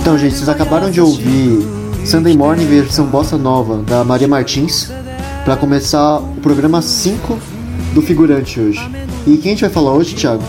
Então, gente, vocês acabaram de ouvir Sunday Morning versão bossa nova da Maria Martins para começar o programa 5 do figurante hoje. E quem a gente vai falar hoje, Thiago?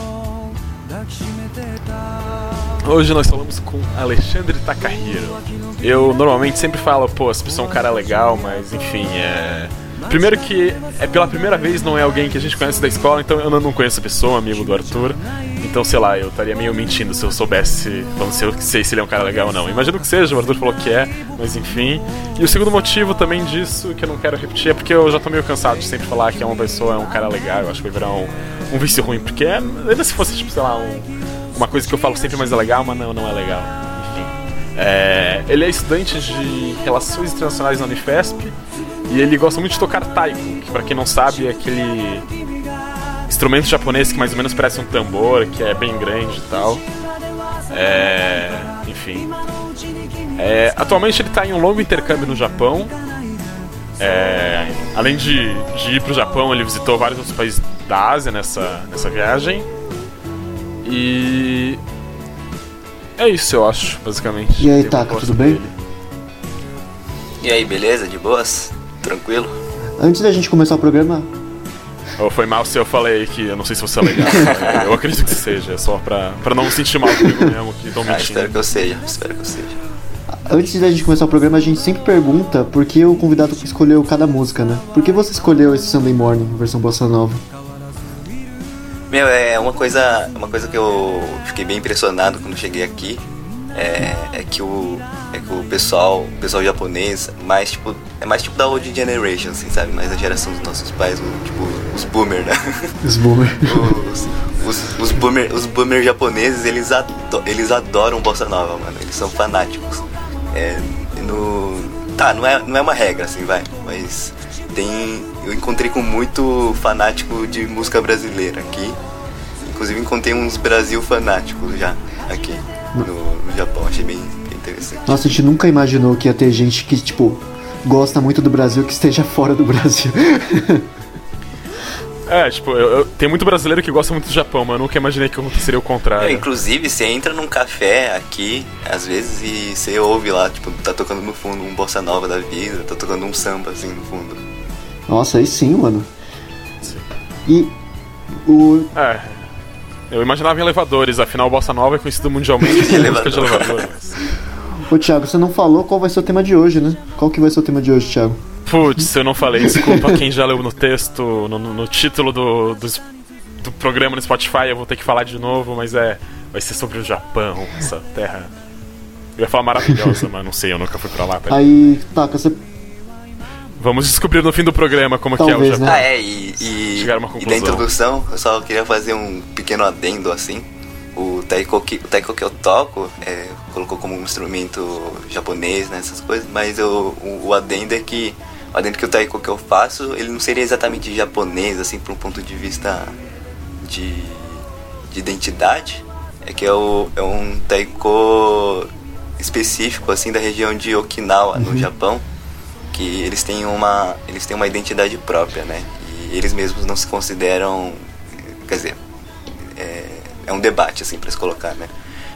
Hoje nós falamos com Alexandre Takahiro. Eu normalmente sempre falo, pô, essa pessoa é um cara legal, mas enfim, é. Primeiro que é pela primeira vez não é alguém que a gente conhece da escola, então eu não conheço a pessoa, amigo do Arthur. Então, sei lá, eu estaria meio mentindo se eu soubesse, falando se eu sei se ele é um cara legal ou não. Imagino que seja, o Arthur falou que é, mas enfim. E o segundo motivo também disso, que eu não quero repetir, é porque eu já tô meio cansado de sempre falar que é uma pessoa, é um cara legal. Eu acho que vai virar um, um vício ruim, porque é, ainda se fosse, tipo, sei lá, um, uma coisa que eu falo sempre mais é legal, mas não, não é legal. Enfim. É, ele é estudante de Relações Internacionais na Unifesp e ele gosta muito de tocar taiko, que pra quem não sabe é aquele instrumento japonês que mais ou menos parece um tambor, que é bem grande e tal. É, enfim. É, atualmente ele está em um longo intercâmbio no Japão. É, além de, de ir para o Japão, ele visitou vários outros países da Ásia nessa, nessa viagem. E. É isso, eu acho, basicamente. E aí, Taka, tudo bem? dele. E aí, beleza? De boas? Tranquilo? Antes da gente começar o programa, Ou foi mal se eu falei que eu não sei se você é legal. eu acredito que seja, só pra, pra não me sentir mal comigo mesmo, que tô Ah, mentindo. espero que eu seja, espero que eu seja. antes da gente começar o programa, a gente sempre pergunta por que o convidado escolheu cada música, né? Por que você escolheu esse Sunday Morning, versão bossa nova? Meu, é uma coisa, uma coisa que eu fiquei bem impressionado quando cheguei aqui. É, é que o é que o pessoal, o pessoal japonês, mais tipo, é mais tipo da old generation, assim, sabe? Mais da geração dos nossos pais, o, tipo os boomer, né? Os boomer. Os, os, os boomer, os boomer japoneses, eles, ado, eles adoram bossa nova, mano. Eles são fanáticos. É, no, tá, não é, não é uma regra, assim, vai. Mas tem. Eu encontrei com muito fanático de música brasileira aqui. Inclusive encontrei uns Brasil fanáticos já aqui no, no Japão. Achei bem, bem interessante. Nossa, a gente nunca imaginou que ia ter gente que, tipo, gosta muito do Brasil que esteja fora do Brasil. É, tipo, eu, eu- tem muito brasileiro que gosta muito do Japão, mas eu nunca imaginei que seria o É, contrário. inclusive, você entra num café aqui, às vezes, e você ouve lá, tipo, tá tocando no fundo um bossa nova da vida, tá tocando um samba assim no fundo. Nossa, aí sim, mano. Sim. E o. É. Eu imaginava em elevadores, afinal, Bossa Nova é conhecido mundialmente como música de Elevador. Ô Thiago, você não falou qual vai ser o tema de hoje, né? Qual que vai ser o tema de hoje, Thiago? Putz, eu não falei, desculpa quem já leu no texto, no, no- título do, do, do programa no Spotify, eu vou ter que falar de novo, mas é. Vai ser sobre o Japão, essa terra. Eu ia falar maravilhosa, mas não sei, eu nunca fui pra lá. peraí. Aí, taca, você. Vamos descobrir no fim do programa como que é o Talvez, Japão. né? Ah, é, e, e, Chegaram a uma e da conclusão. introdução, eu só queria fazer um pequeno adendo assim. O taiko que, o taiko que eu toco é, colocou como um instrumento japonês, né, essas coisas, mas eu, o, o adendo é que o adendo que o taiko que eu faço, ele não seria exatamente japonês, assim, por um ponto de vista de, de identidade. É que é, o, é um taiko específico, assim, da região de Okinawa, no Japão que eles têm uma eles têm uma identidade própria, né? E eles mesmos não se consideram, quer dizer, é, é um debate assim para se colocar, né?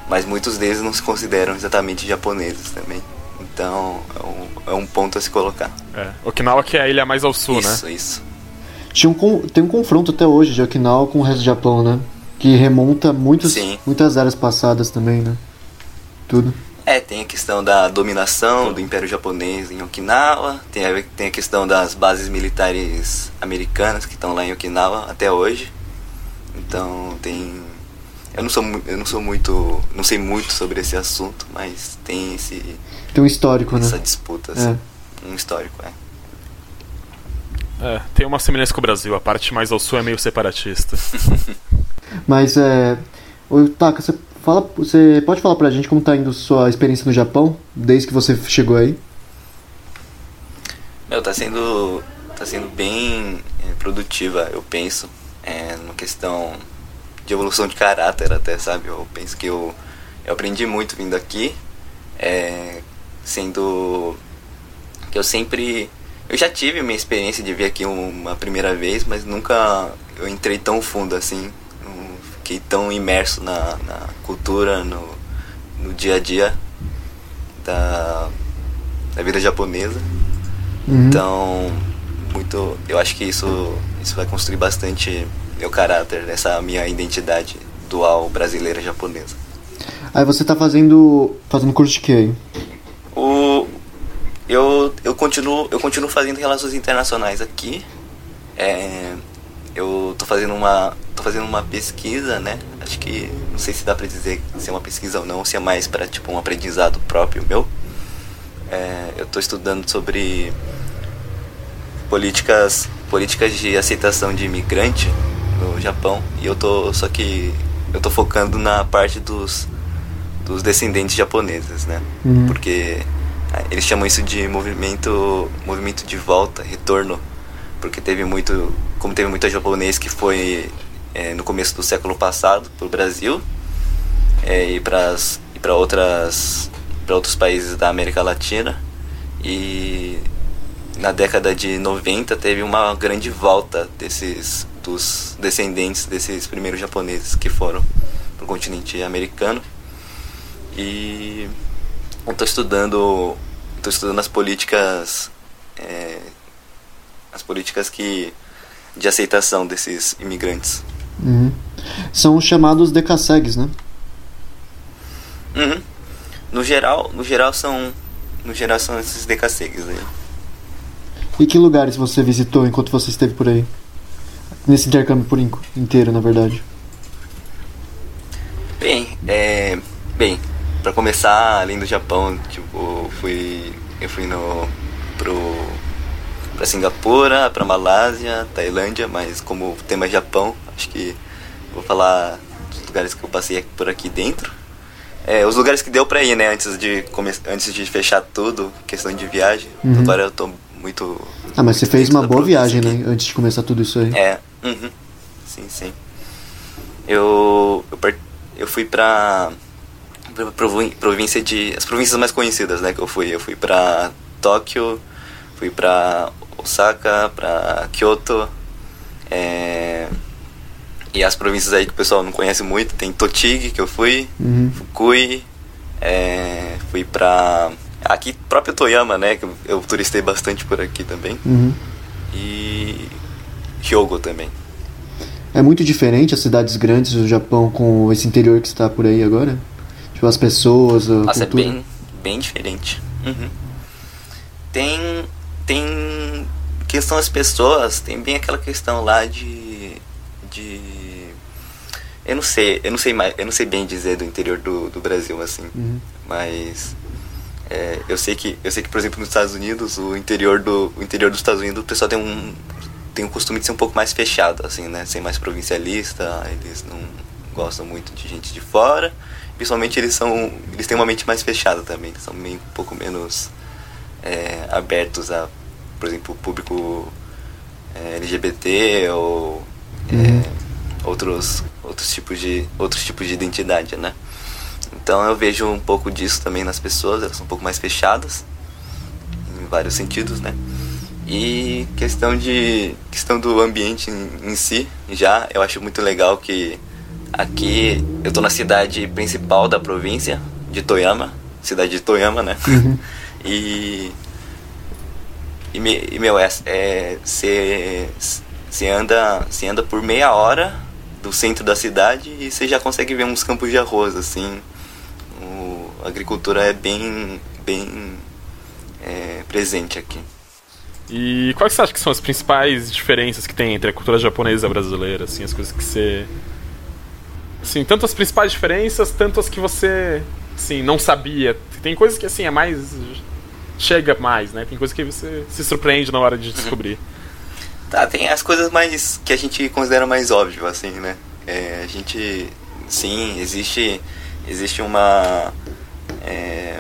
Mas muitos deles não se consideram exatamente japoneses também. Então é um, é um ponto a se colocar. É. Okinawa que é a ilha mais ao sul, isso, né? isso. Tinha um, tem um confronto até hoje de Okinawa com o resto do Japão, né? Que remonta muitos, Sim. muitas eras passadas também, né? Tudo. É, tem a questão da dominação do Império Japonês em Okinawa, tem a, tem a questão das bases militares americanas que estão lá em Okinawa até hoje. Então tem. Eu não sou, eu não sou muito. não sei muito sobre esse assunto, mas tem esse, Tem um histórico, né? essa disputa, assim, um histórico, é. É, tem uma semelhança com o Brasil, a parte mais ao sul é meio separatista. Mas é. Ô, Taka, você, fala, você pode falar pra gente como tá indo sua experiência no Japão, desde que você chegou aí? Meu, tá sendo. tá sendo bem é, produtiva, eu penso. É uma questão de evolução de caráter até, sabe? Eu penso que eu, eu aprendi muito vindo aqui. É, sendo que eu sempre. Eu já tive minha experiência de vir aqui uma primeira vez, mas nunca eu entrei tão fundo assim. Tão imerso na, na cultura, no, no dia a dia da, da vida japonesa. Uhum. Então, muito, eu acho que isso, isso vai construir bastante meu caráter, essa minha identidade dual brasileira japonesa. Aí você tá fazendo. fazendo curso de quê? O, eu, eu, continuo, eu continuo fazendo relações internacionais aqui. É, eu tô fazendo uma tô fazendo uma pesquisa, né? Acho que não sei se dá pra dizer se é uma pesquisa ou não, se é mais para tipo um aprendizado próprio meu. É, eu tô estudando sobre políticas políticas de aceitação de imigrante no Japão e eu tô só que eu tô focando na parte dos dos descendentes japoneses, né? Uhum. Porque ah, eles chamam isso de movimento movimento de volta, retorno, porque teve muito, como teve muito japonês que foi eh, no começo do século passado para o Brasil eh, e para e para outras para outros países da América Latina e na década de 90 teve uma grande volta desses dos descendentes desses primeiros japoneses que foram para o continente americano. E estou estudando estou estudando as políticas é, as políticas que de aceitação desses imigrantes Uhum. São os chamados decassegues, né? Uhum. no geral no geral são no geral são esses decassegues aí E que lugares você visitou enquanto você esteve por aí? Nesse intercâmbio por in- inteiro, na verdade. Bem, é. Bem, pra começar, além do Japão, tipo, fui. Eu fui no. pro. Pra Singapura, pra Malásia, Tailândia, mas como o tema é Japão, acho que vou falar dos lugares que eu passei por aqui dentro. É, os lugares que deu pra ir, né, antes de, antes de fechar tudo, questão de viagem. Uhum. Agora eu tô muito. Ah, mas você fez uma boa viagem, aqui. né? Antes de começar tudo isso aí. É, uhum. Sim, sim. Eu, eu, par- eu fui provi- província de. As províncias mais conhecidas, né, que eu fui. Eu fui pra Tóquio, fui pra Osaka, pra Kyoto. É, e as províncias aí que o pessoal não conhece muito, tem Tochigi que eu fui, Uhum. Fukui, é, fui pra. Aqui próprio Toyama, né? Que eu, turistei bastante por aqui também. Uhum. E Hyogo também. É muito diferente as cidades grandes do Japão com esse interior que está por aí agora? Tipo, as pessoas, a Nossa, é cultura. bem, bem diferente. Uhum. Tem. Tem. Questão das pessoas, tem bem aquela questão lá de. de. Eu não sei, eu não sei mais, eu não sei bem dizer do interior do, do Brasil, assim. Uhum. Mas. é, eu sei que. Eu sei que, por exemplo, nos Estados Unidos, o interior do. O interior dos Estados Unidos, o pessoal tem um. Tem o costume de ser um pouco mais fechado, assim, né? Ser mais provincialista, eles não gostam muito de gente de fora. Principalmente eles são. Eles têm uma mente mais fechada também. São meio, um pouco menos é, abertos a, por exemplo, público é, LGBT ou é, Uhum. outros, outros, tipos de, outros tipos de identidade, né? Então eu vejo um pouco disso também nas pessoas, elas são um pouco mais fechadas em vários sentidos, né? E questão de questão do ambiente em, em si, já eu acho muito legal que aqui eu tô na cidade principal da província de Toyama, cidade de Toyama, né? Uhum. E e, e meu, é, é você você anda, anda por meia hora do centro da cidade e você já consegue ver uns campos de arroz, assim. O, a agricultura é bem, bem é, presente aqui. E quais você acha que são as principais diferenças que tem entre a cultura japonesa e a brasileira, assim, as coisas que você assim, tanto as principais diferenças, tanto as que você assim, não sabia. Tem coisas que assim é mais chega mais, né? Tem coisas que você se surpreende na hora de descobrir. Tá, tem as coisas mais que a gente considera mais óbvio, assim, né? É, a gente, sim, existe, existe uma, é,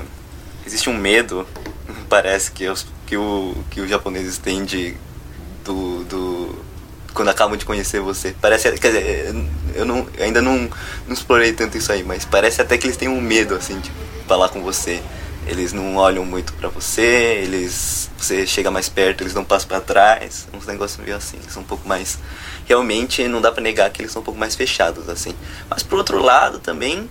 existe um medo, parece que os, que o que os japoneses têm de do, do quando acabam de conhecer você. Parece, quer dizer, eu não, ainda não, não explorei tanto isso aí, mas parece até que eles têm um medo assim de falar com você. Eles não olham muito pra você, eles você chega mais perto, eles dão um passo pra trás, uns negócios meio assim, são um pouco mais realmente não dá pra negar que eles são um pouco mais fechados assim. Mas por outro lado também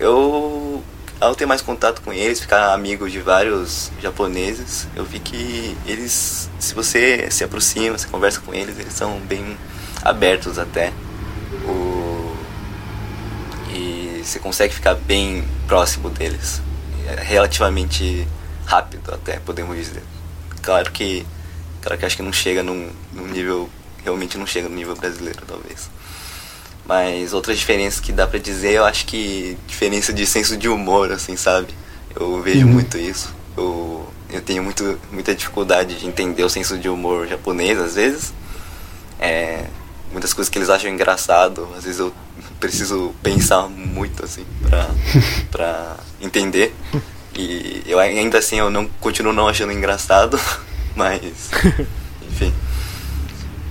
eu ao ter mais contato com eles, ficar amigo de vários japoneses, eu vi que eles, se você se aproxima, se conversa com eles, eles são bem abertos até. O... E você consegue ficar bem próximo deles. Relativamente rápido até, podemos dizer. Claro que, claro que acho que não chega num, num nível, realmente não chega no nível brasileiro, talvez. Mas outras diferenças que dá pra dizer, eu acho que diferença de senso de humor, assim, sabe? Eu vejo Uhum. muito isso. Eu, eu tenho muito, muita dificuldade de entender o senso de humor japonês, às vezes. É, muitas coisas que eles acham engraçado, às vezes eu preciso pensar muito, assim, pra, pra entender. E eu ainda assim eu não continuo não achando engraçado, mas enfim.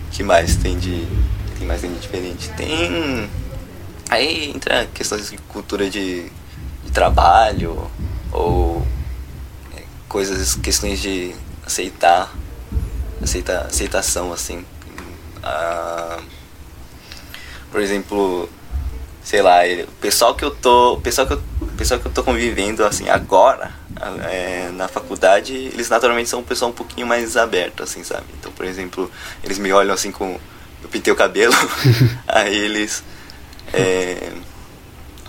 O que mais tem de tem mais tem de diferente? Tem aí entra questões de cultura de, de trabalho ou coisas, questões de aceitar, aceita, aceitação, assim. Ah, por exemplo, sei lá, o pessoal que eu tô, o pessoal que eu, pessoal que eu tô convivendo assim agora é, na faculdade, eles naturalmente são um pessoal um pouquinho mais aberto, assim, sabe? Então, por exemplo, eles me olham assim com eu pintei o cabelo, aí eles é,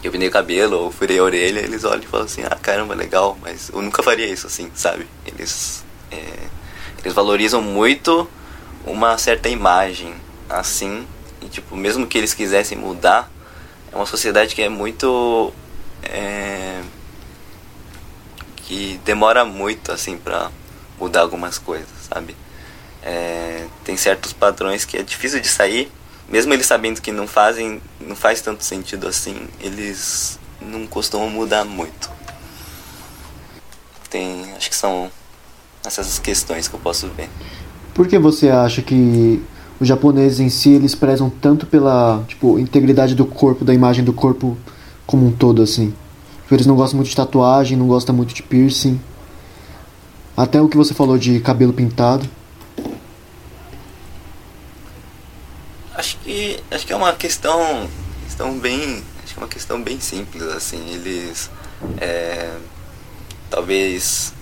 eu pintei o cabelo ou furei a orelha, eles olham e falam assim, ah, caramba, legal, mas eu nunca faria isso assim, sabe? Eles é, eles valorizam muito uma certa imagem assim, e tipo, mesmo que eles quisessem mudar, é uma sociedade que é muito é, que demora muito assim para mudar algumas coisas, sabe? É, tem certos padrões que é difícil de sair, mesmo eles sabendo que não fazem, não faz tanto sentido assim, eles não costumam mudar muito. Tem, acho que são essas questões que eu posso ver. Por que você acha que os japoneses em si eles prezam tanto pela tipo integridade do corpo, da imagem do corpo como um todo assim? Tipo, Eles não gostam muito de tatuagem, não gostam muito de piercing. Até o que você falou de cabelo pintado. Acho que acho que é uma questão questão bem acho que é uma questão bem simples assim eles é, talvez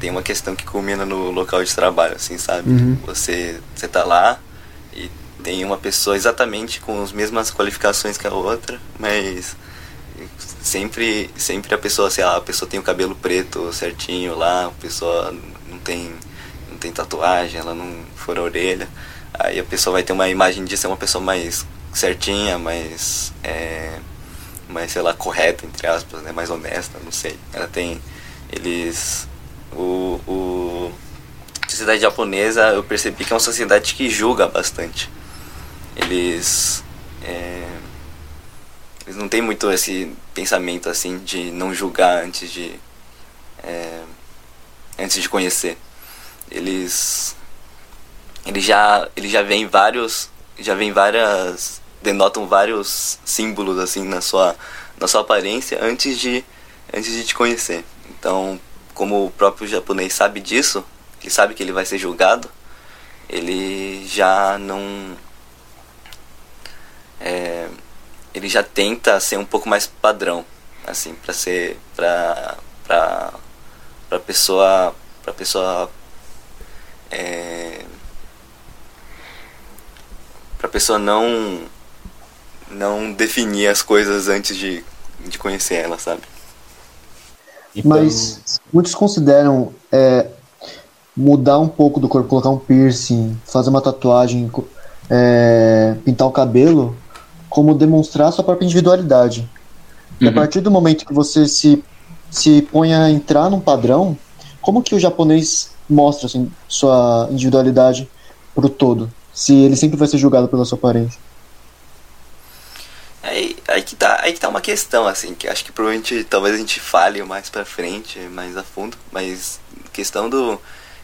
tem uma questão que culmina no local de trabalho assim sabe Uhum. você você tá lá tem uma pessoa exatamente com as mesmas qualificações que a outra mas sempre sempre a pessoa sei lá a pessoa tem o cabelo preto certinho lá a pessoa não tem não tem tatuagem ela não fura a orelha. Aí a pessoa vai ter uma imagem de ser uma pessoa mais certinha mais é, mais sei lá correta entre aspas né mais honesta não sei. Ela tem eles o, o a sociedade japonesa eu percebi que é uma sociedade que julga bastante eles é, eles não têm muito esse pensamento assim de não julgar antes de é, antes de conhecer. Eles eles já eles já veem vários já vem várias denotam vários símbolos assim na sua na sua aparência antes de antes de te conhecer. Então como o próprio japonês sabe disso ele sabe que ele vai ser julgado ele já não é, ele já tenta ser um pouco mais padrão assim para ser para para para pessoa para pessoa é, para pessoa não não definir as coisas antes de, de conhecer ela sabe? Então, Mas muitos consideram é, mudar um pouco do corpo, colocar um piercing, fazer uma tatuagem, é, pintar o cabelo, como demonstrar sua própria individualidade. E a Uhum. partir do momento que você se, se põe a entrar num padrão, como que o japonês mostra assim, sua individualidade pro todo? Se ele sempre vai ser julgado pela sua aparência. Aí, aí, que tá, aí que tá uma questão, assim, que acho que provavelmente talvez a gente fale mais pra frente, mais a fundo, mas questão do,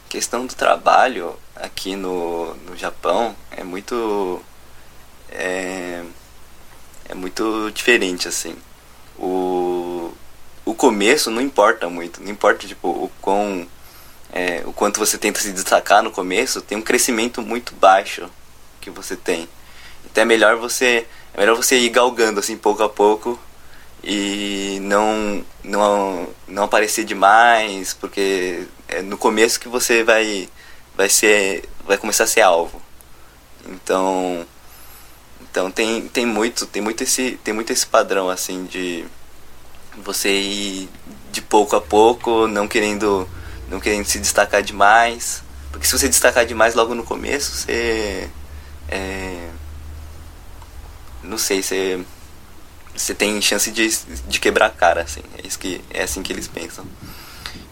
questão do trabalho aqui no, no Japão é muito. É, é muito diferente, assim. O, o começo não importa muito, não importa tipo, o quão. é, o quanto você tenta se destacar no começo, tem um crescimento muito baixo que você tem. Então é melhor você é melhor você ir galgando assim pouco a pouco e não não não aparecer demais, porque é no começo que você vai vai ser vai começar a ser alvo. Então então tem tem muito tem muito esse tem muito esse padrão assim de você ir de pouco a pouco, não querendo não querendo se destacar demais, porque se você destacar demais logo no começo, você é, não sei, você você tem chance de, de quebrar a cara, assim. É isso que é assim que eles pensam.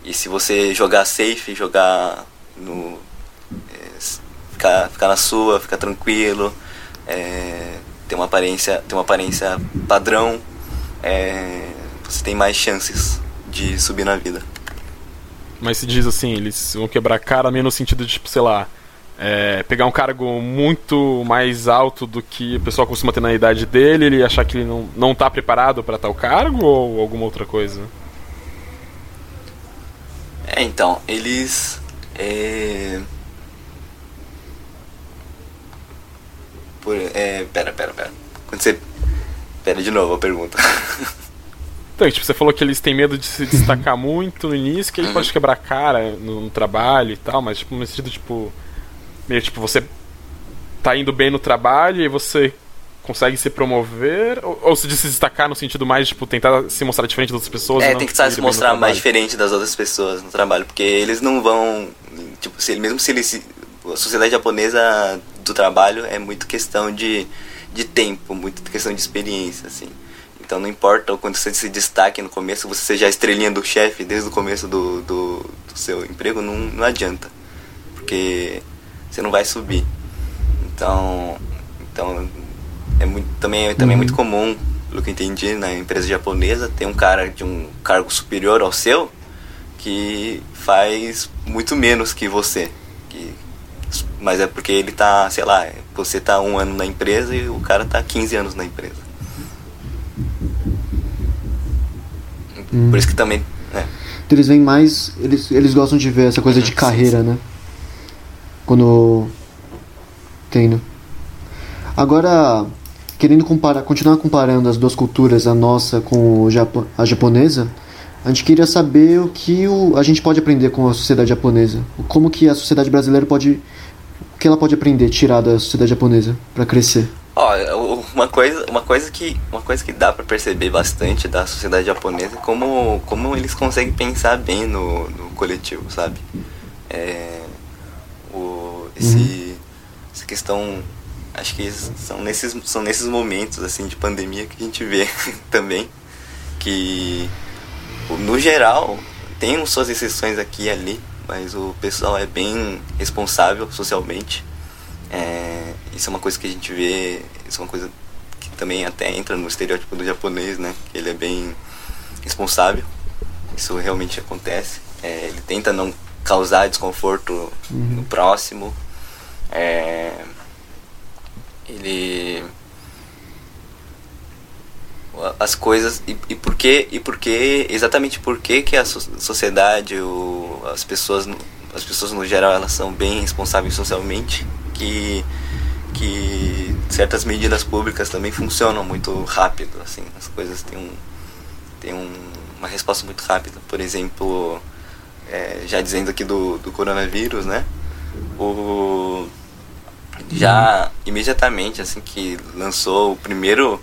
E se você jogar safe, jogar no é, ficar, ficar na sua, ficar tranquilo, é, ter uma aparência, ter uma aparência padrão, é, você tem mais chances de subir na vida. Mas se diz assim, eles vão quebrar a cara meio no sentido de, tipo, sei lá, é, pegar um cargo muito mais alto do que o pessoal costuma ter na idade dele, ele achar que ele não, não tá preparado para tal cargo ou alguma outra coisa? É É, então, eles. Por, é, pera, pera, pera. Quando você. Pera de novo a pergunta. Então, tipo, você falou que eles têm medo de se destacar muito no início, que aí pode quebrar a cara no, no trabalho e tal, mas tipo, no sentido, tipo. Meio tipo, você tá indo bem no trabalho e você consegue se promover? Ou, ou se de se destacar no sentido mais, tipo, tentar se mostrar diferente das outras pessoas? É, não tem que se mostrar mais diferente das outras pessoas no trabalho, porque eles não vão. Tipo, se, mesmo se eles. se- A sociedade japonesa do trabalho é muito questão de, de tempo, muito questão de experiência, assim. Então não importa o quanto você se destaque no começo, você seja a estrelinha do chefe desde o começo do, do, do seu emprego, não, não adianta. Porque você não vai subir. Então, então é muito, também, é- também é muito comum, pelo que eu entendi, na empresa japonesa, ter um cara de um cargo superior ao seu que faz muito menos que você. Que, mas é porque ele tá, sei lá, você tá um ano na empresa e o cara tá 15 anos na empresa. Por isso que também. É, eles veem mais. Eles, eles gostam de ver essa coisa de Sim, carreira, sim. né? Quando. Tendo. Agora, querendo comparar, continuar comparando as duas culturas, a nossa com o Japo, a japonesa, a gente queria saber o que o, a gente pode aprender com a sociedade japonesa. Como que a sociedade brasileira pode. O que ela pode aprender, tirar da sociedade japonesa, para crescer. Ó, uma coisa, uma coisa que, uma coisa que dá pra perceber bastante da sociedade japonesa é como, como eles conseguem pensar bem no, no coletivo, sabe? É, o, esse, essa questão, acho que são nesses, são nesses momentos assim de pandemia que a gente vê também que no geral tem suas exceções aqui e ali, mas o pessoal é bem responsável socialmente. É, isso é uma coisa que a gente vê, isso é uma coisa que também até entra no estereótipo do japonês, né? Que ele é bem responsável. Isso realmente acontece. É, ele tenta não causar desconforto no próximo. É, ele as coisas e, e por que e por que exatamente por que que a so- sociedade o, as pessoas as pessoas no geral elas são bem responsáveis socialmente que que certas medidas públicas também funcionam muito rápido assim as coisas têm um têm um, uma resposta muito rápida. Por exemplo é, já dizendo aqui do, do coronavírus né o já imediatamente assim que lançou o primeiro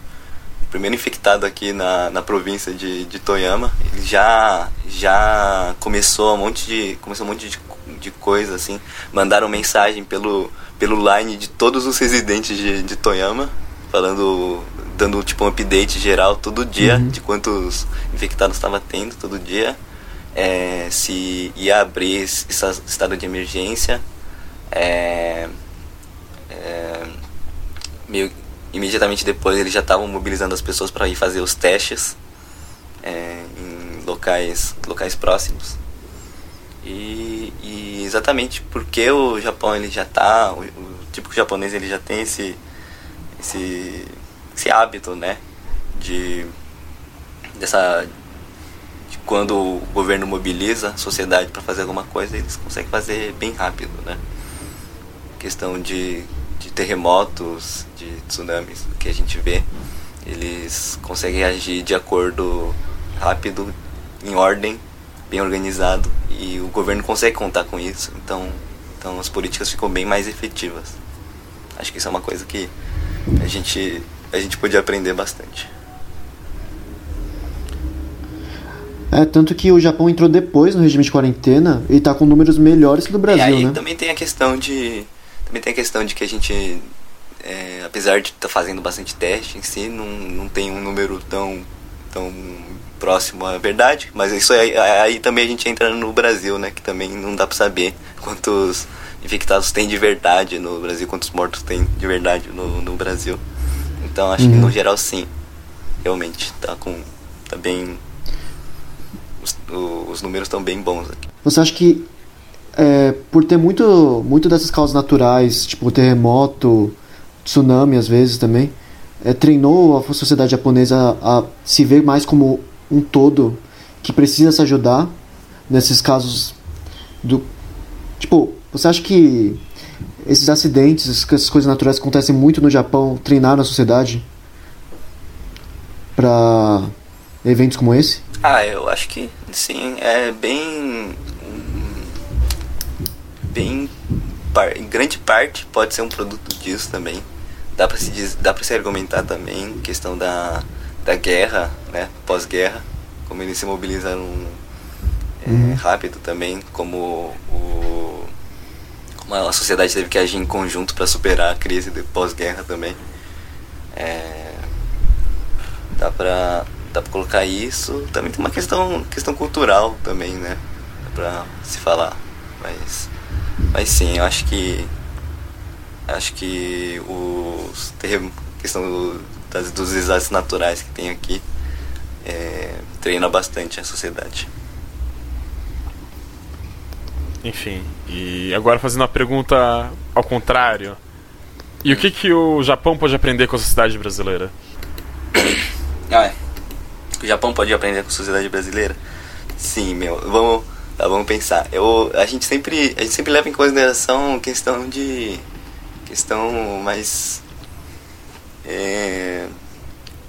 primeiro infectado aqui na, na província de, de Toyama, ele já já começou um monte de começou um monte de, de coisa assim, mandaram mensagem pelo pelo line de todos os residentes de, de Toyama, falando dando tipo um update geral todo dia de quantos infectados estava tendo todo dia, é, se ia abrir esse estado de emergência, é, é, meio imediatamente depois eles já estavam mobilizando as pessoas para ir fazer os testes é, em locais locais próximos. E, e exatamente porque o Japão ele já tá o, o típico japonês ele já tem esse esse esse hábito né de dessa de quando o governo mobiliza a sociedade para fazer alguma coisa eles conseguem fazer bem rápido né. Questão de terremotos, de tsunamis que a gente vê, eles conseguem agir de acordo rápido, em ordem, bem organizado e o governo consegue contar com isso. Então, então as políticas ficam bem mais efetivas. Acho que isso é uma coisa que a gente a gente podia aprender bastante. É, tanto que o Japão entrou depois no regime de quarentena e tá com números melhores que do e Brasil, aí né? também tem a questão de também tem a questão de que a gente é, apesar de estar fazendo bastante teste em si não, não tem um número tão tão próximo à verdade mas isso aí, aí também a gente entra no Brasil né que também não dá para saber quantos infectados tem de verdade no Brasil quantos mortos tem de verdade no, no Brasil então acho que Uhum. no geral sim realmente tá com tá bem os, os números estão bem bons aqui Você acha que é, por ter muito, muito dessas causas naturais, tipo terremoto, tsunami às vezes também, é, treinou a sociedade japonesa a, a se ver mais como um todo que precisa se ajudar nesses casos do tipo, você acha que esses acidentes, essas coisas naturais acontecem muito no Japão, treinaram a sociedade para eventos como esse? Ah, eu acho que sim, é bem. Bem. Em grande parte pode ser um produto disso também. Dá pra se, dá pra se argumentar também questão da, da guerra, né? Pós-guerra, como eles se mobilizaram é, rápido também, como o. Como a sociedade teve que agir em conjunto para superar a crise de pós-guerra também. É, dá pra, dá pra colocar isso. Também tem uma questão, questão cultural também, né? Dá pra se falar. Mas, mas sim, eu acho que. Acho que os questão do- das, dos desastres naturais que tem aqui é, treina bastante a sociedade. Enfim, e agora fazendo uma pergunta ao contrário. E o que, que o Japão pode aprender com a sociedade brasileira? Ah, é. O Japão pode aprender com a sociedade brasileira? Sim, meu. Vamos, tá, vamos pensar. Eu, a gente sempre, a gente sempre leva em consideração questão de, questão mais, é,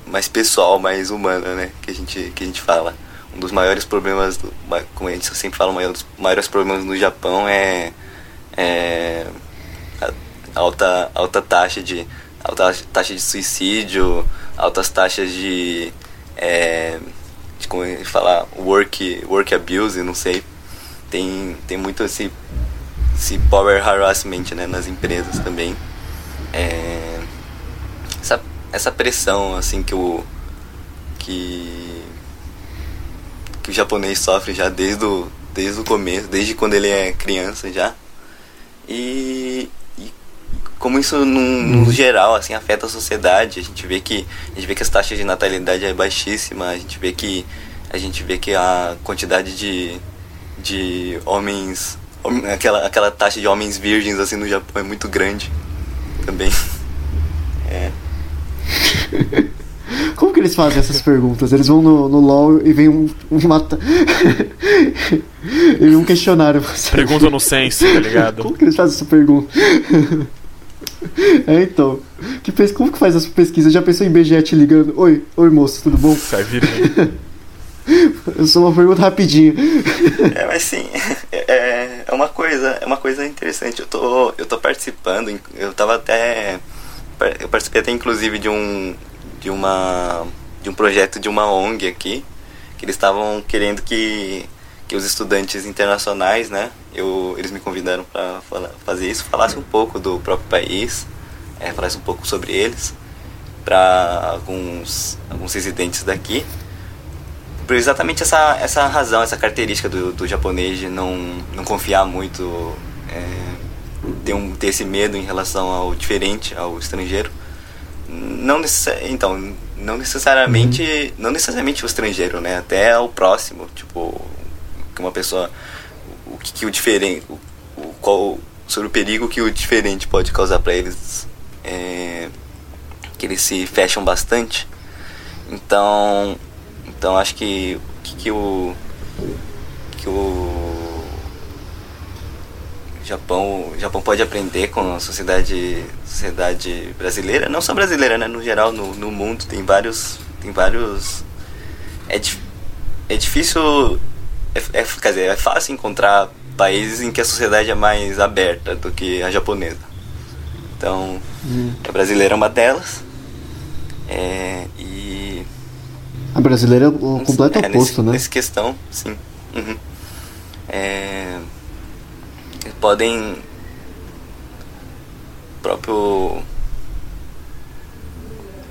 mais pessoal, mais humana, né? Que a gente, que a gente fala. Um dos maiores problemas, do, como a gente sempre fala, um dos maiores problemas no Japão é, é a alta, alta taxa de alta taxa de suicídio, altas taxas de, é, de como ia falar, work, work abuse, não sei. Tem, tem muito esse, esse power harassment né, nas empresas também. É, essa, essa pressão assim que o que que o japonês sofre já desde o, desde o começo, desde quando ele é criança já. E, e como isso no, no geral assim afeta a sociedade, a gente vê que a gente vê que as taxas de natalidade é baixíssima, a gente vê que a gente vê que a quantidade de de homens hom- aquela aquela taxa de homens virgens assim no Japão é muito grande também. É. Como que eles fazem essas perguntas? Eles vão no, no LOL e vem um, um mata... e vem um questionário. Pergunta no senso, tá ligado? Como que eles fazem essa pergunta? é, então. Que pes... Como que faz essa pesquisa? Já pensou em BGE te ligando? Oi, oi moço, tudo bom? Sai virgem. Sou uma pergunta rapidinho. É, mas sim, é, é uma coisa, é uma coisa interessante. Eu tô, eu tô participando, eu tava até eu participei até inclusive de um de uma de um projeto de uma ONG aqui, que eles estavam querendo que que os estudantes internacionais, né, eu, eles me convidaram para fazer isso, falasse um pouco do próprio país, é, falasse um pouco sobre eles para alguns alguns residentes daqui por exatamente essa, essa razão, essa característica do, do japonês de não, não confiar muito, é, ter, um, ter esse medo em relação ao diferente, ao estrangeiro. Não então, não necessariamente, não necessariamente o estrangeiro, né? Até o próximo, tipo, que uma pessoa, o que, que o diferente, o, o, qual, sobre o perigo que o diferente pode causar para eles, é, que eles se fecham bastante. Então, então acho que que, que o que o Japão, o Japão pode aprender com a sociedade sociedade brasileira, não só brasileira, né, no geral no, no mundo tem vários tem vários é, dif- é difícil é, é, quer dizer, é fácil encontrar países em que a sociedade é mais aberta do que a japonesa. Então, a brasileira é uma delas. É, e A brasileira é o completo é, oposto, nesse, né? Nessa questão, sim. Uhum. É, eles podem. Próprio.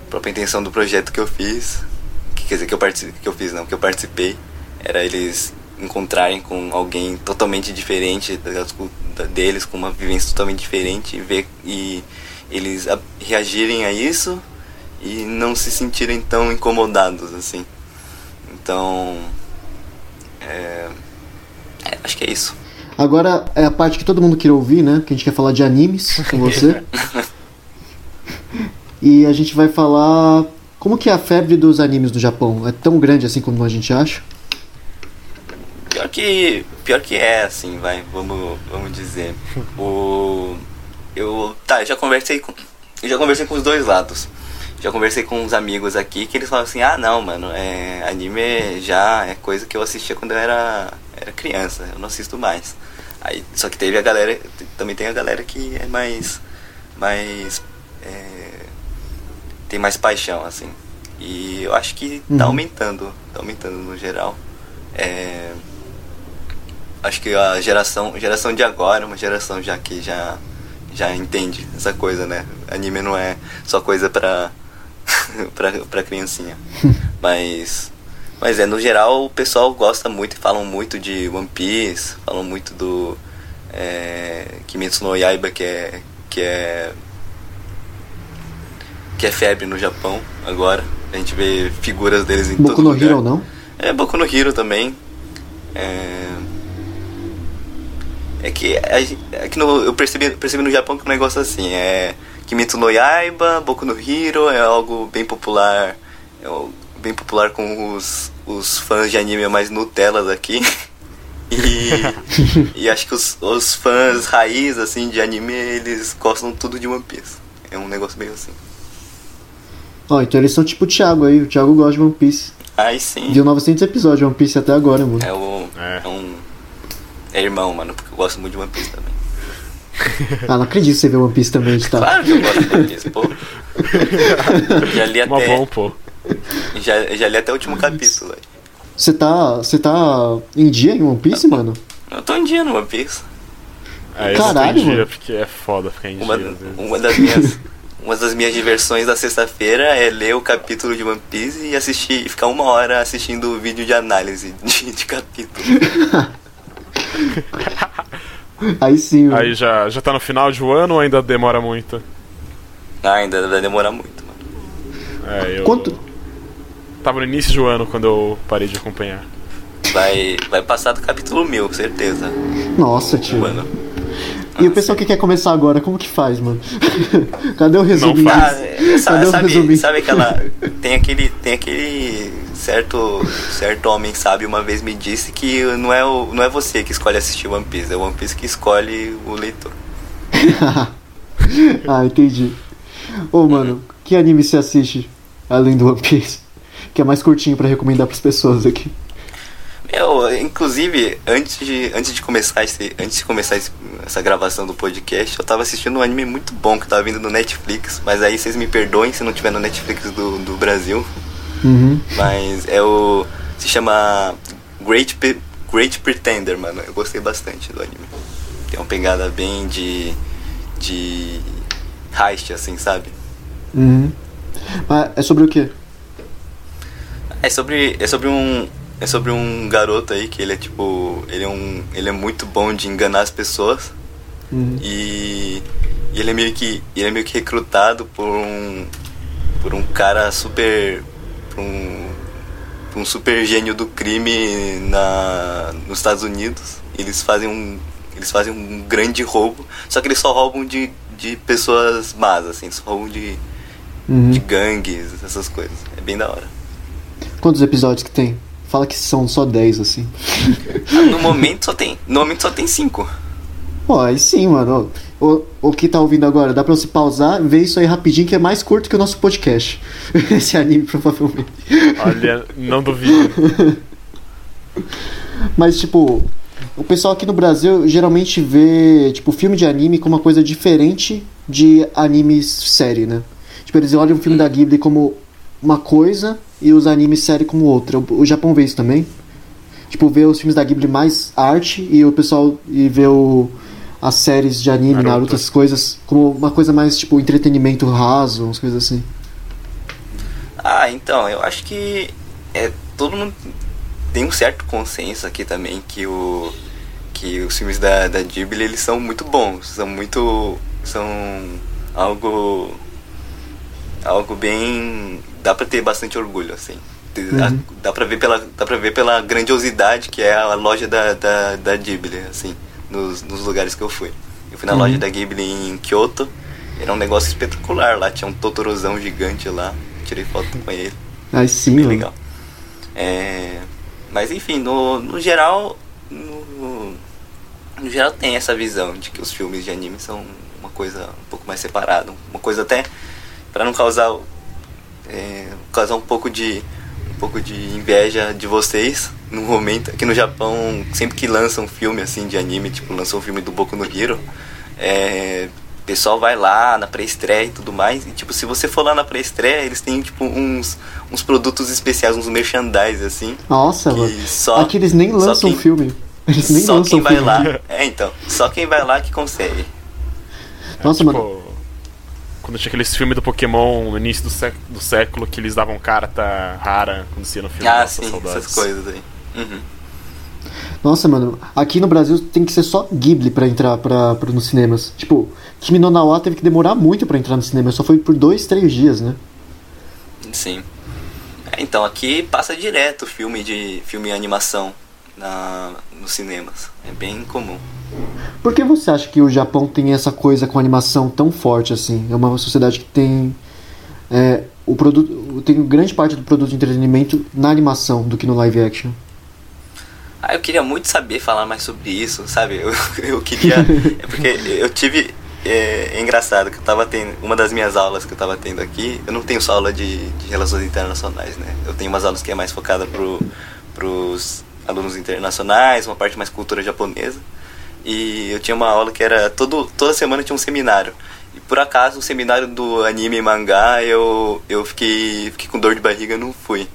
Própria intenção do projeto que eu fiz. Que, quer dizer, que eu, partici- que eu fiz, não, que eu participei. Era eles encontrarem com alguém totalmente diferente deles, com uma vivência totalmente diferente, e ver e eles reagirem a isso e não se sentirem tão incomodados assim. Então, é, é, acho que é isso. Agora é a parte que todo mundo quer ouvir, né? Que a gente quer falar de animes com você. e a gente vai falar como que é a febre dos animes no Japão. É tão grande assim como a gente acha? Pior que. Pior que é, assim, vai, vamos, vamos dizer. O. Eu. Tá, eu já conversei com. Eu já conversei com os dois lados. Já conversei com uns amigos aqui que eles falam assim, ah não, mano, é, anime já é coisa que eu assistia quando eu era, era criança, eu não assisto mais. Aí, só que teve a galera, também tem a galera que é mais. mais. É, tem mais paixão, assim. E eu acho que tá Uhum. aumentando, tá aumentando no geral. É, acho que a geração, geração de agora, é uma geração já que já já entende essa coisa, né? Anime não é só coisa pra pra, pra criancinha. Mas mas é, no geral o pessoal gosta muito e falam muito de One Piece, falam muito do é, Kimetsu no Yaiba que é que é que é febre no Japão agora. A gente vê figuras deles em Boku todo no lugar. Hero não? É, Boku no Hero também. É, é que, é que no, eu percebi, percebi no Japão que o negócio é assim, é Kimetsu no Yaiba, Boku no Hero é algo bem popular, é bem popular com os, os fãs de anime mais Nutellas aqui. E, e acho que os, os fãs raiz assim de anime, eles gostam tudo de One Piece. É um negócio meio assim. Ó, então eles são tipo o Thiago aí. O Thiago gosta de One Piece. Aí sim. Viu 900 episódios de One Piece até agora, mano. É, o, É. é. um. É irmão, mano, porque eu gosto muito de One Piece também. Ah, não acredito que você vê One Piece também, tá? Claro que eu gosto de One Piece, pô. Já li Mó até. bom, pô. Já, já li até o último capítulo. Você tá. Você tá em dia em One Piece, mano? Eu tô em dia no One Piece. É, isso Caralho, dia, mano. porque é foda ficar em Uma, dia. uma das minhas. Uma das minhas diversões da sexta-feira é ler o capítulo de One Piece e assistir e ficar uma hora assistindo o vídeo de análise de, de capítulo. Aí sim, mano. Aí já, já tá no final de um ano ou ainda demora muito? Ah, ainda vai demorar muito, mano. É, eu Quanto. tava no início do ano quando eu parei de acompanhar. Vai, vai passar do capítulo mil, certeza. Nossa, tio. Mano. E o pessoal que quer começar agora, como que faz, mano? Cadê o resumo? Não Ah, faz. é, Cadê sabe, o sabe, sabe aquela. Tem aquele. Tem aquele certo, certo homem sábio uma vez me disse que não é, o, não é você que escolhe assistir One Piece, é o One Piece que escolhe o leitor. ah, entendi. Ô, mano, que anime você assiste além do One Piece? Que é mais curtinho pra recomendar pras pessoas aqui. Meu, inclusive, antes de, antes de começar, esse, antes de começar esse- essa gravação do podcast, eu tava assistindo um anime muito bom que tava vindo no Netflix, mas aí vocês me perdoem se não tiver no Netflix do, do Brasil, Uhum. mas é o. se chama Great, Pe- Great Pretender, mano. Eu gostei bastante do anime. Tem uma pegada bem de. de. heist, assim, sabe? Uhum. Mas é sobre o quê? É sobre. É sobre um. É sobre um garoto aí que ele é tipo. Ele é um. Ele é muito bom de enganar as pessoas. Uhum. E, e ele é meio que. Ele é meio que recrutado por um. Por um cara super. Por um. por um super gênio do crime na, nos Estados Unidos. Eles fazem um. Eles fazem um grande roubo. Só que eles só roubam de, de pessoas más, assim, só roubam de, Uhum. de gangues, essas coisas. É bem da hora. Quantos episódios que tem? Fala que são só 10, assim. No momento só tem. No momento só tem cinco. Pô, aí sim, mano. O, o que tá ouvindo agora, dá pra você pausar, ver isso aí rapidinho, que é mais curto que o nosso podcast. Esse anime, provavelmente. Olha, não duvido. Mas, tipo, o pessoal aqui no Brasil geralmente vê, tipo, filme de anime como uma coisa diferente de anime série, né? Tipo, eles olham o filme da Ghibli como uma coisa e os animes série como outra. O, o Japão vê isso também? Tipo, vê os filmes da Ghibli mais arte e o pessoal e vê o, as séries de anime, Naruto. Naruto, essas coisas, como uma coisa mais, tipo, entretenimento raso, umas coisas assim. Ah, então, eu acho que é, todo mundo tem um certo consenso aqui também que o que os filmes da, da Ghibli eles são muito bons, são muito são algo algo bem dá pra ter bastante orgulho assim. Dá, Uhum. dá pra ver pela dá para ver pela grandiosidade que é a loja da da, da Ghibli assim, nos, nos lugares que eu fui. Eu fui na Uhum. loja da Ghibli em Kyoto. Era um negócio espetacular lá, tinha um Totorozão gigante lá. Tirei foto com ele, Aí sim, bem legal. É, mas enfim, no, no geral, no geral tem essa visão de que os filmes de anime são uma coisa um pouco mais separada, uma coisa até para não causar é, causar um pouco de um pouco de inveja de vocês no momento aqui no Japão sempre que lança um filme assim de anime tipo lançou o filme do Boku no Hero é, o pessoal vai lá na pré-estreia e tudo mais e tipo se você for lá na pré-estreia eles têm tipo uns uns produtos especiais uns merchandise assim Nossa, que mano. só Aqui eles nem lançam quem- filme. Eles nem só lançam quem vai filme. lá é então só quem vai lá que consegue Nossa, tipo, mano. Quando tinha aqueles filmes do Pokémon no início do, sé- do século que eles davam carta rara quando se ia no filme. ah Nossa, sim saudades. essas coisas aí Uhum. Nossa, mano. Aqui no Brasil tem que ser só Ghibli pra entrar pra, pra, nos cinemas. Tipo, Kimi no Nawa teve que demorar muito pra entrar no cinema. Só foi por dois, três dias, né? Sim. É, então aqui passa direto filme de filme e animação na, nos cinemas. É bem comum. Por que você acha que o Japão tem essa coisa com animação tão forte assim? É uma sociedade que tem é, o produto, tem grande parte do produto de entretenimento na animação do que no live action. Ah, eu queria muito saber falar mais sobre isso, sabe? Eu, eu queria. É porque eu tive. É, é engraçado que eu tava tendo. Uma das minhas aulas que eu tava tendo aqui, eu não tenho só aula de, de relações internacionais, né? Eu tenho umas aulas que é mais focada pro, pros alunos internacionais, uma parte mais cultura japonesa. E eu tinha uma aula que era. Todo, toda semana tinha um seminário. E por acaso o seminário do anime e mangá eu, eu fiquei, fiquei com dor de barriga não fui.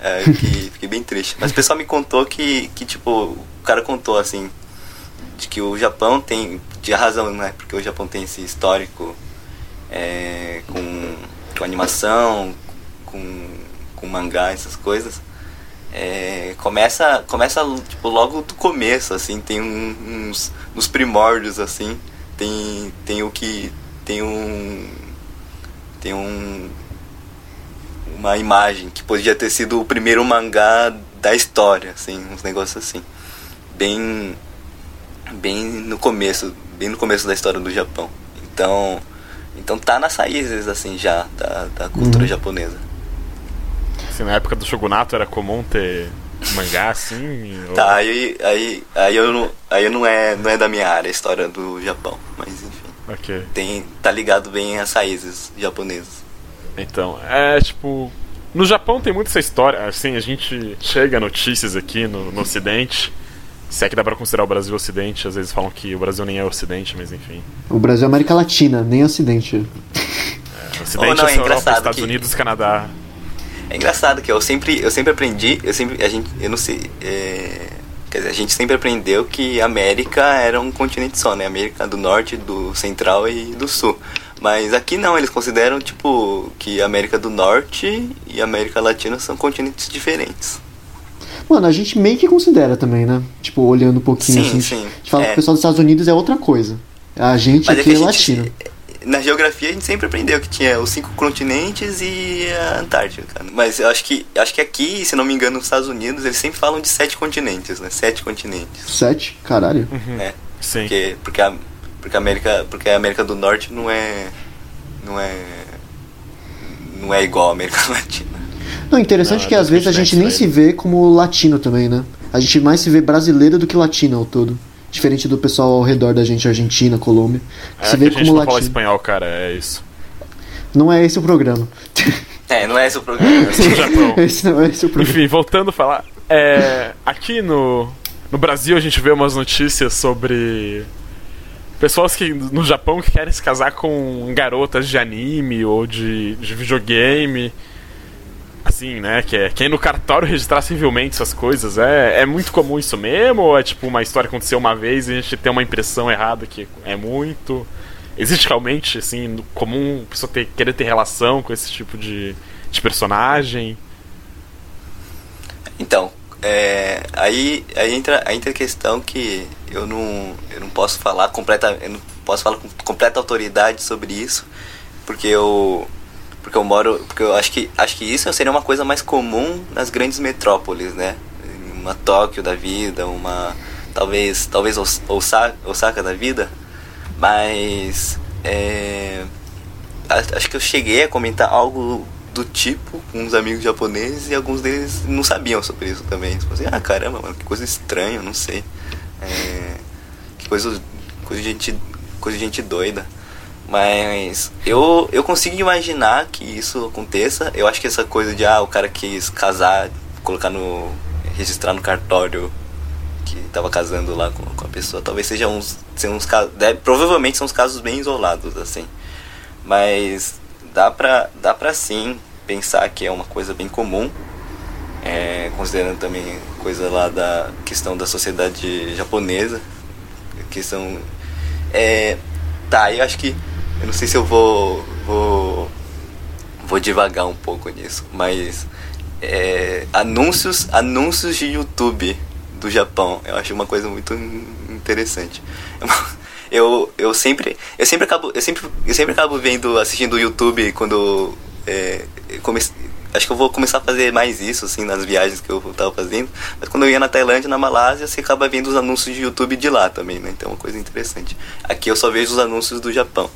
É, fiquei, fiquei bem triste. Mas o pessoal me contou que, que, tipo, o cara contou assim, de que o Japão tem. Tinha razão, né? Porque o Japão tem esse histórico é, com, com animação, com, com mangá, essas coisas. É, começa, começa tipo, logo do começo, assim, tem um- uns. Nos primórdios, assim, tem, tem o que. Tem um. Tem um. Uma imagem que podia ter sido o primeiro mangá da história, assim, uns negócios assim. Bem. Bem no começo. Bem no começo da história do Japão. Então. Então tá nas raízes, assim, já, da, da cultura Uhum. japonesa. Assim, na época do Shogunato era comum ter mangá assim? ou- Tá, aí, aí, aí, eu não, aí não, é, não é da minha área a história do Japão, mas enfim. Ok. Tem, tá ligado bem às raízes japonesas. Então, é tipo. No Japão tem muito essa história. Assim, a gente chega a notícias aqui no, no Ocidente. Se é que dá pra considerar o Brasil Ocidente, às vezes falam que o Brasil nem é Ocidente, mas enfim. O Brasil é América Latina, nem Ocidente. É, Ocidente Oh, não, é é só Europa, Estados que- Unidos, Canadá. É engraçado que eu sempre, eu sempre aprendi, eu sempre, a gente, eu não sei, é, quer dizer, a gente sempre aprendeu que a América era um continente só, né? América do Norte, do Central e do Sul. Mas aqui não, eles consideram, tipo, que América do Norte e a América Latina são continentes diferentes. Mano, a gente meio que considera também, né? Tipo, olhando um pouquinho Sim, assim. sim. A gente fala É. que o pessoal dos Estados Unidos é outra coisa. A gente Mas é aqui que é, a gente, latino. Na geografia a gente sempre aprendeu que tinha os cinco continentes e a Antártida, cara. Mas eu acho que acho que aqui, se não me engano, nos Estados Unidos, eles sempre falam de sete continentes, né? Sete continentes, Sete? Caralho. né? Sim. Porque porque a porque a América, porque a América do Norte não é não é não é igual à América Latina. Não, interessante Não, é que às dos vezes a gente nem continentes, se vê como latino também, né? A gente mais se vê brasileiro do que latino ao todo. Diferente do pessoal ao redor da gente, Argentina, Colômbia. que É se que vê a gente como não fala espanhol, cara, é isso. Não é esse o programa. É, não é esse o programa. Esse não é esse o programa. Enfim, voltando a falar. É, aqui no, no Brasil a gente vê umas notícias sobre pessoas que no Japão que querem se casar com garotas de anime ou de, de videogame. Assim, né? Que é, que é no cartório registrar civilmente essas coisas. É, é muito comum isso mesmo? Ou é tipo uma história que aconteceu uma vez e a gente tem uma impressão errada que é muito? Existe realmente, assim, comum a pessoa ter, querer ter relação com esse tipo de, de personagem? Então, é, aí, aí, entra, aí entra a questão que eu não, eu não posso falar completa, eu não posso falar com completa autoridade sobre isso, porque eu porque eu moro, porque eu acho que acho que isso seria uma coisa mais comum nas grandes metrópoles, né? Uma Tóquio da vida, uma talvez talvez Os- Osaka, Osaka da vida, mas é, acho que eu cheguei a comentar algo do tipo com uns amigos japoneses e alguns deles não sabiam sobre isso também. Falaram assim, ah caramba, mano, que coisa estranha, não sei. É, que coisa, coisa de gente, coisa de gente doida. Mas eu, eu consigo imaginar que isso aconteça. Eu acho que essa coisa de ah, o cara quis casar, colocar no. registrar no cartório que tava casando lá com, com a pessoa, talvez seja uns. Sejam uns deve- provavelmente são uns casos bem isolados, assim. Mas dá pra, dá pra sim pensar que é uma coisa bem comum. É, considerando também coisa lá da questão da sociedade japonesa, questão é, tá, eu acho que eu não sei se eu vou vou vou devagar um pouco nisso, mas é, anúncios anúncios de YouTube do Japão, eu acho uma coisa muito in- interessante. Eu, eu sempre eu sempre acabo eu sempre eu sempre acabo vendo assistindo o YouTube quando é, Acho que eu vou começar a fazer mais isso, assim, nas viagens que eu tava fazendo. Mas quando eu ia na Tailândia, na Malásia, você acaba vendo os anúncios de YouTube de lá também, né? Então é uma coisa interessante. Aqui eu só vejo os anúncios do Japão.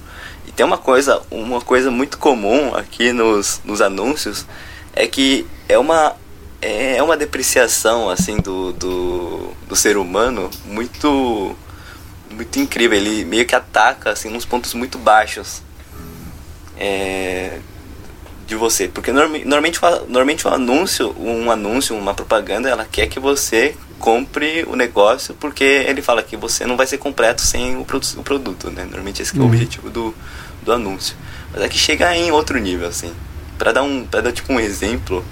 Tem uma coisa, uma coisa muito comum aqui nos, nos anúncios, é que é uma, é uma depreciação, assim, do, do, do ser humano muito, muito incrível. Ele meio que ataca, assim, nos pontos muito baixos. É, de você, porque norma- normalmente, normalmente um anúncio, um anúncio, uma propaganda, ela quer que você compre o negócio porque ele fala que você não vai ser completo sem o, produ- o produto, né? Normalmente esse é o Uhum. objetivo do, do anúncio. Mas aqui chega em outro nível, assim. Pra dar um, pra dar tipo um exemplo,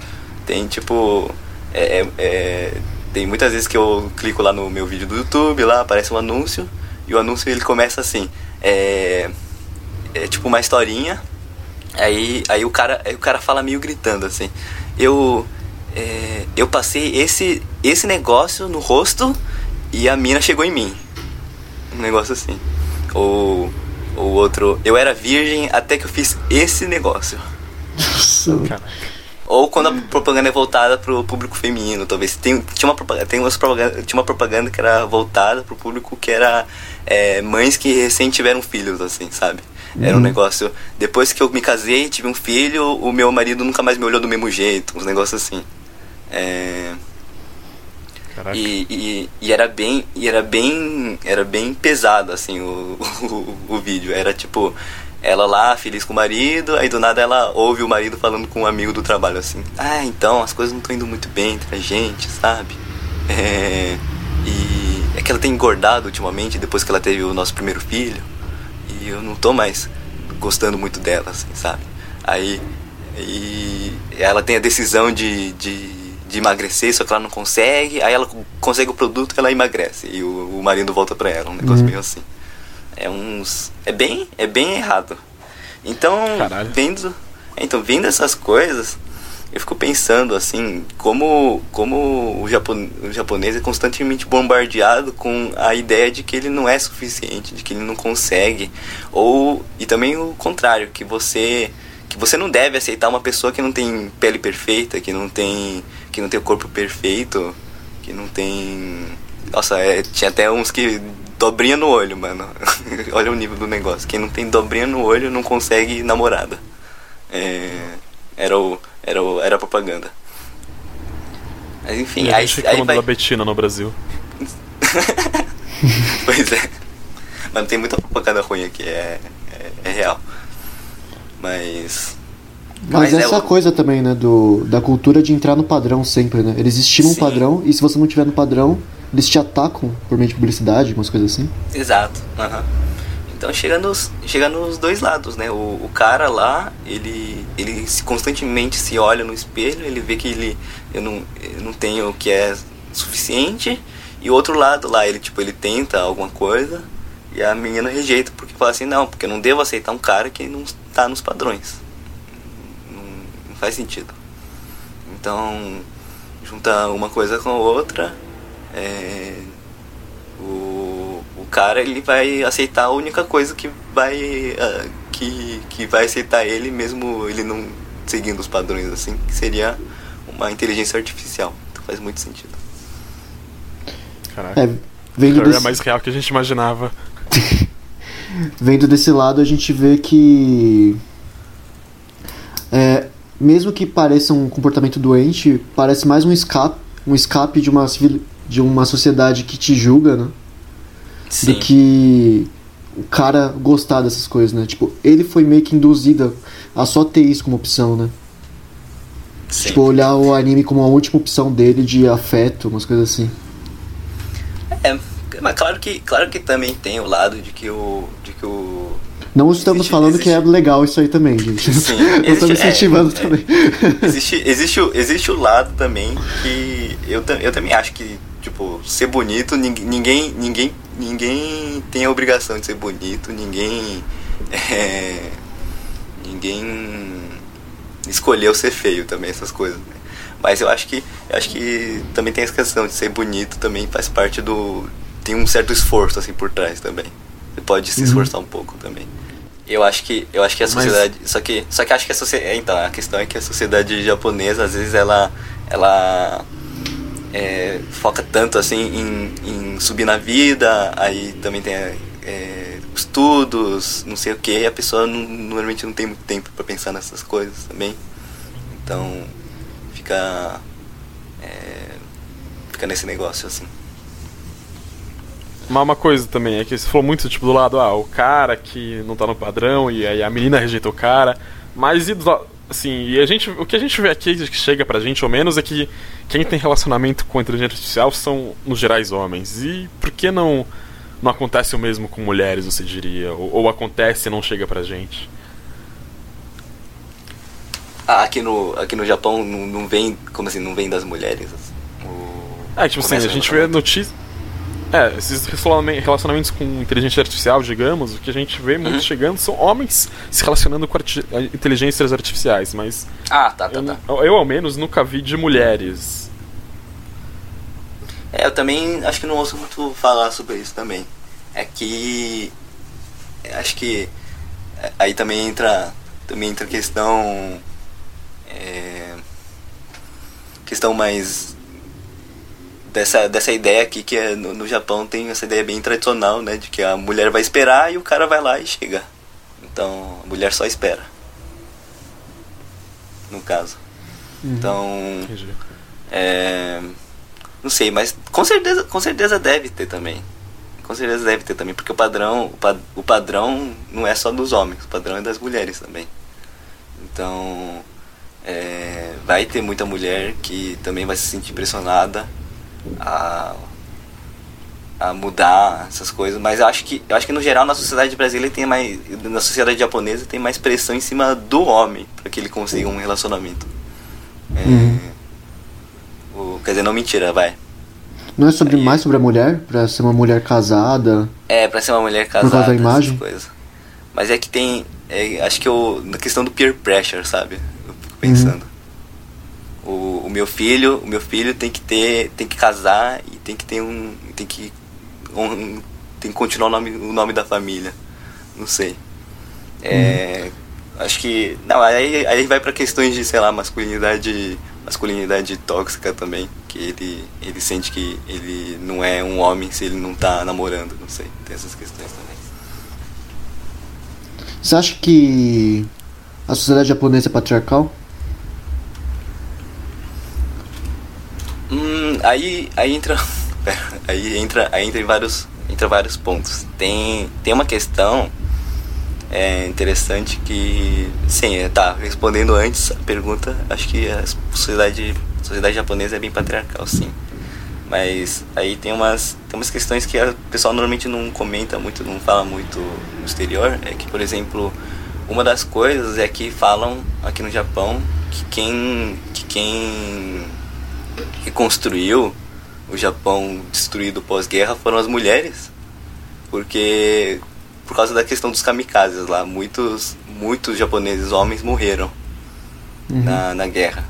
tem tipo, é, é- é- tem muitas vezes que eu clico lá no meu vídeo do YouTube, lá aparece um anúncio e o anúncio ele começa assim, é, é tipo uma historinha Aí, aí o cara, aí o cara fala meio gritando assim. Eu é, eu passei esse esse negócio no rosto e a mina chegou em mim. Um negócio assim. Ou o outro, eu era virgem até que eu fiz esse negócio. Caraca. Ou quando a propaganda é voltada pro público feminino, talvez. Tem, tinha, uma propaganda, tem umas propaganda, tinha uma propaganda que era voltada pro público que era é, mães que recém tiveram filhos, assim, sabe? Era um negócio. Depois que eu me casei, tive um filho, o meu marido nunca mais me olhou do mesmo jeito, uns negócios assim. É. e, e, era bem e era bem era bem pesado assim o, o, o vídeo. Era tipo ela lá feliz com o marido aí do nada ela ouve o marido falando com um amigo do trabalho assim. Ah então as coisas não estão indo muito bem entre a gente sabe? É, e é que ela tem engordado ultimamente depois que ela teve o nosso primeiro filho e eu não tô mais gostando muito dela assim sabe? Aí e ela tem a decisão de, de, de emagrecer, só que ela não consegue. Aí ela consegue o produto ela emagrece. E o, o marido volta pra ela. Um negócio Uhum. meio assim. É uns. É bem, é bem errado. Então, Caralho. vendo. Então, vendo essas coisas, eu fico pensando assim, como, como o, japon, o japonês é constantemente bombardeado com a ideia de que ele não é suficiente, de que ele não consegue. Ou. E também o contrário, que você que você não deve aceitar uma pessoa que não tem pele perfeita, que não tem que não tem o corpo perfeito, que não tem Nossa, é, tinha até uns que dobrinha no olho, mano. Olha o nível do negócio. Quem não tem dobrinha no olho não consegue namorada. É, era o era o, era a propaganda. Mas enfim, E aí, aí reclamando vai da Betina no Brasil. Pois é. Mas não tem muita propaganda ruim aqui, é, é, é real. Mas. Mas, Mas é essa o- coisa também, né, do, da cultura de entrar no padrão sempre, né? Eles estimam o padrão e se você não tiver no padrão, eles te atacam por meio de publicidade, umas coisas assim. Exato. aham. Então chega nos, chega nos dois lados, né? O, o cara lá, ele, ele se- constantemente se olha no espelho, ele vê que ele eu não, eu não tenho o que é suficiente. E o outro lado lá, ele tipo, ele tenta alguma coisa e a menina rejeita porque fala assim, não, porque eu não devo aceitar um cara que não está nos padrões. Não, não faz sentido. Então, junta uma coisa com a outra, é, o, o cara ele vai aceitar a única coisa que vai ah, que, que vai aceitar ele mesmo ele não seguindo os padrões assim que seria uma inteligência artificial então faz muito sentido Caraca. É, vendo Cara, é desse, mais real que a gente imaginava. Vendo desse lado, a gente vê que. É, mesmo que pareça um comportamento doente, parece mais um escape, um escape de uma, de uma sociedade que te julga, né? Sim. do que o cara gostar dessas coisas, né? Tipo, ele foi meio que induzido a só ter isso como opção, né? Sim. Tipo, olhar o anime como a última opção dele de afeto, umas coisas assim. É, mas claro que, claro que também tem o lado de que o. De que o Não estamos Existe- falando que é existe- legal isso aí também, gente. Sim, Não estamos existe- é, incentivando é. também. existe, existe, o, existe o lado também que eu, eu também acho que, tipo, ser bonito, nin- ninguém, ninguém, ninguém tem a obrigação de ser bonito, ninguém. é, ninguém escolheu ser feio também, essas coisas. né? Mas eu acho que eu acho que também tem essa questão de ser bonito também faz parte do. Tem um certo esforço assim por trás também. Você pode se Uhum. esforçar um pouco também. Eu acho que eu acho que a Mas- sociedade, só que só que acho que a sociedade, então, a questão é que a sociedade japonesa às vezes ela ela é, foca tanto assim em, em subir na vida, aí também tem é, estudos, não sei o que, e a pessoa não- normalmente não tem muito tempo para pensar nessas coisas também. Então fica é, fica nesse negócio assim. Mas uma coisa também é que você falou muito tipo do lado, ah, o cara que não tá no padrão e aí a menina rejeita o cara. Mas e do assim, e a gente, o que a gente vê aqui que chega pra gente, ao menos, é que quem tem relacionamento com a inteligência artificial são, nos gerais, homens. E por que não não acontece o mesmo com mulheres, você diria? Ou, ou acontece e não chega pra gente? Ah, aqui no aqui no Japão não, não vem como assim não vem das mulheres. O- É, tipo assim, a começa gente vê notícias. É, esses relacionamen- relacionamentos com inteligência artificial, digamos, o que a gente vê muito chegando são homens se relacionando com inteligências artificiais, mas Ah, tá, tá, eu, tá. eu, ao menos nunca vi de mulheres. É, eu também acho que não ouço muito falar sobre isso também. É que acho que é, aí também entra também entra questão é, questão mais dessa dessa ideia aqui que é, no, no Japão tem essa ideia bem tradicional, né, de que a mulher vai esperar e o cara vai lá e chega. Então, a mulher só espera. No caso. Então, Entendi. é, não sei, mas com certeza, com certeza deve ter também. Com certeza deve ter também, porque o padrão, o, pa- o padrão não é só dos homens, o padrão é das mulheres também. Então, é, vai ter muita mulher que também vai se sentir pressionada a, a mudar essas coisas, mas eu acho que eu acho que no geral na sociedade brasileira tem mais, na sociedade japonesa tem mais pressão em cima do homem para que ele consiga um relacionamento. É, Uhum. o- quer dizer, não mentira, vai. Não é sobre Aí- mais sobre a mulher? Pra ser uma mulher casada. É, pra ser uma mulher causa casada, da essas imagem? coisas. Mas é que tem. é, acho que eu, na questão do peer pressure, sabe? Eu fico pensando. O, o meu filho, o meu filho tem que ter. tem que casar e tem que ter um. tem que. um- tem que continuar o nome, o nome da família. Não sei. É, Acho que. Não, aí, aí vai pra questões de, sei lá, masculinidade. masculinidade tóxica também. Que ele, ele sente que ele não é um homem se ele não tá namorando, não sei. Tem essas questões também. Você acha que a sociedade japonesa é patriarcal? Hum, aí, aí entra. aí entra. Aí entra em vários. Entra vários pontos. Tem, tem uma questão é, interessante que. Sim, é, tá, respondendo antes a pergunta, acho que a sociedade, a sociedade japonesa é bem patriarcal, sim. Mas aí tem umas, tem umas questões que o pessoal normalmente não comenta muito, não fala muito no exterior. É que, por exemplo, uma das coisas é que falam aqui no Japão que quem, que quem reconstruiu o Japão destruído pós-guerra foram as mulheres. Porque por causa da questão dos kamikazes lá, muitos muitos japoneses homens morreram na, na guerra.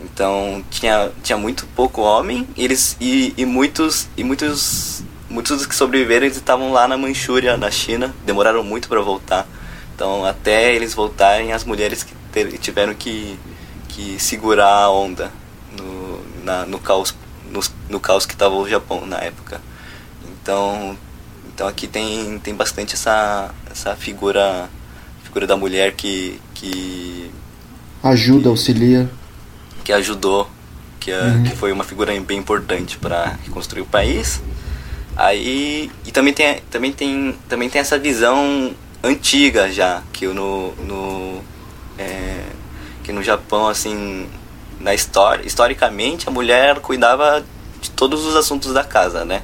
Então tinha, tinha muito pouco homem e eles e, e muitos e muitos muitos dos que sobreviveram estavam lá na Manchúria, na China, demoraram muito para voltar. Então até eles voltarem as mulheres que tiveram que, que segurar a onda na, no caos no, no caos que estava o Japão na época. Então então aqui tem, tem bastante essa, essa figura figura da mulher que, que Ajuda, auxilia. que ajudou, que, a- Uhum. que foi uma figura bem importante para reconstruir o país. Aí e também tem também tem também tem essa visão antiga já que no no é, que no Japão assim na história historicamente a mulher cuidava de todos os assuntos da casa, né?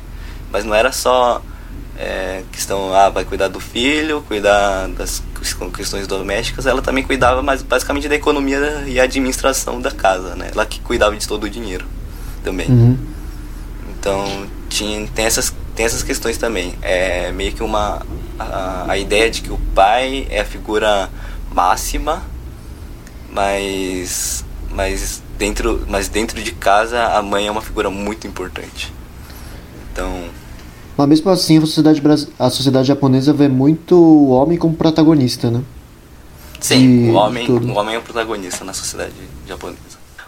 Mas não era só é, questão, ah, vai cuidar do filho, cuidar das questões domésticas, ela também cuidava mais basicamente da economia e administração da casa, né? Ela que cuidava de todo o dinheiro também. Uhum. Então tinha, tem, essas, tem essas questões também. É meio que uma. A, a ideia de que o pai é a figura máxima, mas. Mas dentro, mas dentro de casa a mãe é uma figura muito importante. Então. Mas mesmo assim a sociedade, a sociedade japonesa vê muito o homem como protagonista, né? Sim, de o homem, tudo. o homem é o protagonista na sociedade japonesa.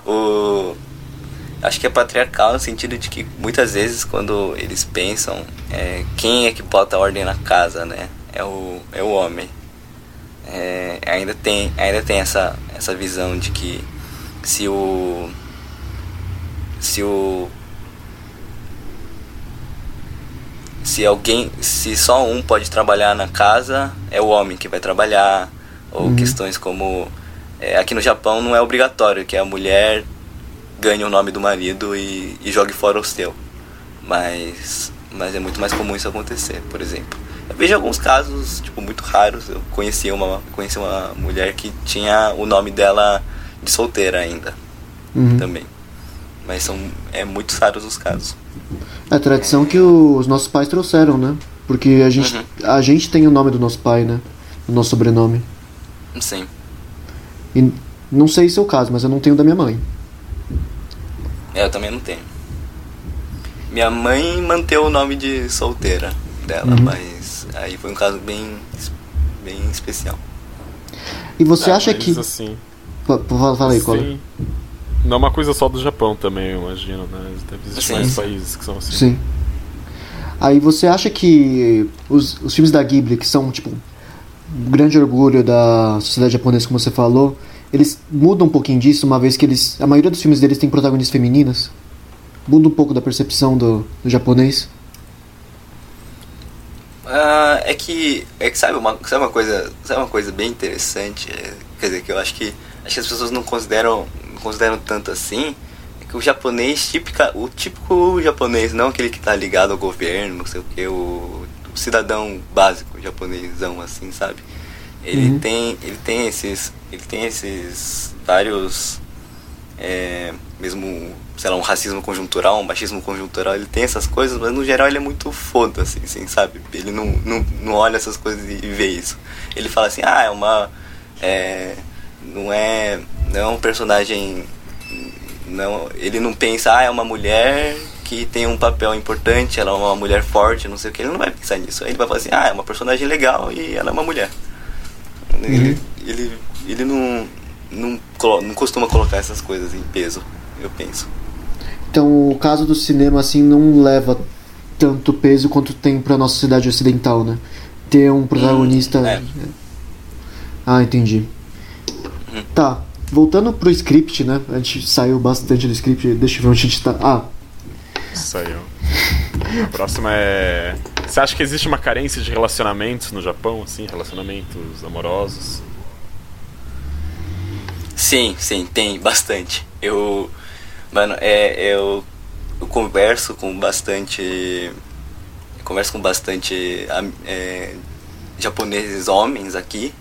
O, acho que é patriarcal no sentido de que muitas vezes quando eles pensam é, quem é que bota ordem na casa, né? É o, é o homem. É, ainda tem, ainda tem essa, essa visão de que se o se o se alguém se só um pode trabalhar na casa é o homem que vai trabalhar ou questões como é, aqui no Japão não é obrigatório que a mulher ganhe o nome do marido e, e jogue fora o seu. Mas mas é muito mais comum isso acontecer por exemplo. Eu vejo alguns casos tipo muito raros. Eu conheci uma conheci uma mulher que tinha o nome dela de solteira ainda Uhum. também mas são é muito raros os casos É a tradição que os nossos pais trouxeram, né? Porque a gente, Uhum. a gente tem o nome do nosso pai, né? O nosso sobrenome. sim E não sei se é o caso, mas eu não tenho da minha mãe. É, eu também não tenho. Minha mãe manteve o nome de solteira dela, Uhum. mas aí foi um caso bem, bem especial. E você É, acha mas, que. Assim, Fala, fala aí, Cola. sim. Não é uma coisa só do Japão também, eu imagino, né? Deve existir Sim, mais países que são assim. Sim. Aí você acha que os, os filmes da Ghibli, que são, tipo, um grande orgulho da sociedade japonesa, como você falou, eles mudam um pouquinho disso, uma vez que eles. A maioria dos filmes deles tem protagonistas femininas? Muda um pouco da percepção do, do japonês? Ah, é que é que sabe uma sabe uma coisa sabe uma coisa bem interessante É, quer dizer que eu acho que acho que as pessoas não consideram não consideram tanto assim é que o japonês típica o típico japonês não aquele que tá ligado ao governo não sei o que o, o cidadão básico japonesão assim sabe ele Uhum. tem ele tem esses ele tem esses vários é, mesmo, sei lá, um racismo conjuntural, um machismo conjuntural, ele tem essas coisas, mas no geral ele é muito foda, assim, assim sabe? Ele não, não, não olha essas coisas e vê isso. Ele fala assim, ah, é uma. É, não é. Não é um personagem. Não, ele não pensa, ah, é uma mulher que tem um papel importante, ela é uma mulher forte, não sei o que. Ele não vai pensar nisso. Ele vai falar assim, ah, é uma personagem legal e ela é uma mulher. Ele, ele, ele não, não, não costuma colocar essas coisas em peso, eu penso. Então o caso do cinema, assim, não leva tanto peso quanto tem pra nossa sociedade ocidental, né? Ter um protagonista. é. Ah, entendi. Tá, voltando pro script, né? A gente saiu bastante do script, deixa eu ver onde a gente tá. Ah, ó. A próxima é. Você acha que existe uma carência de relacionamentos no Japão, assim? Relacionamentos amorosos? Sim, sim, tem bastante. Eu. Mano, é. Eu, eu converso com bastante. eu converso com bastante é, japoneses homens aqui.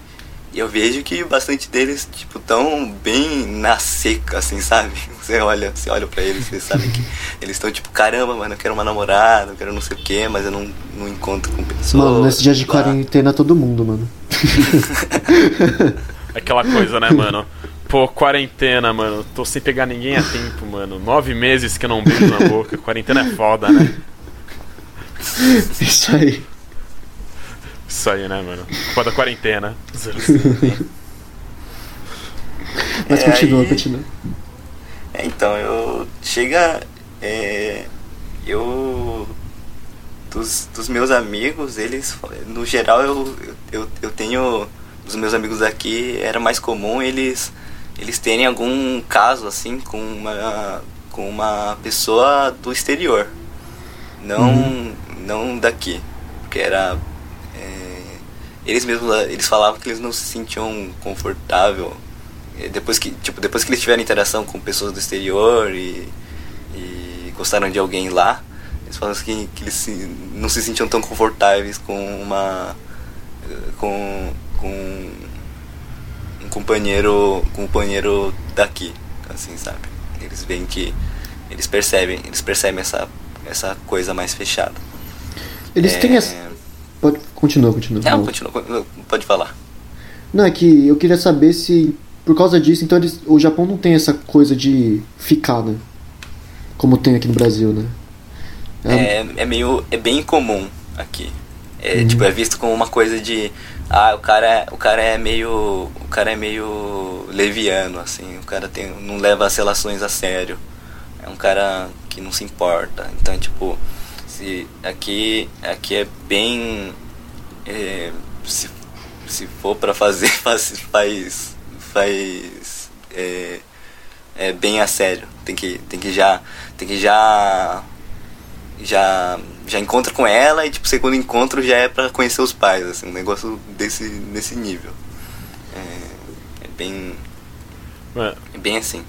E eu vejo que bastante deles, tipo, tão bem na seca, assim, sabe? Você olha, você olha pra eles, você sabe que eles estão tipo, caramba, mano, eu quero uma namorada, eu quero não sei o que, mas eu não, não encontro com pessoas. mano, nesse dia de blá. quarentena todo mundo, mano. Aquela coisa, né, mano? Pô, quarentena, mano. Tô sem pegar ninguém a tempo, mano. Nove meses que eu não beijo na boca. Quarentena é foda, né? Isso aí. Isso aí, né, mano? Culpa da quarentena. Mas É, continua, aí- continua. É, então, eu. Chega. É, eu. Dos, dos meus amigos, eles. No geral, eu, eu, eu tenho. Dos meus amigos aqui, era mais comum eles. Eles terem algum caso, assim, com uma. Com uma pessoa do exterior. Não. não daqui. Porque era. Eles mesmos eles falavam que eles não se sentiam confortável é, depois que tipo depois que eles tiveram interação com pessoas do exterior e, e gostaram de alguém lá eles falam que, que eles se, não se sentiam tão confortáveis com uma com, com um companheiro um companheiro daqui assim sabe eles veem que eles percebem eles percebem essa essa coisa mais fechada Eles É, têm essa. Continua, continua. não continua pode falar Não, é que eu queria saber se, por causa disso, então eles, o Japão não tem essa coisa de ficar, né? Como tem aqui no Brasil, né? é, é meio é bem comum aqui é Uhum. tipo é visto como uma coisa de ah o cara é- o cara é meio o cara é meio leviano assim o cara tem não leva as relações a sério é um cara que não se importa então tipo se aqui aqui é bem é, se, se for pra fazer faz faz faz é, é bem a sério. Tem que tem que já tem que já já já encontra com ela e tipo segundo encontro já é pra conhecer os pais assim um negócio desse nesse nível. É, é bem É, é bem assim.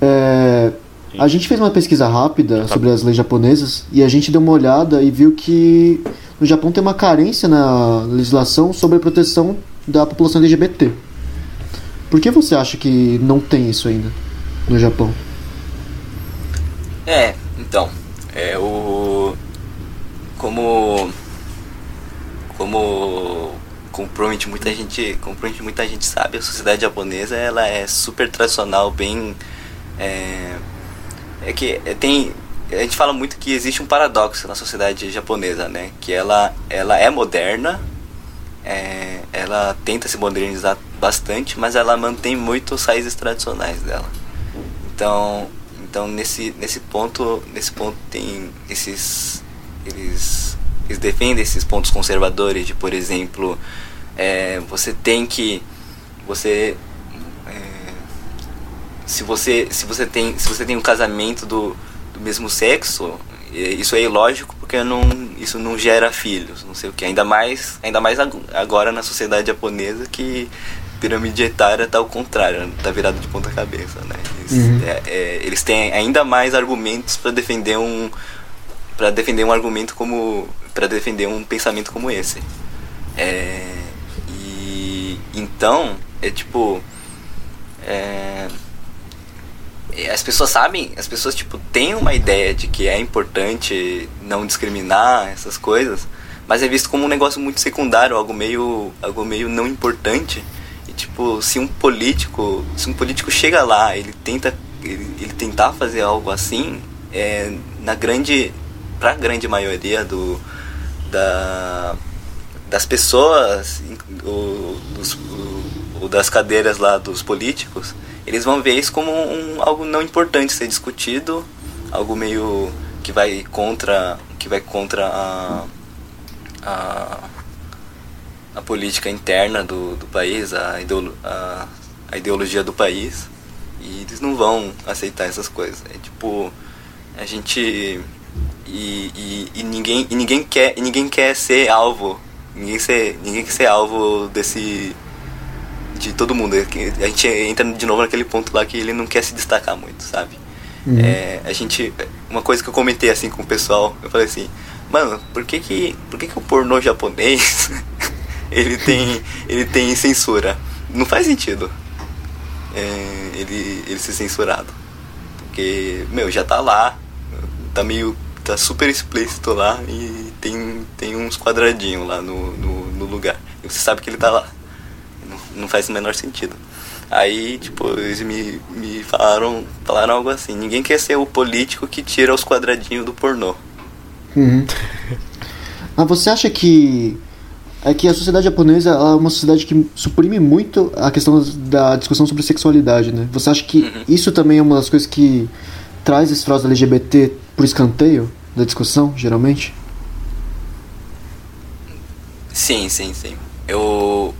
É, a gente fez uma pesquisa rápida sobre as leis japonesas e a gente deu uma olhada e viu que no Japão tem uma carência na legislação sobre a proteção da população LGBT. Por que você acha que não tem isso ainda no Japão? É, então, é o como como provavelmente muita gente, como provavelmente muita gente sabe, a sociedade japonesa ela é super tradicional, bem é, é que tem a gente fala muito que existe um paradoxo na sociedade japonesa, né? Que ela ela é moderna, é, ela tenta se modernizar bastante, mas ela mantém muito as raízes tradicionais dela. Então, então nesse nesse ponto, nesse ponto tem esses eles eles defendem esses pontos conservadores de, por exemplo, é, você tem que você se você se você tem se você tem um casamento do, do mesmo sexo é, isso é ilógico porque não isso não gera filhos não sei o que ainda mais ainda mais ag- agora na sociedade japonesa que pirâmide etária tá ao contrário tá virada de ponta cabeça né? Eles, Uhum. é, é, eles têm ainda mais argumentos para defender um para defender um argumento como para defender um pensamento como esse. É, e então é tipo é, as pessoas sabem as pessoas tipo têm uma ideia de que é importante não discriminar essas coisas mas é visto como um negócio muito secundário algo meio algo meio não importante. E tipo se um político se um político chega lá ele tenta ele, ele tentar fazer algo assim é, na grande pra grande maioria do da das pessoas o, dos, o, o das cadeiras lá dos políticos eles vão ver isso como um, algo não importante ser discutido algo meio que vai contra que vai contra a a, a política interna do, do país a, ideolo, a, a ideologia do país. E eles não vão aceitar essas coisas. É tipo a gente e, e, e ninguém e ninguém quer e ninguém quer ser alvo. Ninguém ser ninguém quer ser alvo desse de todo mundo. A gente entra de novo naquele ponto lá que ele não quer se destacar muito sabe? Uhum. é, a gente uma coisa que eu comentei assim com o pessoal eu falei assim mano por que que por que que o pornô japonês ele tem ele tem censura? Não faz sentido é, ele ele ser censurado. Porque meu já tá lá tá meio tá super explícito lá e tem tem uns quadradinhos lá no, no, no lugar. E você sabe que ele tá lá não, faz o menor sentido aí tipo eles me, me falaram falaram algo assim ninguém quer ser o político que tira os quadradinhos do pornô Uhum. Mas você acha que é que a sociedade japonesa é uma sociedade que suprime muito a questão da discussão sobre sexualidade, né? Você acha que Uhum. isso também é uma das coisas que traz esse troço LGBT pro escanteio da discussão, geralmente? Sim, sim, sim. Eu.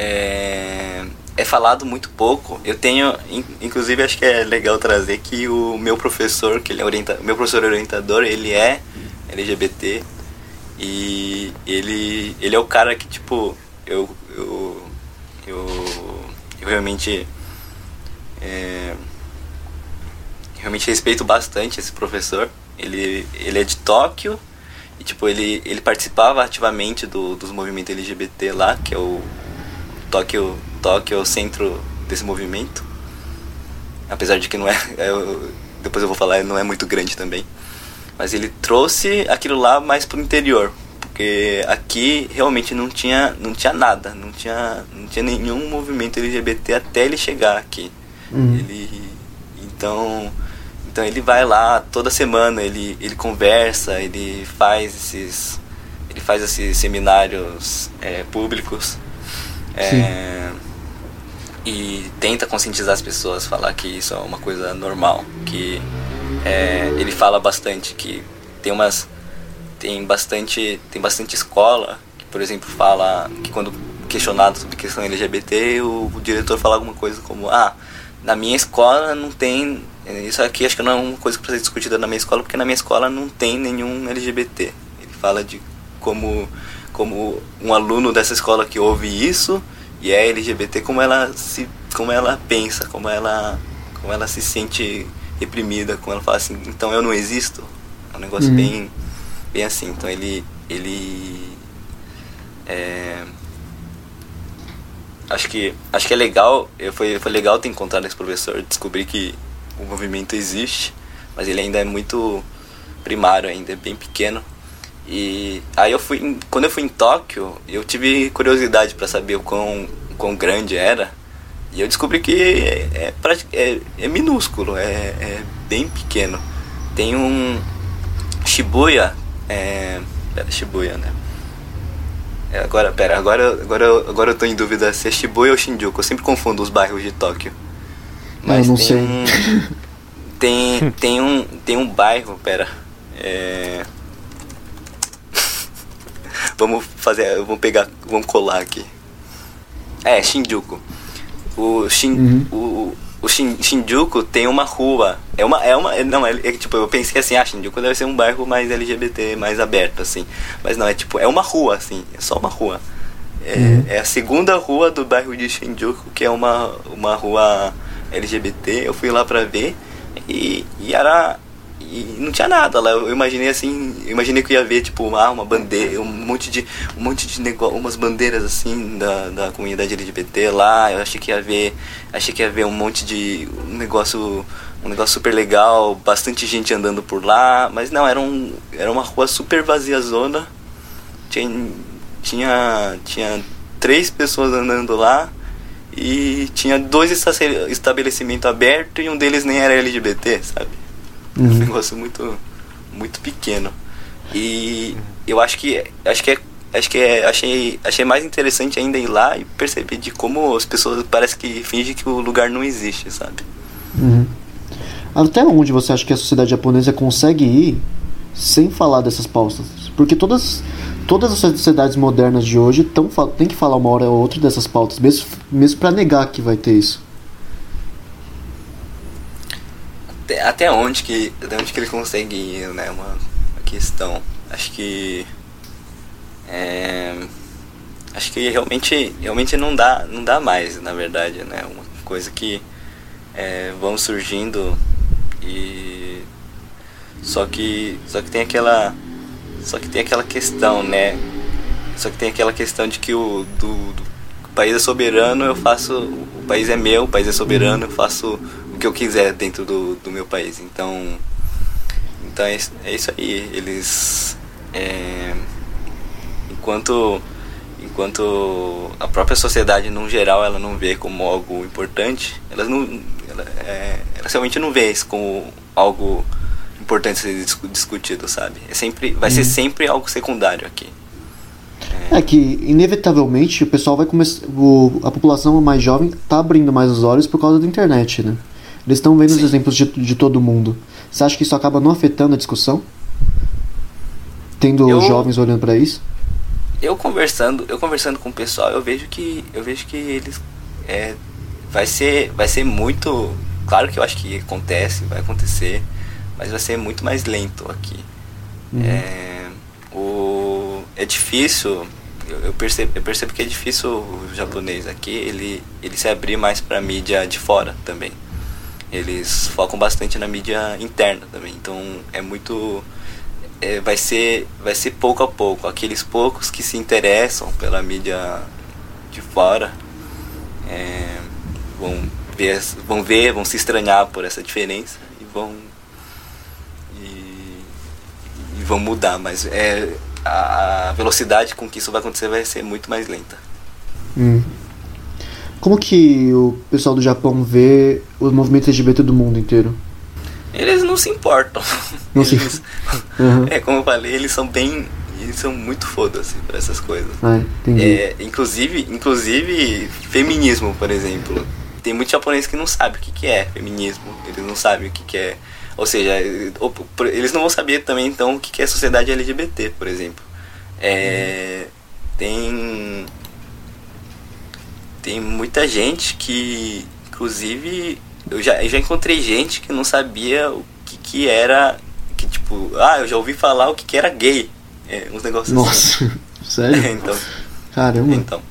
É, é falado muito pouco. Eu tenho. in- Inclusive, acho que é legal trazer que o meu professor, que ele é orienta, meu professor orientador, ele é LGBT e ele ele é o cara que tipo eu eu eu, eu realmente é, realmente respeito bastante esse professor. Ele ele é de Tóquio e tipo ele ele participava ativamente do, dos movimentos LGBT lá, que é o Tóquio Tóquio é o centro desse movimento. Apesar de que não é, é depois eu vou falar, não é muito grande também. Mas ele trouxe aquilo lá mais pro interior, porque aqui realmente não tinha, não tinha nada, não tinha, não tinha nenhum movimento LGBT até ele chegar aqui. Uhum. Ele, então, então ele vai lá toda semana, ele, ele conversa, ele faz esses, ele faz esses seminários é, públicos. É, e tenta conscientizar as pessoas, falar que isso é uma coisa normal, que é, ele fala bastante que tem umas tem bastante tem bastante escola que por exemplo fala que quando questionado sobre questão LGBT o, o diretor fala alguma coisa como ah na minha escola não tem isso aqui acho que não é uma coisa para ser discutida na minha escola porque na minha escola não tem nenhum LGBT ele fala de como como um aluno dessa escola que ouve isso e é LGBT como ela se como ela pensa como ela como ela se sente reprimida como ela fala assim então eu não existo? É um negócio Uhum. bem bem assim. Então ele ele é, acho que acho que é legal eu foi foi legal ter encontrado esse professor descobrir que o movimento existe mas ele ainda é muito primário ainda é bem pequeno e aí eu fui em- quando eu fui em Tóquio eu tive curiosidade para saber o quão, quão grande era e eu descobri que é, é, é, minúsculo é, é bem pequeno tem um Shibuya é, pera, Shibuya né é, agora, pera, agora, agora, eu- agora eu tô em dúvida se é Shibuya ou Shinjuku. Eu sempre confundo os bairros de Tóquio. Eu não tem sei. Um, tem, tem, um, tem um bairro, pera. É... vamos fazer, vamos pegar, vamos colar aqui. É, Shinjuku. O, Shin, Uhum. o, o Shin, Shinjuku tem uma rua. É uma. É uma não, é, é tipo, eu pensei assim, ah, Shinjuku deve ser um bairro mais LGBT, mais aberto, assim. Mas não, é tipo, é uma rua, assim, é só uma rua. É, é a segunda rua do bairro de Shinjuku, que é uma, uma rua LGBT. Eu fui lá pra ver e, e era. E não tinha nada lá. Eu imaginei assim, eu imaginei que ia ver tipo ah, uma bandeira, um monte de um monte de negócio, umas bandeiras assim da, da comunidade LGBT lá. Eu achei que ia ver, achei que ia ver um monte de um negócio, um negócio super legal, bastante gente andando por lá, mas não, era um era uma rua super vazia zona. Tinha tinha tinha três pessoas andando lá e tinha dois esta- estabelecimentos abertos e um deles nem era LGBT, sabe? Um Uhum. negócio muito muito pequeno. E eu acho que acho que é, acho que é, achei achei mais interessante ainda ir lá e perceber de como as pessoas parece que fingem que o lugar não existe, sabe? Uhum. Até onde você acha que a sociedade japonesa consegue ir sem falar dessas pautas? Porque todas, todas as sociedades modernas de hoje tão, tem que falar uma hora ou outra dessas pautas, mesmo, mesmo para negar que vai ter isso. Até, onde que até onde que ele consegue ir, né? Uma, uma questão. Acho que é, acho que realmente realmente não dá não dá mais, na verdade, né? Uma coisa que é, vão surgindo e só que só que tem aquela só que tem aquela questão, né? Só que tem aquela questão de que o do, do o país é soberano, eu faço o país é meu, o país é soberano, eu faço o que eu quiser dentro do, do meu país. Então então é, isso- é isso aí. Eles é, enquanto enquanto a própria sociedade no geral ela não vê como algo importante, elas não ela, é, elas realmente não vê isso como algo importante ser discu- discutido, sabe? É sempre vai ser sempre algo secundário aqui. É que, inevitavelmente, o pessoal vai começar. o- A população mais jovem tá abrindo mais os olhos por causa da internet, né? Eles estão vendo os Sim. exemplos de, de todo mundo. Você acha que isso acaba não afetando a discussão? Tendo Eu- os jovens olhando pra isso? eu conversando eu conversando com o pessoal eu vejo que eu vejo que eles é, vai ser vai ser muito claro que eu acho que acontece vai acontecer mas vai ser muito mais lento aqui É, o, é difícil, eu, eu percebo, eu percebo que é difícil o japonês aqui, ele, ele se abrir mais pra mídia de fora também. Eles focam bastante na mídia interna também, então é muito é, vai ser vai ser pouco a pouco aqueles poucos que se interessam pela mídia de fora é, vão ver vão ver vão se estranhar por essa diferença e vão e, e vão mudar mas é a, velocidade com que isso vai acontecer vai ser muito mais lenta Hum. Como que o pessoal do Japão vê os movimentos LGBT do mundo inteiro? eles não se importam Não se- Eles- Uhum. é como eu falei eles são bem eles são muito foda-se pra essas coisas Ah, entendi. É, inclusive, inclusive feminismo, por exemplo. Tem muito japonês que não sabe o que, que é feminismo. Eles não sabem o que, que é. Ou seja, eles não vão saber também então o que, que é sociedade LGBT, por exemplo. É, tem tem muita gente que, inclusive, eu já, eu já encontrei gente que não sabia o que, que era. Que tipo, ah, eu já ouvi falar o que, que era gay. É, uns negócios assim. Nossa, sério? então, Caramba. então.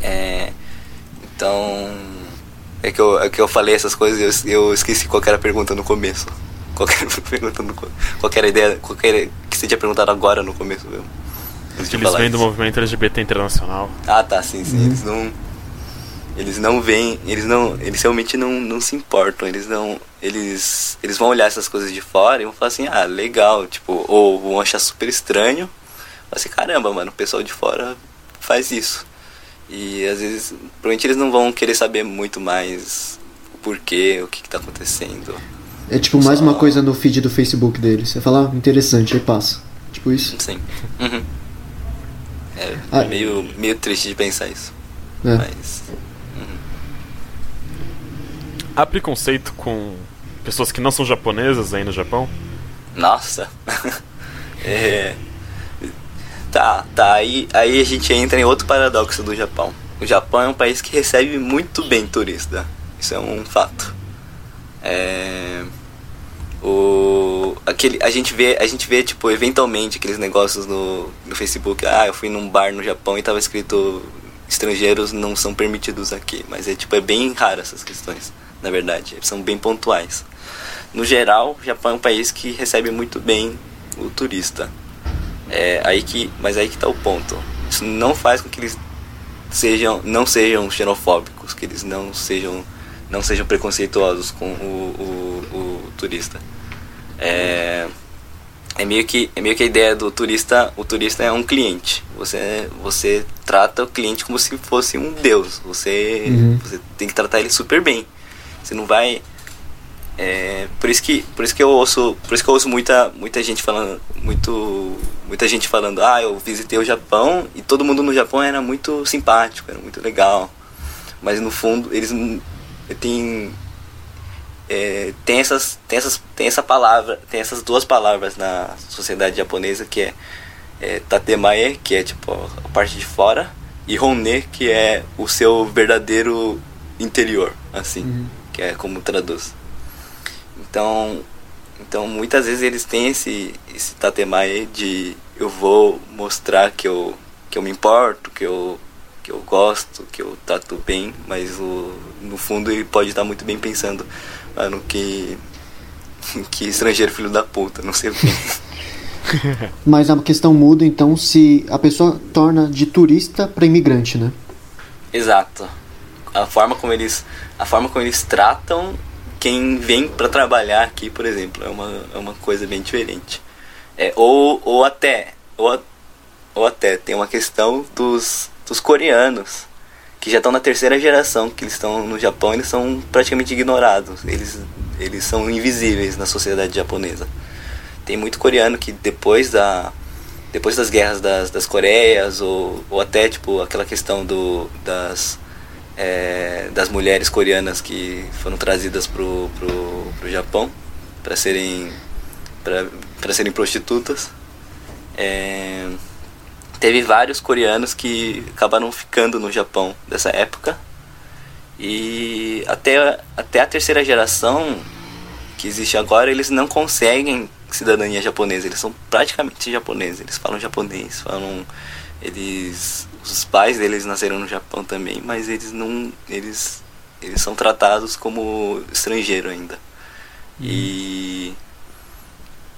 É, então. É que, eu, é que eu falei essas coisas e eu, eu esqueci qual que era a pergunta no começo. Qual era a pergunta no Qual era a ideia. Qual que, era, que você tinha perguntado agora no começo mesmo. Eles vêm do movimento LGBT internacional. Ah, tá, sim, sim. Uhum. Eles não. Eles não veem, eles não, eles realmente não, não se importam, eles não, eles, eles vão olhar essas coisas de fora e vão falar assim, ah, legal, tipo, ou vão achar super estranho, falar assim, caramba, mano, o pessoal de fora faz isso. E às vezes, provavelmente eles não vão querer saber muito mais o porquê, o que, que tá acontecendo. É tipo mais uma Só- coisa no feed do Facebook deles. Você fala, ah, interessante, aí passa. Tipo isso. Sim. Uhum. É Ah. meio, meio triste de pensar isso. É. Mas. Há preconceito com pessoas que não são japonesas aí no Japão? Nossa. é. Tá, tá. Aí, aí a gente entra em outro paradoxo do Japão. O Japão é um país que recebe muito bem turista. Isso é um fato. É. O, aquele, a gente vê, a gente vê tipo eventualmente aqueles negócios no, no Facebook. Ah, eu fui num bar no Japão e tava escrito estrangeiros não são permitidos aqui. Mas é tipo é bem raro essas questões, na verdade. São bem pontuais. No geral, o Japão é um país que recebe muito bem o turista. É aí que, mas aí que tá o ponto. Isso não faz com que eles sejam, não sejam xenofóbicos, que eles não sejam, não sejam preconceituosos com o, o, o turista. É, é meio que é meio que a ideia do turista, o turista é um cliente. Você você trata o cliente como se fosse um deus. Você Uhum. você tem que tratar ele super bem. Você não vai é, por isso que por isso que eu ouço por isso que eu ouço muita muita gente falando muito muita gente falando ah eu visitei o Japão e todo mundo no Japão era muito simpático era muito legal mas no fundo eles tem é, tem essas tem essas tem essa palavra tem essas duas palavras na sociedade japonesa que é, é tatemae que é tipo a parte de fora e honne que é o seu verdadeiro interior assim Uhum. que é como traduz então, então muitas vezes eles têm esse esse tatemae de eu vou mostrar que eu que eu me importo, que eu que eu gosto, que eu trato bem, mas o, no fundo ele pode estar muito bem pensando, mano, que que estrangeiro filho da puta, não sei o quê. Mas a questão muda então se a pessoa torna de turista pra imigrante, né? Exato. A forma como eles a forma como eles tratam quem vem para trabalhar aqui, por exemplo, é uma, é uma coisa bem diferente. É, ou, ou até ou, ou até tem uma questão dos, dos coreanos que já estão na terceira geração que eles estão no Japão, eles são praticamente ignorados. Eles eles são invisíveis na sociedade japonesa. Tem muito coreano que depois da depois das guerras das, das Coreias ou, ou até tipo aquela questão do das é, das mulheres coreanas que foram trazidas pro, pro, pro Japão para serem para serem prostitutas é, teve vários coreanos que acabaram ficando no Japão dessa época. E até, até a terceira geração que existe agora eles não conseguem cidadania japonesa, eles são praticamente japoneses, eles falam japonês, falam eles os pais deles nasceram no Japão também, mas eles não eles eles são tratados como estrangeiro ainda. E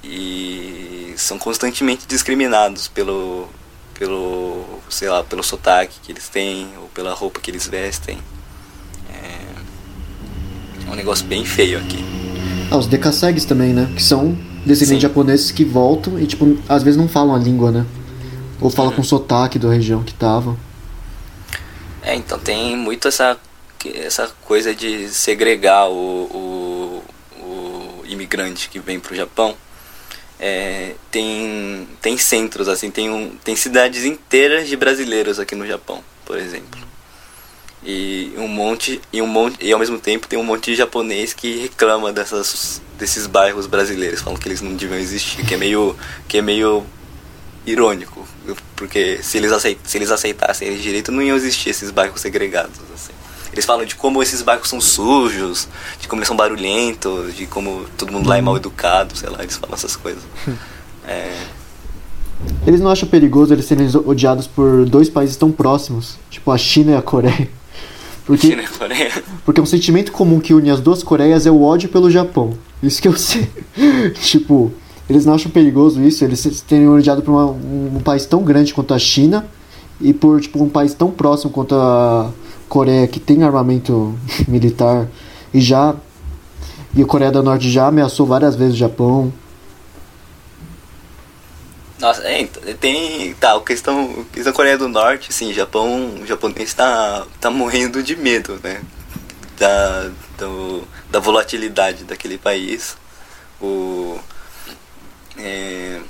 e são constantemente discriminados pelo pelo sei lá pelo sotaque que eles têm ou pela roupa que eles vestem é, é um negócio bem feio aqui Ah, os Dekasegs também, né? Que são descendentes Sim. japoneses que voltam e, tipo, às vezes não falam a língua, né? Ou falam Uhum. com sotaque da região que tava. É, então tem muito essa, essa coisa de segregar o, o, o imigrante que vem pro Japão. É, tem, tem centros, assim, tem, um, tem cidades inteiras de brasileiros aqui no Japão, por exemplo. E um monte, e um monte, e ao mesmo tempo tem um monte de japonês que reclama dessas, desses bairros brasileiros, falam que eles não deviam existir, que é meio, que é meio irônico, porque se eles, aceit, se eles aceitassem direito, não iam existir esses bairros segregados. Assim. Eles falam de como esses bairros são sujos, de como eles são barulhentos, de como todo mundo lá é mal educado, sei lá, eles falam essas coisas. É, Eles não acham perigoso eles serem odiados por dois países tão próximos, tipo a China e a Coreia. Porque, China e Coreia. porque um sentimento comum que une as duas Coreias é o ódio pelo Japão. Isso que eu sei. tipo, eles não acham perigoso isso, eles terem odiado por uma- um, um país tão grande quanto a China e por tipo um país tão próximo quanto a Coreia que tem armamento militar e já e a Coreia do Norte já ameaçou várias vezes o Japão. Nossa, é, então, tem. Tá, a questão, a questão Coreia do Norte, sim, Japão, o japonês tá, tá morrendo de medo, né? Da, do, da volatilidade daquele país. O. É,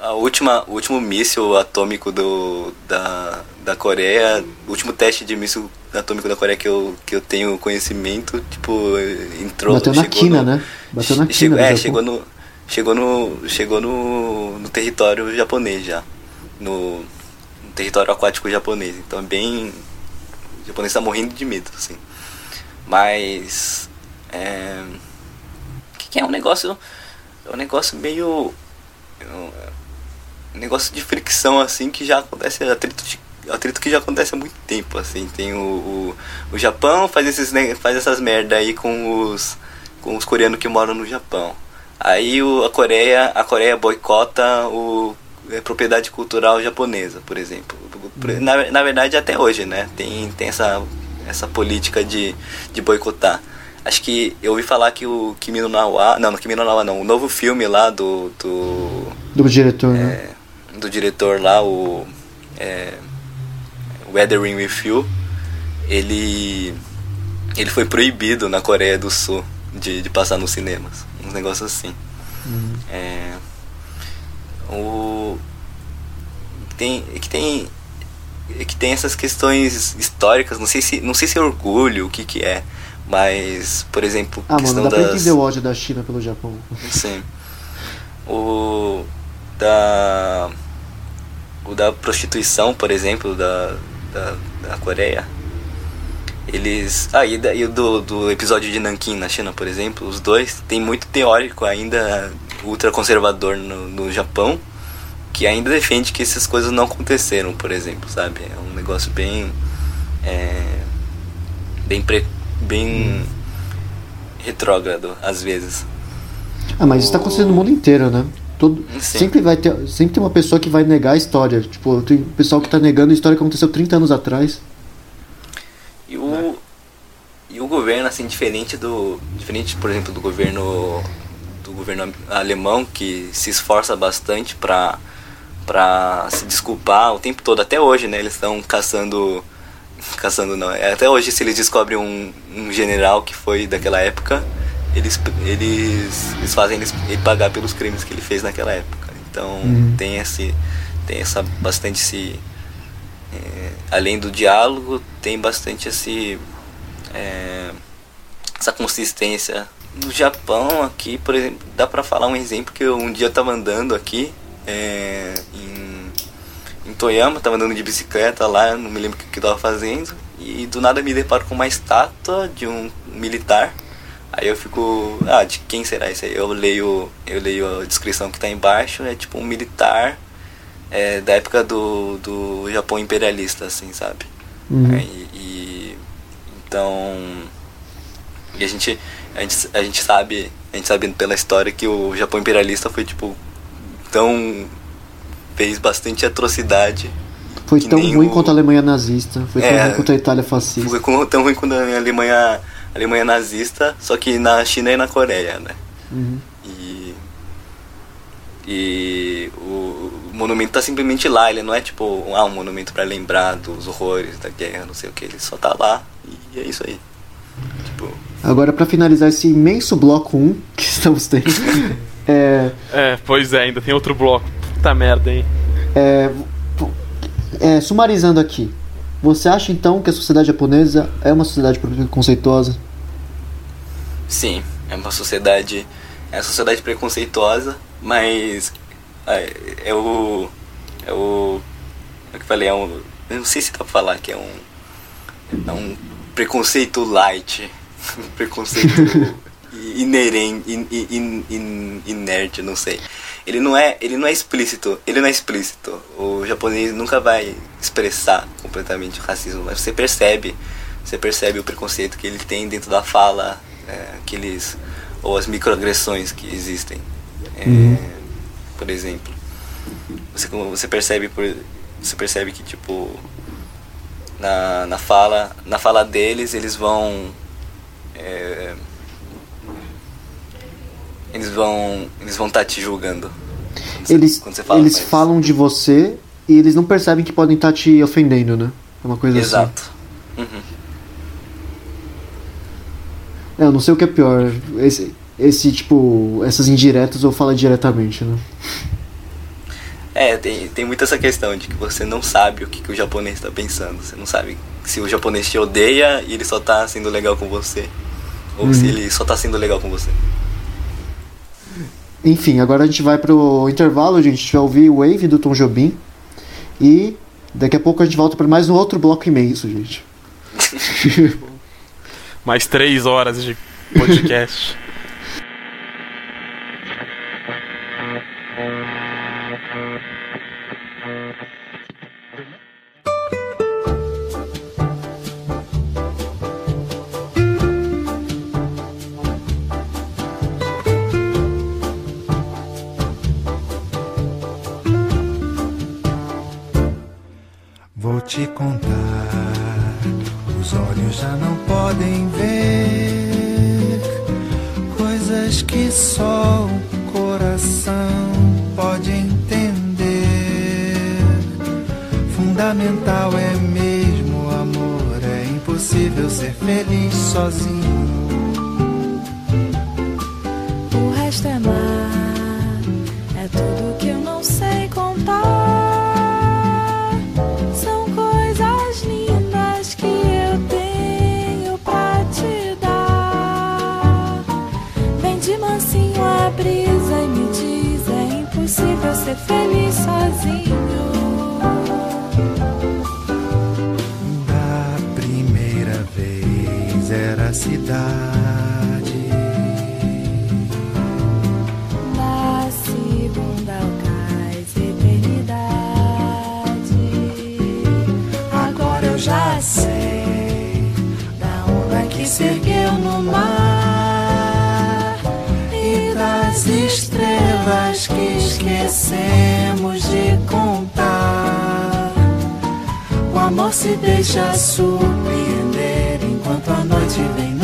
a última, o último míssil atômico do, da, da Coreia, o último teste de míssil atômico da Coreia que eu, que eu tenho conhecimento, tipo, entrou. Bateu na chegou quina, no- né? Bateu na Che- quina É, chegou no, chegou no, chegou no, no território japonês já, no, no território aquático japonês. Então é bem, o japonês está morrendo de medo, assim. Mas é, que, é um negócio, é um negócio meio, negócio de fricção assim que já acontece atrito de atrito que já acontece há muito tempo assim. Tem o, o, o Japão faz esses faz essas merda aí com os com os coreanos que moram no Japão. Aí o, a Coreia a Coreia boicota o a propriedade cultural japonesa por exemplo. Na, na verdade até hoje né? Tem tem essa essa política de, de boicotar. Acho que eu ouvi falar que o Kimi no Nawa não no Kimi no Nawa não o novo filme lá do, do Do diretor, né? Do diretor lá, o é, Weathering with You, ele, ele foi proibido na Coreia do Sul de, de passar nos cinemas. Uns negócios assim. É, o, tem, é que tem é que tem essas questões históricas, não sei se não sei se é orgulho, o que que é, mas por exemplo, Ah, questão mano, dá pra das entender o ódio da China pelo Japão. Sim. O da o da prostituição, por exemplo, da, da, da Coreia. Eles. Ah, e, da, e o do, do episódio de Nanquim na China, por exemplo, os dois tem muito teórico ainda ultraconservador no, no Japão que ainda defende que essas coisas não aconteceram, por exemplo, sabe? É um negócio bem. É, bem. Pre, bem. retrógrado, às vezes. Ah, mas isso tá acontecendo no mundo inteiro, né? Todo, Sim. sempre vai ter, sempre tem uma pessoa que vai negar a história. Tipo, tem pessoal que tá negando a história que aconteceu 30 anos atrás. E o, e o governo, assim, diferente do. Diferente, por exemplo, do governo. Do governo alemão, que se esforça bastante pra, pra se desculpar o tempo todo, até hoje, né? Eles estão caçando. Caçando não. é, Até hoje se eles descobrem um, um general que foi daquela época, eles, eles, eles fazem ele pagar pelos crimes que ele fez naquela época. Então Uhum. tem esse. Tem essa bastante esse. é, além do diálogo, tem bastante esse. é, essa consistência. No Japão aqui, por exemplo, dá pra falar um exemplo que eu, um dia eu tava andando aqui é, em, em Toyama, tava andando de bicicleta lá, não me lembro o que, que eu tava fazendo, e do nada me deparo com uma estátua de um militar Aí eu fico, ah, de quem será isso aí? Eu leio, eu leio a descrição que tá embaixo, é tipo um militar é, da época do, do Japão imperialista, assim, sabe? Uhum. Aí, e então e a gente, a gente a gente sabe a gente sabe pela história que o Japão imperialista foi tipo tão fez bastante atrocidade Foi tão ruim o- quanto a Alemanha nazista. Foi tão É. ruim quanto a Itália fascista. foi tão ruim quanto a Alemanha Alemanha nazista só que na China e na Coreia né Uhum. e e o, o monumento tá simplesmente lá ele não é tipo ah, um monumento para lembrar dos horrores da guerra não sei o que ele só tá lá e é isso aí tipo Agora, pra finalizar esse imenso bloco 1 que estamos tendo, é, É, pois é, ainda tem outro bloco. Puta merda, hein? é, é, sumarizando aqui, você acha então que a sociedade japonesa é uma sociedade preconceituosa? Sim, é uma sociedade. É uma sociedade preconceituosa, mas. É, é o. É o. É o que eu falei, é um. Eu não sei se dá pra falar que é um. É um preconceito light. Um preconceito inerente. In, in, in, inerte, não sei. Ele não é. Ele não é explícito. Ele não é explícito. O japonês nunca vai expressar completamente o racismo, mas você percebe. Você percebe o preconceito que ele tem dentro da fala, é, aqueles ou as microagressões que existem. É, Uhum. Por exemplo, você você percebe por você percebe que tipo na, na fala na fala deles eles vão é, eles vão eles vão estar te julgando. Quando você- Eles, quando você fala eles falam de você e eles não percebem que podem estar te ofendendo, né? É uma coisa assim. Exato. Uhum. É, eu não sei o que é pior. Esse, esse tipo, essas indiretas ou fala diretamente, né? É, tem, tem muito essa questão de que você não sabe o que, que o japonês está pensando. Você não sabe se o japonês te odeia e ele só tá sendo legal com você. Ou Uhum. se ele só tá sendo legal com você. Enfim, agora a gente vai pro intervalo, gente. A gente vai ouvir Wave do Tom Jobim. E daqui a pouco a gente volta para mais um outro bloco imenso, gente. Mais três horas de podcast. Vou te contar, os olhos já não podem ver coisas que só o coração pode entender. Fundamental é mesmo o amor, é impossível ser feliz sozinho. Impossível se deixa surpreender enquanto a noite vem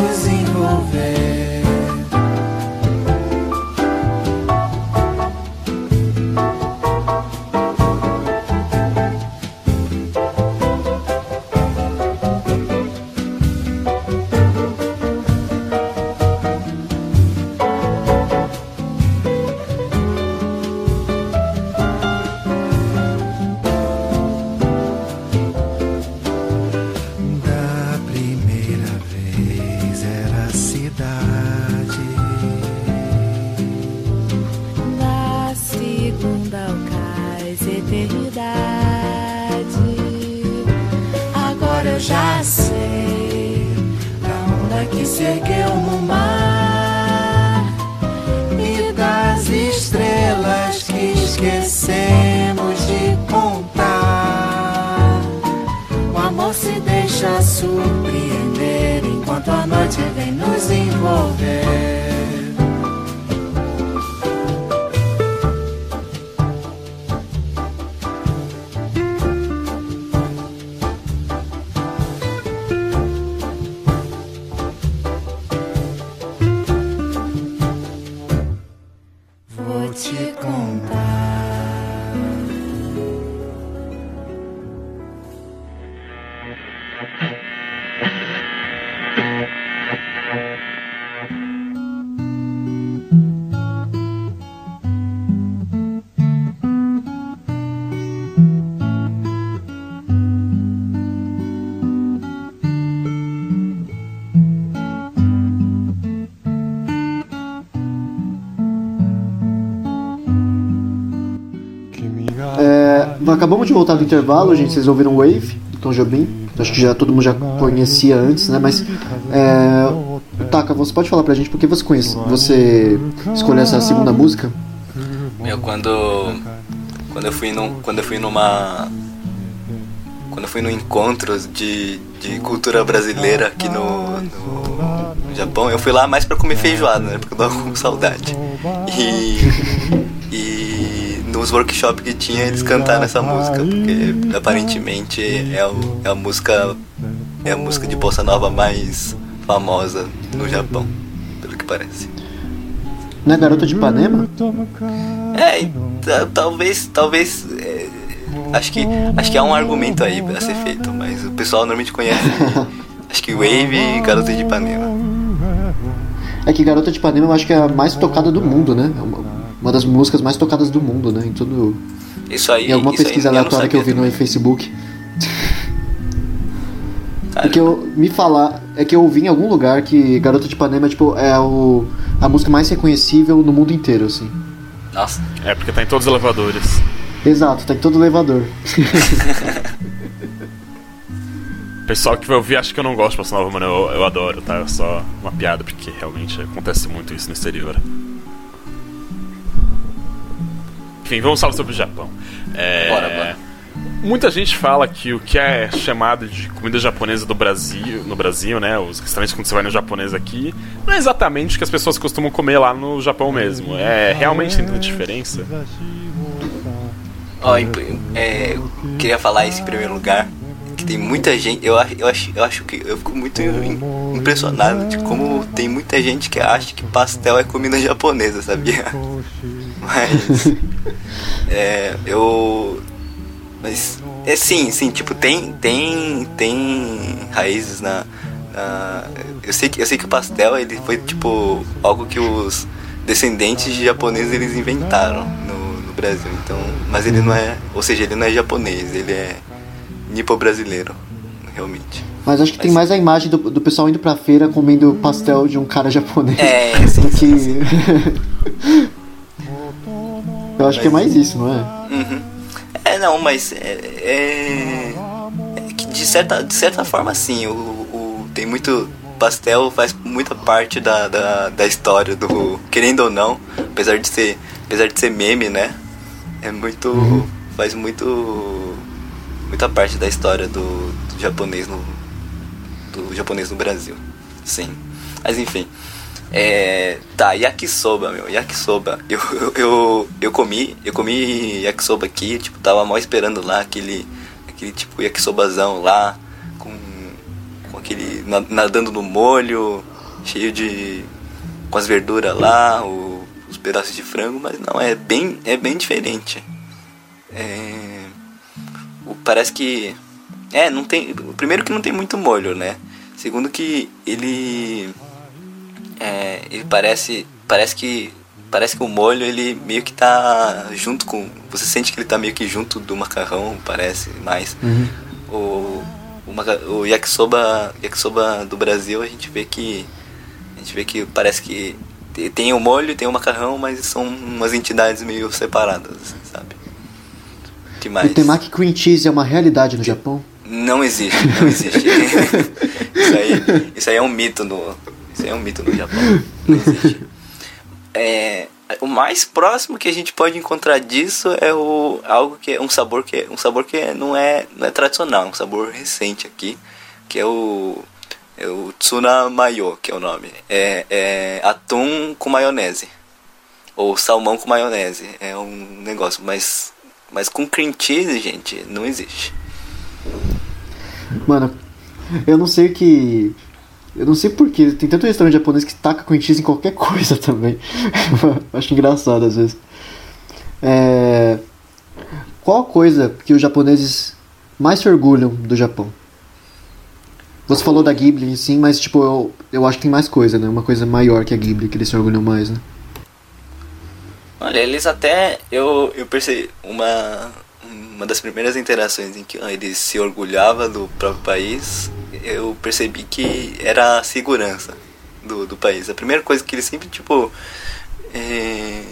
acabamos de voltar do intervalo, gente. Vocês ouviram Wave, do Tom Jobim. Acho que já todo mundo já conhecia antes, né? Mas, é, Taka, você pode falar pra gente por que você conhece, você escolheu essa segunda música? Meu, quando quando eu fui num, quando eu fui numa quando eu fui no encontro de, de cultura brasileira aqui no, no Japão, eu fui lá mais pra comer feijoada, né? Porque eu tava com saudade. E nos workshops que tinha eles cantaram essa música, porque aparentemente é, o, é a música é a música de bossa nova mais famosa no Japão, pelo que parece. Não é Garota de Ipanema? É, e ta- talvez, talvez. é, acho que acho que há um argumento aí pra ser feito, mas o pessoal normalmente conhece. acho que Wave e Garota de Ipanema. É que Garota de Ipanema eu acho que é a mais tocada do mundo, né? Das músicas mais tocadas do mundo, né? Em tudo. Isso aí. Em alguma isso aí pesquisa eu aleatória que eu vi sabia no também. Facebook. Porque eu me falar, é que eu ouvi em algum lugar que Garota de Ipanema tipo, é o, a música mais reconhecível no mundo inteiro, assim. Nossa, É, porque tá em todos os elevadores. Exato, tá em todo elevador. O pessoal que vai ouvir acha que eu não gosto de Bossa Nova, mano. Eu, eu adoro, tá? É só uma piada, porque realmente acontece muito isso no exterior. Enfim, vamos falar sobre o Japão. É, Bora, bora. Muita gente fala que o que é chamado de comida japonesa do Brasil, no Brasil, né? Os restaurantes quando você vai no japonês aqui, não é exatamente o que as pessoas costumam comer lá no Japão mesmo. É realmente tem tanta diferença. ó, em- é, eu queria falar isso em primeiro lugar. Que tem muita gente. Eu acho, eu acho, eu acho que eu fico muito im- impressionado de como tem muita gente que acha que pastel é comida japonesa, sabia? Mas. É, eu. Mas. É sim, sim, tipo, tem. Tem. Tem raízes na. na- eu, sei que, eu sei que o pastel ele foi tipo algo que os descendentes de japoneses eles inventaram no, no Brasil. Então. Mas ele não é. Ou seja, ele não é japonês, ele é nipo-brasileiro, realmente. Mas acho que tem mais a imagem do, do pessoal indo pra feira comendo pastel de um cara japonês. É, sim, do sim, que. sim. eu acho que é mais isso, não é? Uhum. É, não, mas é, é, de certa, de certa forma sim, o, o- tem muito pastel faz muita parte da, da, da história do querendo ou não, apesar de ser apesar de ser meme, né? É muito faz muito muita parte da história do, do japonês no do japonês no Brasil. Sim. Mas enfim. É, tá, yakisoba, meu, yakisoba. Eu, eu, eu, comi, eu comi yakisoba aqui, tipo, tava mal esperando lá aquele, aquele tipo yakisobazão lá, com, com aquele, na- nadando no molho, cheio de, com as verduras lá, o- os pedaços de frango, mas não, é bem, é bem diferente. É, o- parece que, é, não tem, primeiro que não tem muito molho, né? Segundo que ele é, ele parece parece que parece que o molho ele meio que tá junto com você sente que ele tá meio que junto do macarrão parece mais o o, maca- o yakisoba yakisoba do Brasil a gente vê que a gente vê que parece que te- tem o molho tem o macarrão mas são umas entidades meio separadas assim, sabe que mais O temaki cream cheese é uma realidade no Japão? não existe, não existe. isso, aí, isso aí é um mito no. Isso é um mito no Japão. Não existe. É, o mais próximo que a gente pode encontrar disso é o algo que é um sabor que um sabor que não é não é tradicional, é um sabor recente aqui, que é o é o tsuna mayo, que é o nome. É, é atum com maionese ou salmão com maionese. É um negócio, mas mas com cream cheese, gente, não existe. Mano, eu não sei o que. Eu não sei porquê, tem tanto restaurante japonês que taca cream cheese em qualquer coisa também. Acho engraçado às vezes. É... Qual coisa que os japoneses mais se orgulham do Japão? Você falou da Ghibli, sim, mas tipo, eu, eu acho que tem mais coisa, né? Uma coisa maior que a Ghibli, que eles se orgulham mais, né? Olha, eles até. Eu, eu percebi. Uma, uma das primeiras interações em que eles se orgulhava do próprio país, eu percebi que era a segurança do, do país. A primeira coisa que eles sempre, tipo. É,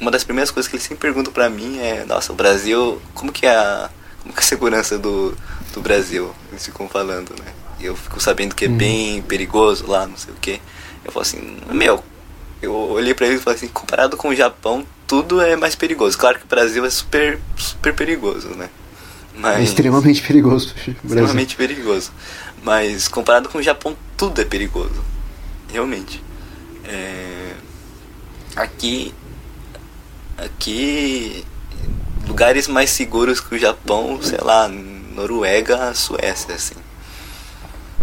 uma das primeiras coisas que eles sempre perguntam pra mim é: Nossa, o Brasil. Como que é a, como que é a segurança do, do Brasil? Eles ficam falando, né? eu fico sabendo que é bem perigoso lá, não sei o que. Eu falo assim, meu, eu olhei pra ele e falei assim, comparado com o Japão, tudo é mais perigoso. Claro que o Brasil é super, super perigoso, né? Mas, É extremamente perigoso. Brasil. extremamente perigoso. Mas comparado com o Japão, tudo é perigoso. Realmente. É, Aqui. Aqui. Lugares mais seguros que o Japão, sei lá, Noruega, Suécia, assim.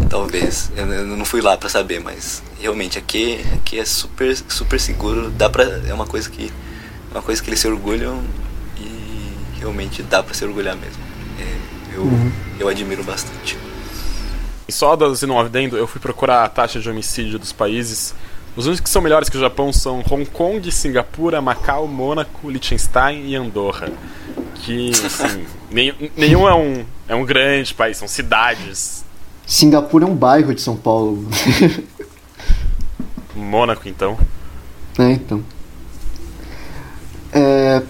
Talvez. Eu, eu não fui lá pra saber, mas realmente aqui, aqui é super, super seguro. Dá pra, é uma coisa que. Uma coisa que eles se orgulham e realmente dá pra se orgulhar mesmo. É, eu, eu admiro bastante. E só dando um adendo, eu fui procurar a taxa de homicídio dos países. Os únicos que são melhores que o Japão são Hong Kong, Singapura, Macau, Mônaco, Liechtenstein e Andorra. Que, assim, nenhum, nenhum é um, é um grande país, são cidades. Singapura é um bairro de São Paulo. Mônaco, então. é, então. É,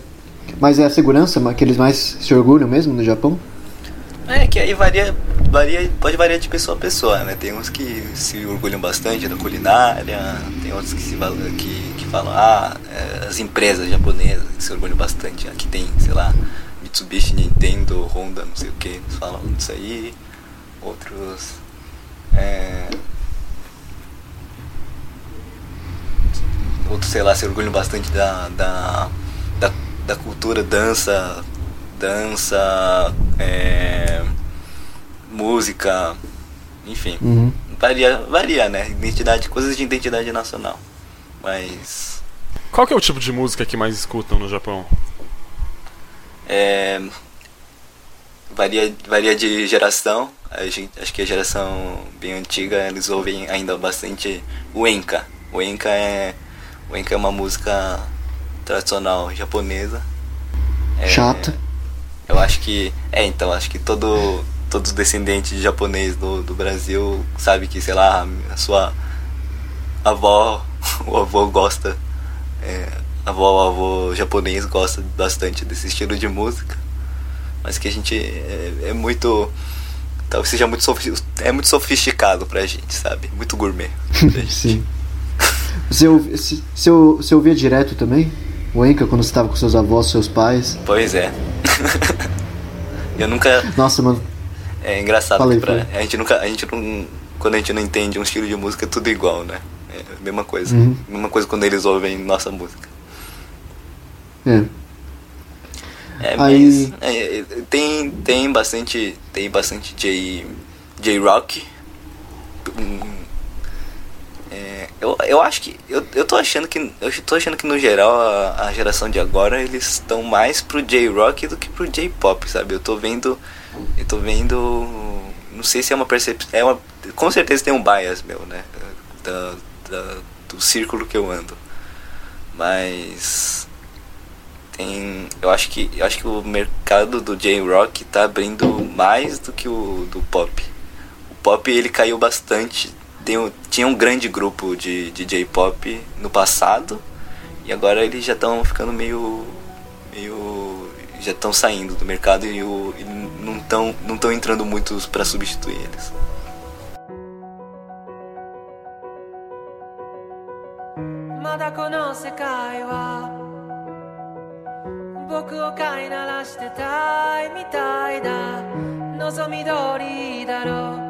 mas é a segurança que eles mais se orgulham mesmo no Japão? É que aí varia, varia, pode variar de pessoa a pessoa, né? Tem uns que se orgulham bastante da culinária, tem outros que, se, que, que falam, ah, é, as empresas japonesas que se orgulham bastante. Aqui tem, sei lá, Mitsubishi, Nintendo, Honda, não sei o que, falam disso aí. Outros. É, outros, sei lá, se orgulham bastante da, da, da, da cultura, dança, dança, é, música, enfim. Uhum. Varia, varia, né? Identidade, coisas de identidade nacional. Mas. Qual que é o tipo de música que mais escutam no Japão? É, varia, varia de geração. A gente, acho que a geração bem antiga eles ouvem ainda bastante o enka. O enka é, o enka é uma música tradicional japonesa. É, Chata. Eu acho que. É, então, acho que todo. Todos os descendentes de japonês do, do Brasil sabe que, sei lá, a sua avó, o avô gosta. É, a avó, o avô japonês gosta bastante desse estilo de música. Mas que a gente é, é muito. Talvez seja muito, é muito sofisticado pra gente, sabe? Muito gourmet. gente. Sim. Você, você, você ouvia direto também? O Enka, quando você estava com seus avós, seus pais? Pois é. Eu nunca. Nossa, mano. É engraçado Falei, pra, a gente nunca. A gente não. Quando a gente não entende um estilo de música é tudo igual, né? É a mesma coisa. Uhum. Mesma coisa quando eles ouvem nossa música. É. É, Aí- mas é, é, tem, tem bastante. Tem bastante J. J-Rock. É, eu, eu acho que. Eu, eu tô achando que. Eu tô achando que no geral a, a geração de agora eles estão mais pro J-Rock do que pro J-Pop, sabe? Eu tô vendo. Eu tô vendo. Não sei se é uma percepção. É uma, com certeza tem um bias meu, né? Da, da- do círculo que eu ando. Mas tem eu acho que eu acho que o mercado do J-Rock tá abrindo mais do que o do pop. O pop ele caiu bastante. Tem, tinha um grande grupo de, de J-pop no passado e agora eles já estão ficando meio meio já estão saindo do mercado e, o, e não estão não estão entrando muitos para substituir eles. ま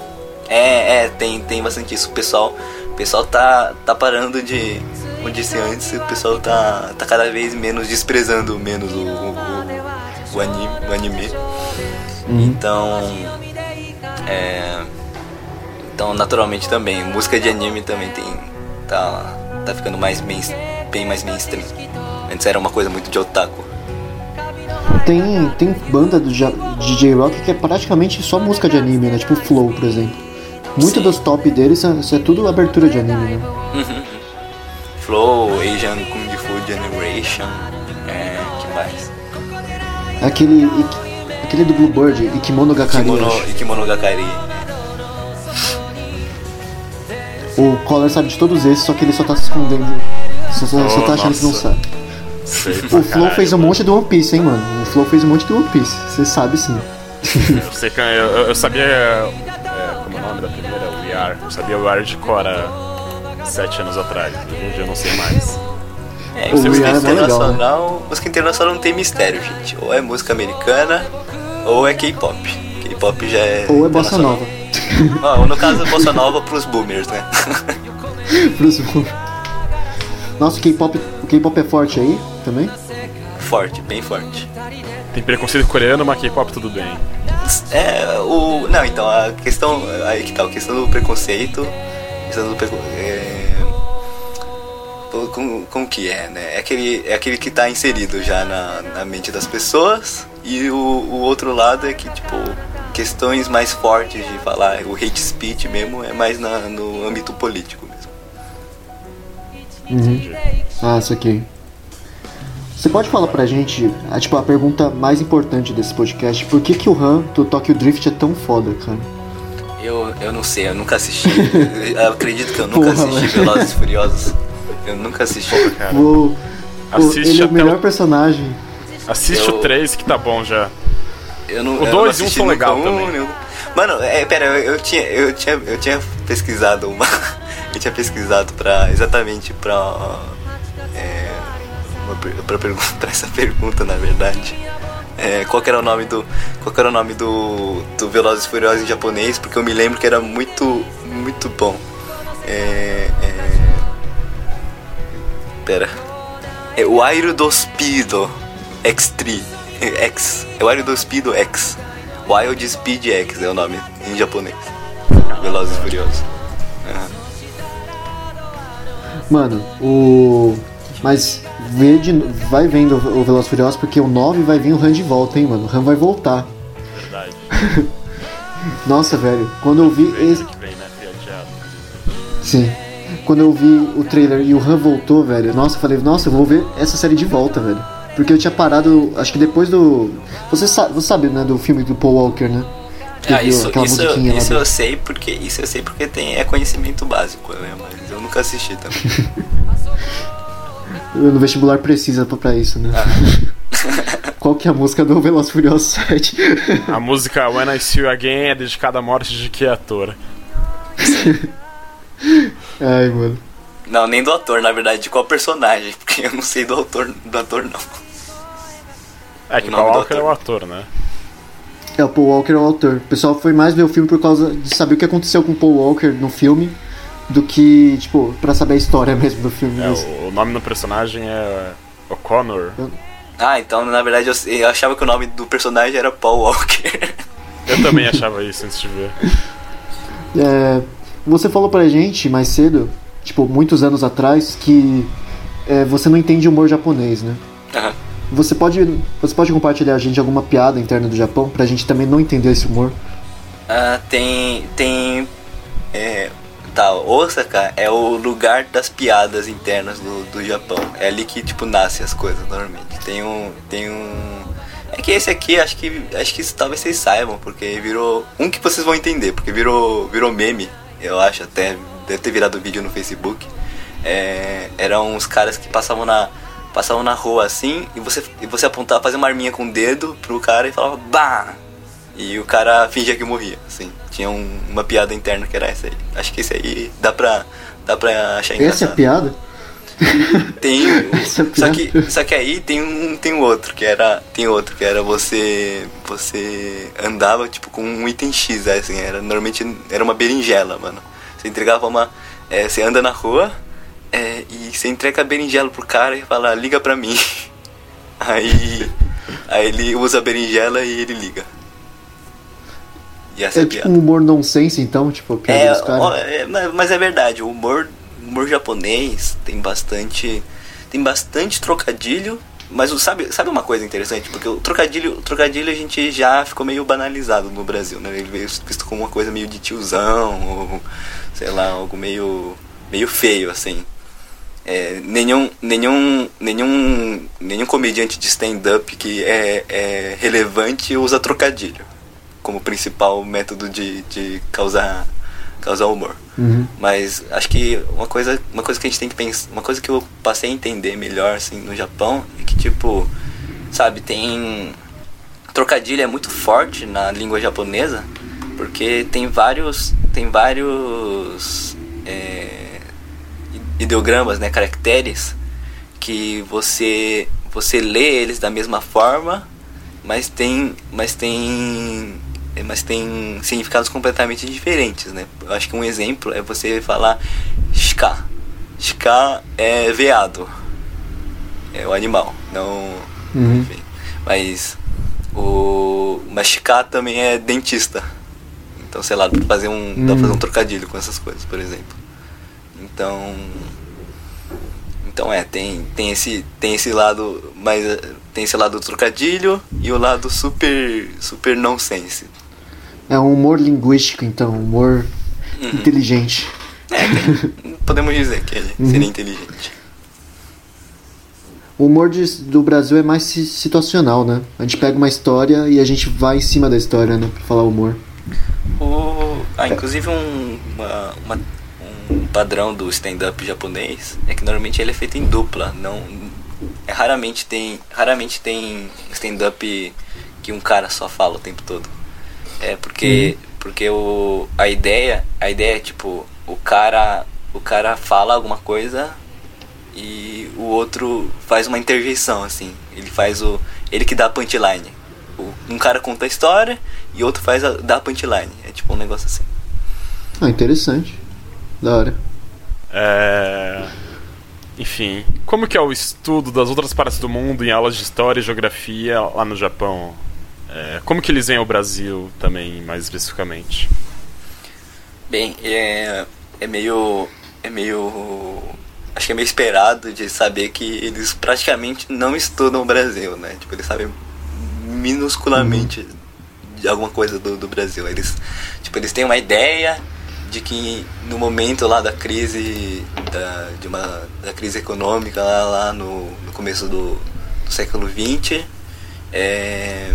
É, é, tem, tem bastante isso. O pessoal, o pessoal tá, tá parando de. Como eu disse antes, o pessoal tá, tá cada vez menos desprezando menos o, o, o, anime. O anime. Então. É, então, naturalmente também. Música de anime também tem. Tá, tá ficando mais main, bem mais mainstream. Antes era uma coisa muito de otaku. Tem, tem banda do de J-Rock que é praticamente só música de anime, né? Tipo Flow, por exemplo. Muito Sim. dos top deles é, isso é tudo abertura de anime, né? Flow, Asian Kung Fu Generation. É, que mais? Aquele, aquele do Bluebird, Ikimono Gakari, eu Kimono, acho. Ikemonogakari. O Collar sabe de todos esses, só que ele só tá se escondendo. Só, só, só Oh, tá achando que não nossa. sabe. Sei O Flow caralho, fez um mano. monte do One Piece, hein, mano? O Flow fez um monte do One Piece. Você sabe sim. Eu sei que eu, eu- eu sabia. O nome da primeira? O We Are. Eu sabia o We Are de Cora sete anos atrás. Hoje em dia eu não sei mais. É, O música Are é legal, internacional. Música internacional não tem mistério, gente. Ou é música americana, ou é K-pop. K-pop já é. Ou é Bossa internacional. Nova. Não, no caso, Bossa Nova pros boomers, né? Pros- Nossa, o K-pop o K-pop é forte aí também? forte, bem forte. Tem preconceito coreano, mas K-pop tudo bem. É, o. Não, então, a questão. Aí que tá, a questão do preconceito. a Questão do preco- é, como, como que é, né? É aquele, é aquele que tá inserido já na, na mente das pessoas. E o, o outro lado é que, tipo, questões mais fortes de falar, o hate speech mesmo é mais na, no âmbito político mesmo. Ah, isso aqui. Você pode falar pra gente, a, tipo, a pergunta mais importante desse podcast, por que que o Han do Tokyo Drift é tão foda, cara? Eu, eu não sei, eu nunca assisti. eu acredito que eu nunca Porra, assisti velho. Velozes e Furiosos. Eu nunca assisti. Cara, Vou... Pô, Assiste ele é o melhor o- personagem. assiste Eu- o 3 que tá bom já. Eu não, O eu dois não e um assisti são nunca legal um, também. o- Mano, é, pera, eu, eu tinha, eu, tinha, eu tinha pesquisado uma. eu tinha pesquisado pra. Exatamente pra. É, uma, per- pra, pergun- pra essa pergunta, na verdade. É, qual era o nome do. Qual era o nome do. Do Velozes e Furiosos em japonês, porque eu me lembro que era muito. Muito bom. É. é pera. É o Airo do Speedo X3. É, X. É o Airo do Speedo X. Wild Speed X é o nome em japonês. Velozes e Furiosos. Aham. Mano, o... Mas vê de... vai vendo o Veloz Furiosos, porque o 9 vai vir o Han de volta, hein, mano? O Han vai voltar. Verdade. Nossa, velho, quando eu vi esse... Esse que vem, né? Sim. Quando eu vi o trailer e o Han voltou, velho, nossa, eu falei, nossa, eu vou ver essa série de volta, velho. Porque eu tinha parado, acho que depois do. Você sabe, você sabe né, do filme do Paul Walker, né? Que Ah, viu isso, aquela isso, isso eu sei porque isso eu sei porque tem é conhecimento básico, né? Mas eu nunca assisti também. No vestibular precisa pra- isso, né? Ah. Qual que é a música do Veloz Furioso 7? A música When I See You Again é dedicada à morte de que ator? Ai, mano. Não, nem do ator, na verdade, de qual personagem, porque eu não sei do autor do ator não. É que O Paul Walker é ator. o ator, né? É, o Paul Walker é o autor. O pessoal foi mais ver o filme por causa de saber o que aconteceu com o Paul Walker no filme do que, tipo, pra saber a história mesmo do filme. É, o, o nome do personagem é O'Connor. Ah, então na verdade eu, eu achava que o nome do personagem era Paul Walker. Eu também achava isso antes de ver. É, você falou pra gente mais cedo, tipo, muitos anos atrás, que é, você não entende humor japonês, né? Aham. Você pode, você pode compartilhar a gente alguma piada interna do Japão pra gente também não entender esse humor? Ah, tem. Tem. É, Tá, Osaka é o lugar das piadas internas do, do Japão. É ali que, tipo, nasce as coisas, normalmente. Tem um. Tem um. É que esse aqui, acho que. Acho que talvez vocês saibam, porque virou. Um que vocês vão entender, porque virou, virou meme, eu acho até. Deve ter virado vídeo no Facebook. É, eram uns caras que passavam na. Passavam na rua assim e você, e você apontava, fazia uma arminha com o dedo pro cara e falava BAM! E o cara fingia que morria, assim. Tinha um- uma piada interna que era essa aí. Acho que esse aí dá pra, dá pra achar Essa é a engraçado. piada? Tem. Essa é só, piada. que, só que aí tem um tem outro, que era. Tem outro, que era você. Você andava tipo com um item X, assim, era. Normalmente era uma berinjela, mano. Você entregava uma. é, você anda na rua é, e você entrega a berinjela pro cara e fala, liga pra mim. Aí. Aí ele usa a berinjela e ele liga. E essa é, É tipo um humor nonsense, então, tipo, piada É, ó, é, mas é verdade, o humor, humor japonês tem bastante tem bastante trocadilho, mas o- sabe, sabe uma coisa interessante? Porque o trocadilho, o trocadilho a gente já ficou meio banalizado no Brasil, né? Ele veio visto como uma coisa meio de tiozão, ou sei lá, algo meio meio feio assim. É, nenhum, nenhum, nenhum, nenhum comediante de stand-up que é, é relevante usa trocadilho como principal método de, de causar, causar humor. Uhum. Mas acho que uma coisa, uma coisa que a gente tem que pensar, uma coisa que eu passei a entender melhor assim no Japão é que tipo, sabe, tem trocadilho é muito forte na língua japonesa, porque tem vários, tem vários é, ideogramas, né, caracteres que você você lê eles da mesma forma, mas tem mas tem mas tem significados completamente diferentes, né? Eu acho que um exemplo é você falar shika. Shika é veado. É o animal, não Uhum. enfim. Mas o mas shika também é dentista. Então, sei lá, dá pra fazer um, dá pra fazer um Hum. trocadilho com essas coisas, por exemplo. Então, então é, tem, tem esse tem esse lado, mas tem esse lado do trocadilho e o lado super super nonsense. É um humor linguístico, então, um humor Uhum. inteligente. É, podemos dizer que ele Uhum. seria inteligente. O humor de- do Brasil é mais si- situacional, né? A gente pega uma história e a gente vai em cima da história, né? Pra falar humor. O, ah, inclusive um, uma, uma- um padrão do stand-up japonês é que normalmente ele é feito em dupla, não é raramente tem raramente tem stand-up que um cara só fala o tempo todo. É porque porque o a ideia a ideia é tipo o cara o cara fala alguma coisa e o outro faz uma interjeição assim. Ele faz o ele que dá a punchline. O- Um cara conta a história e outro faz a, dá a punchline. É tipo um negócio assim. Ah, interessante. Da hora. É... Enfim, como que é o estudo das outras partes do mundo em aulas de história e geografia lá no Japão? É, como que eles veem o Brasil também, mais especificamente? Bem, é, é meio. É meio. Acho que é meio esperado de saber que eles praticamente não estudam o Brasil, né? Tipo, eles sabem minusculamente de alguma coisa do, do Brasil. Eles, tipo, eles têm uma ideia de que no momento lá da crise da, de uma, da crise econômica lá, lá no, no começo do, do século XX é,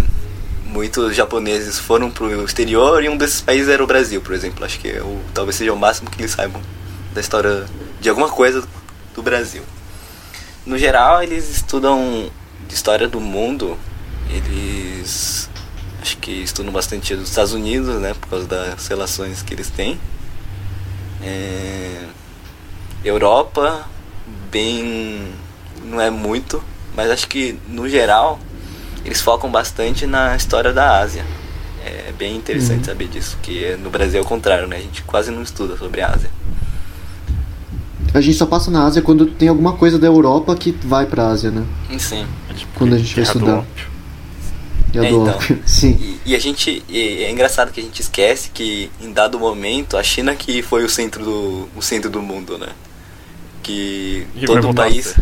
muitos japoneses foram pro exterior e um desses países era o Brasil, por exemplo. Acho que o, talvez seja o máximo que eles saibam da história de alguma coisa do Brasil. No geral, eles estudam história do mundo. Eles acho que estudam bastante os Estados Unidos, né, por causa das relações que eles têm. É, Europa, bem, não é muito, mas acho que no geral eles focam bastante na história da Ásia. É bem interessante Uhum. saber disso, que no Brasil é o contrário, né? A gente quase não estuda sobre a Ásia. A gente só passa na Ásia quando tem alguma coisa da Europa que vai pra Ásia, né? Sim. Quando a gente vai do estudar. Ópio. E a É, do então. ópio. Sim. E, e a gente. e é engraçado que a gente esquece que em dado momento a China que foi o centro do, o centro do mundo, né? Que E todo país.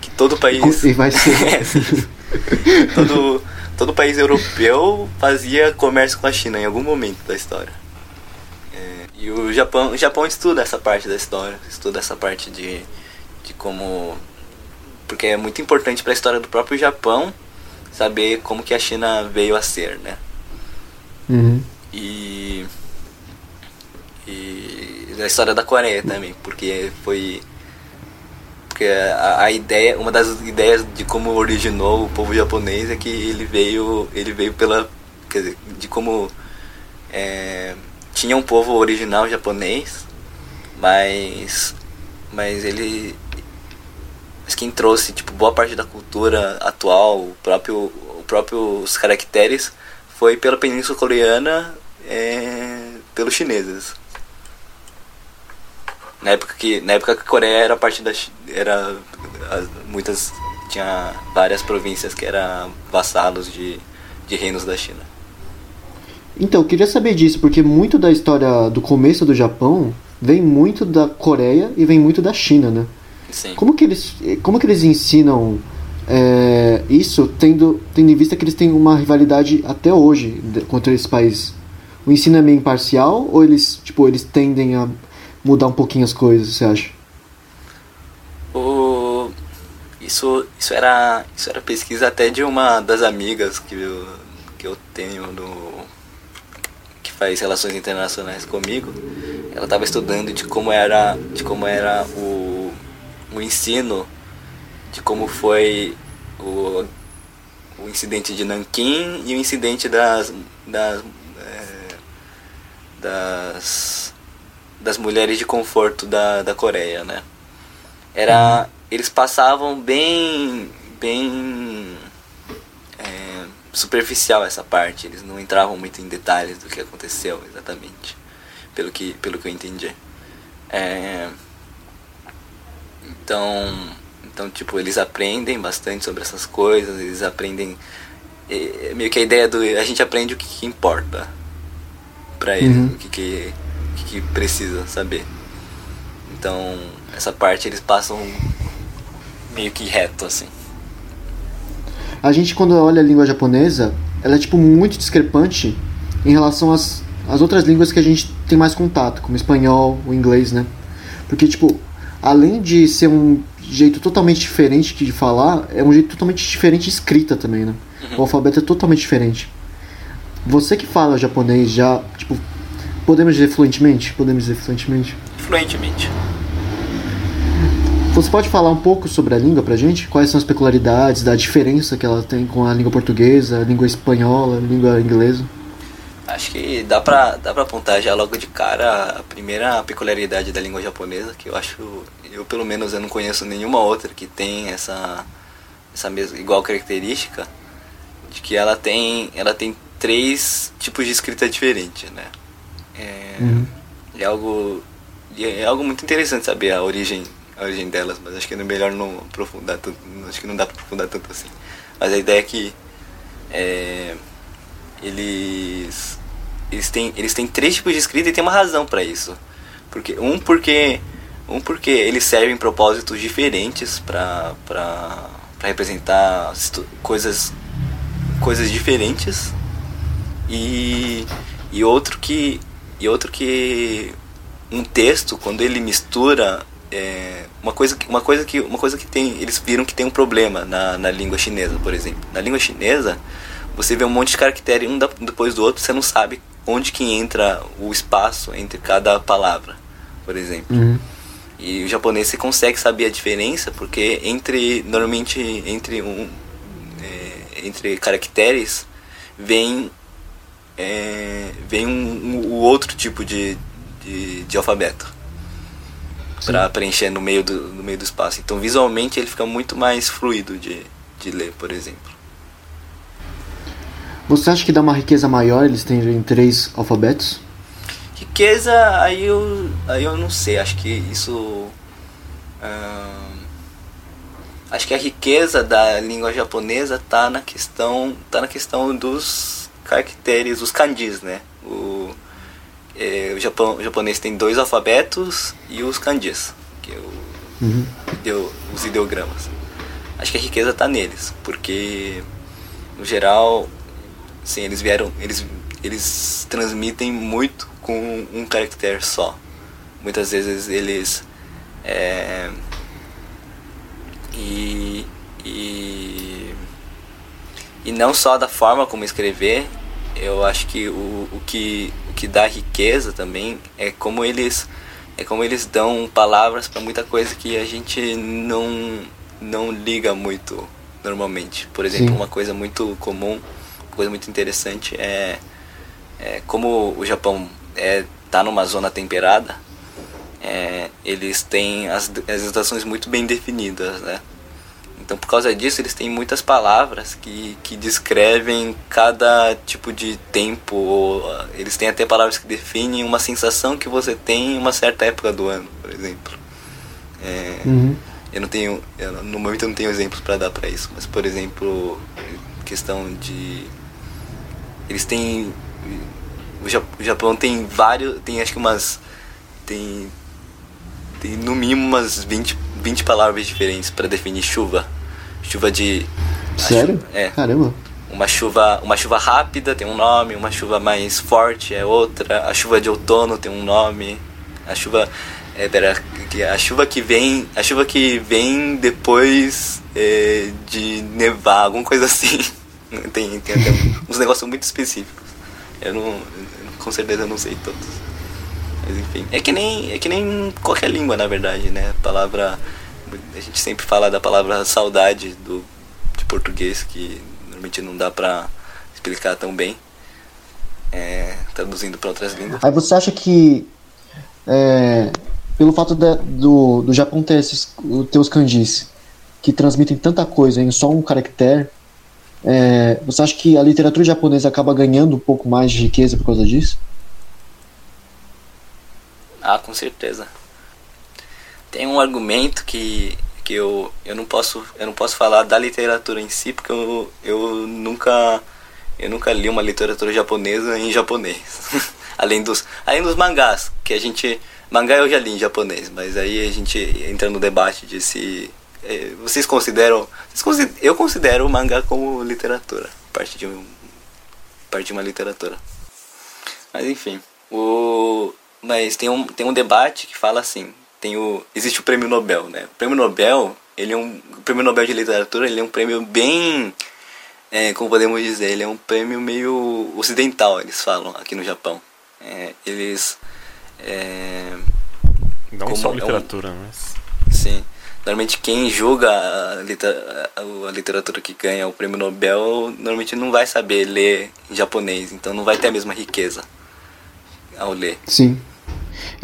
Que todo país. E vai ser. É. todo, todo país europeu fazia comércio com a China em algum momento da história. É, e o Japão, o Japão estuda essa parte da história, estuda essa parte de, de como. Porque é muito importante para a história do próprio Japão saber como que a China veio a ser, né? Uhum. E. E a história da Coreia também, porque foi. Porque a, a ideia, uma das ideias de como originou o povo japonês é que ele veio, ele veio pela, quer dizer, de como é, tinha um povo original japonês, mas, mas ele, mas quem trouxe tipo boa parte da cultura atual, o próprio, o próprio os caracteres foi pela Península Coreana, é, pelos chineses. Na época que na época que a Coreia era parte da era as- muitas tinha várias províncias que eram vassalos de, de reinos da China. Então, eu queria saber disso, porque muito da história do começo do Japão vem muito da Coreia e vem muito da China, né? Sim. Como que eles, como que eles ensinam é, isso, tendo, tendo em vista que eles têm uma rivalidade até hoje contra esse país? O ensino é meio imparcial ou eles, tipo, eles tendem a mudar um pouquinho as coisas, você acha? O, isso, isso, era, isso era pesquisa até de uma das amigas que eu, que eu tenho no, que faz relações internacionais comigo. Ela estava estudando de como era, de como era o, o ensino, de como foi o, o incidente de Nanquim e o incidente das, das, é, das, das mulheres de conforto da, da Coreia, né? era eles passavam bem bem é, superficial essa parte eles não entravam muito em detalhes do que aconteceu exatamente pelo que pelo que eu entendi É, então então tipo eles aprendem bastante sobre essas coisas eles aprendem é, meio que a ideia do a gente aprende o que, que importa para eles Uhum. o que que, que que precisa saber então, essa parte eles passam meio que reto, assim. A gente, quando olha a língua japonesa, ela é, tipo, muito discrepante em relação às, às outras línguas que a gente tem mais contato, como o espanhol, o inglês, né? Porque, tipo, além de ser um jeito totalmente diferente de falar, é um jeito totalmente diferente de escrita também, né? O alfabeto é totalmente diferente. Você que fala japonês já, tipo, podemos dizer fluentemente? Podemos dizer fluentemente? Fluentemente. Você pode falar um pouco sobre a língua pra gente? Quais são as peculiaridades, da diferença que ela tem com a língua portuguesa, a língua espanhola, a língua inglesa? Acho que dá pra, dá pra apontar já logo de cara a primeira peculiaridade da língua japonesa, que eu acho, eu pelo menos eu não conheço nenhuma outra que tem essa, essa mesma, igual característica, de que ela tem, ela tem três tipos de escrita diferente, né? É, Uhum. é algo e é algo muito interessante saber a origem a origem delas mas acho que é melhor não aprofundar tanto acho que não dá para aprofundar tanto assim mas a ideia é que é, eles eles têm eles têm três tipos de escrita e tem uma razão para isso porque um porque um porque eles servem propósitos diferentes para para representar coisas coisas diferentes e, e outro que e outro que um texto quando ele mistura é, uma coisa que uma coisa que uma coisa que tem eles viram que tem um problema na, na língua chinesa por exemplo na língua chinesa você vê um monte de caractere um depois do outro você não sabe onde que entra o espaço entre cada palavra por exemplo Uhum. e o japonês você consegue saber a diferença porque entre normalmente entre um é, entre caracteres vem é, vem um, um- o outro tipo de, de, de alfabeto para preencher no meio do no meio do espaço então visualmente ele fica muito mais fluido de, de ler por exemplo Você acha que dá uma riqueza maior eles terem três alfabetos? Riqueza, aí eu, aí eu não sei, acho que isso. ahn, acho que a riqueza da língua japonesa tá na questão, tá na questão dos caracteres, os kanjis, né? O, é, o, Japão, o japonês tem dois alfabetos e os kanjis, que é o, Uhum. ideo- os ideogramas. Acho que a riqueza tá neles, porque no geral, sim, eles vieram, eles eles transmitem muito com um caractere só. Muitas vezes eles é, e, e e não só da forma como escrever, eu acho que o, o que o que dá riqueza também é como eles é como eles dão palavras para muita coisa que a gente não não liga muito normalmente. Por exemplo, Sim. uma coisa muito comum, uma coisa muito interessante é, é como o Japão é tá numa zona temperada, é, eles têm as, as estações muito bem definidas, né? Então, por causa disso, eles têm muitas palavras que, que descrevem cada tipo de tempo. ou, ah, Eles têm até palavras que definem uma sensação que você tem em uma certa época do ano, por exemplo. É, Uhum. eu não tenho, eu, no momento eu não tenho exemplos para dar para isso, mas por exemplo, questão de eles têm o Ja- o Japão tem vários, tem acho que umas tem tem no mínimo umas 20, 20 palavras diferentes para definir chuva. Chuva de Sério? chu- é. Caramba. Uma chuva, uma chuva rápida tem um nome, uma chuva mais forte é outra, a chuva de outono tem um nome, a chuva é, pera, que- a chuva que vem, a chuva que vem depois é, de nevar, alguma coisa assim. Tem, tem até uns negócios muito específicos. Eu não, eu com certeza não sei todos. Mas enfim, é que nem é que nem qualquer língua na verdade, né? A palavra a gente sempre fala da palavra saudade do de português que normalmente não dá pra explicar tão bem. É, traduzindo para outras línguas. Aí você acha que é, pelo fato de- do, do Japão ter, esses, os kanjis que transmitem tanta coisa em só um caractere, é, você acha que a literatura japonesa acaba ganhando um pouco mais de riqueza por causa disso? Ah, com certeza. Tem um argumento que, que eu, eu não posso eu não posso falar da literatura em si porque eu, eu nunca eu nunca li uma literatura japonesa em japonês. além dos além dos mangás, que a gente mangá eu já li em japonês, mas aí a gente entra no debate de se eh, vocês consideram vocês eu considero o mangá como literatura, parte de um parte de uma literatura. Mas enfim, o mas tem um tem um debate que fala assim, tem o existe o prêmio Nobel, né? O prêmio Nobel, ele é um o prêmio Nobel de literatura, ele é um prêmio bem é, como podemos dizer, ele é um prêmio meio ocidental, eles falam aqui no Japão. É, eles é, Não Como só é um- literatura, mas. Sim. Normalmente quem julga a, liter- a- a literatura que ganha o prêmio Nobel normalmente não vai saber ler em japonês, então não vai ter a mesma riqueza ao ler. Sim.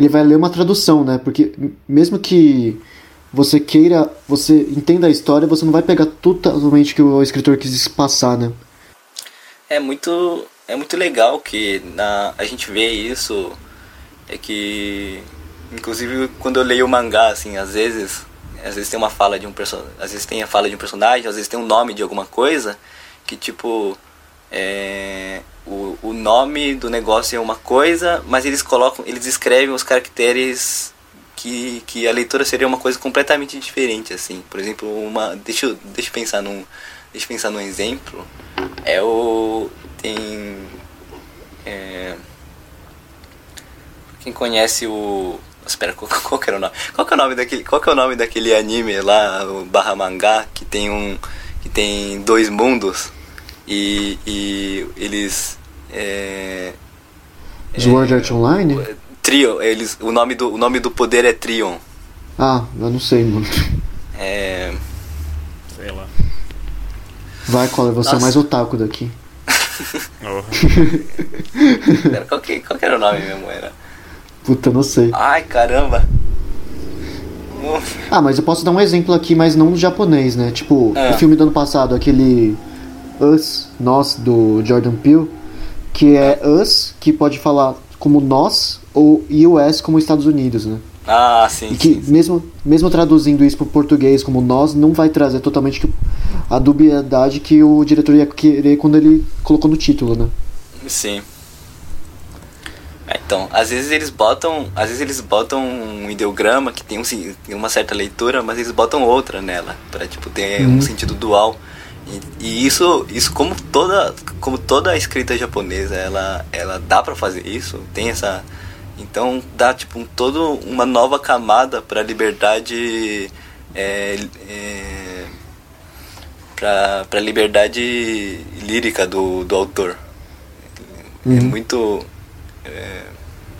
Ele vai ler uma tradução, né? Porque mesmo que você queira, você entenda a história, você não vai pegar totalmente o que o escritor quis passar, né? É muito é muito legal que na a gente vê isso é que inclusive quando eu leio o mangá assim, às vezes às vezes tem uma fala de um personagem, às vezes tem a fala de um personagem, às vezes tem um nome de alguma coisa que tipo é, o, o nome do negócio é uma coisa, mas eles colocam, eles escrevem os caracteres que, que a leitura seria uma coisa completamente diferente assim. Por exemplo, uma deixa eu, deixa eu pensar num deixa eu pensar num exemplo. É o tem é, quem conhece o espera qual, qual que era o nome qual que é o nome daquele qual que é o nome daquele anime lá o barra mangá que tem um que tem dois mundos e, e eles é, Sword Art Online? Trio, eles, o nome do o nome do poder é Trion. Ah, eu não sei, mano. É, Sei lá. Vai, Cola, você é mais otaku daqui. Oh. pera, qual, que, qual que era o nome mesmo? Era? Puta, não sei. Ai, caramba. Ah, mas eu posso dar um exemplo aqui, mas não no japonês, né? Tipo, É. o filme do ano passado, aquele Us, Nós, do Jordan Peele, que é Us, que pode falar como nós, ou US como Estados Unidos, né? Ah, sim. E que mesmo, mesmo traduzindo isso pro português como nós, não vai trazer totalmente a dubiedade que o diretor ia querer quando ele colocou no título, né? Sim. É, Então, às vezes eles botam, às vezes eles botam um ideograma que tem, um, tem uma certa leitura, mas eles botam outra nela, pra tipo ter um Uhum. sentido dual. E, e isso, isso como toda, como toda a escrita japonesa, ela, ela dá pra fazer isso, tem essa, então dá tipo um, todo uma nova camada para liberdade, é, é, para para liberdade lírica do, do autor. É Uhum. muito é,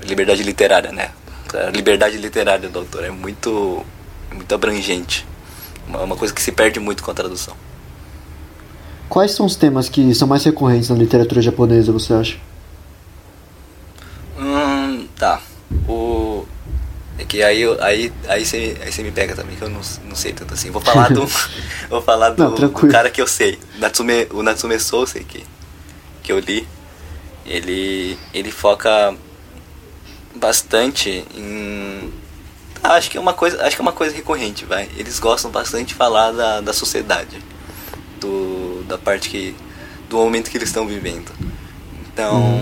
liberdade literária, né? A liberdade literária do autor é muito, é muito abrangente. Uma, uma coisa que se perde muito com a tradução. Quais são os temas que são mais recorrentes na literatura japonesa, você acha? Hum, tá. O. É que aí eu- aí aí você aí você me pega também, que eu não, não sei tanto assim. Vou falar do. vou falar do, Não, do cara que eu sei. Natsume, o Natsume Sousei que, que eu li. Ele. ele foca bastante em. Ah, acho que é uma coisa. Acho que é uma coisa recorrente, vai. Eles gostam bastante de falar da, da sociedade. Do. Da parte que. do momento que eles estão vivendo. Então.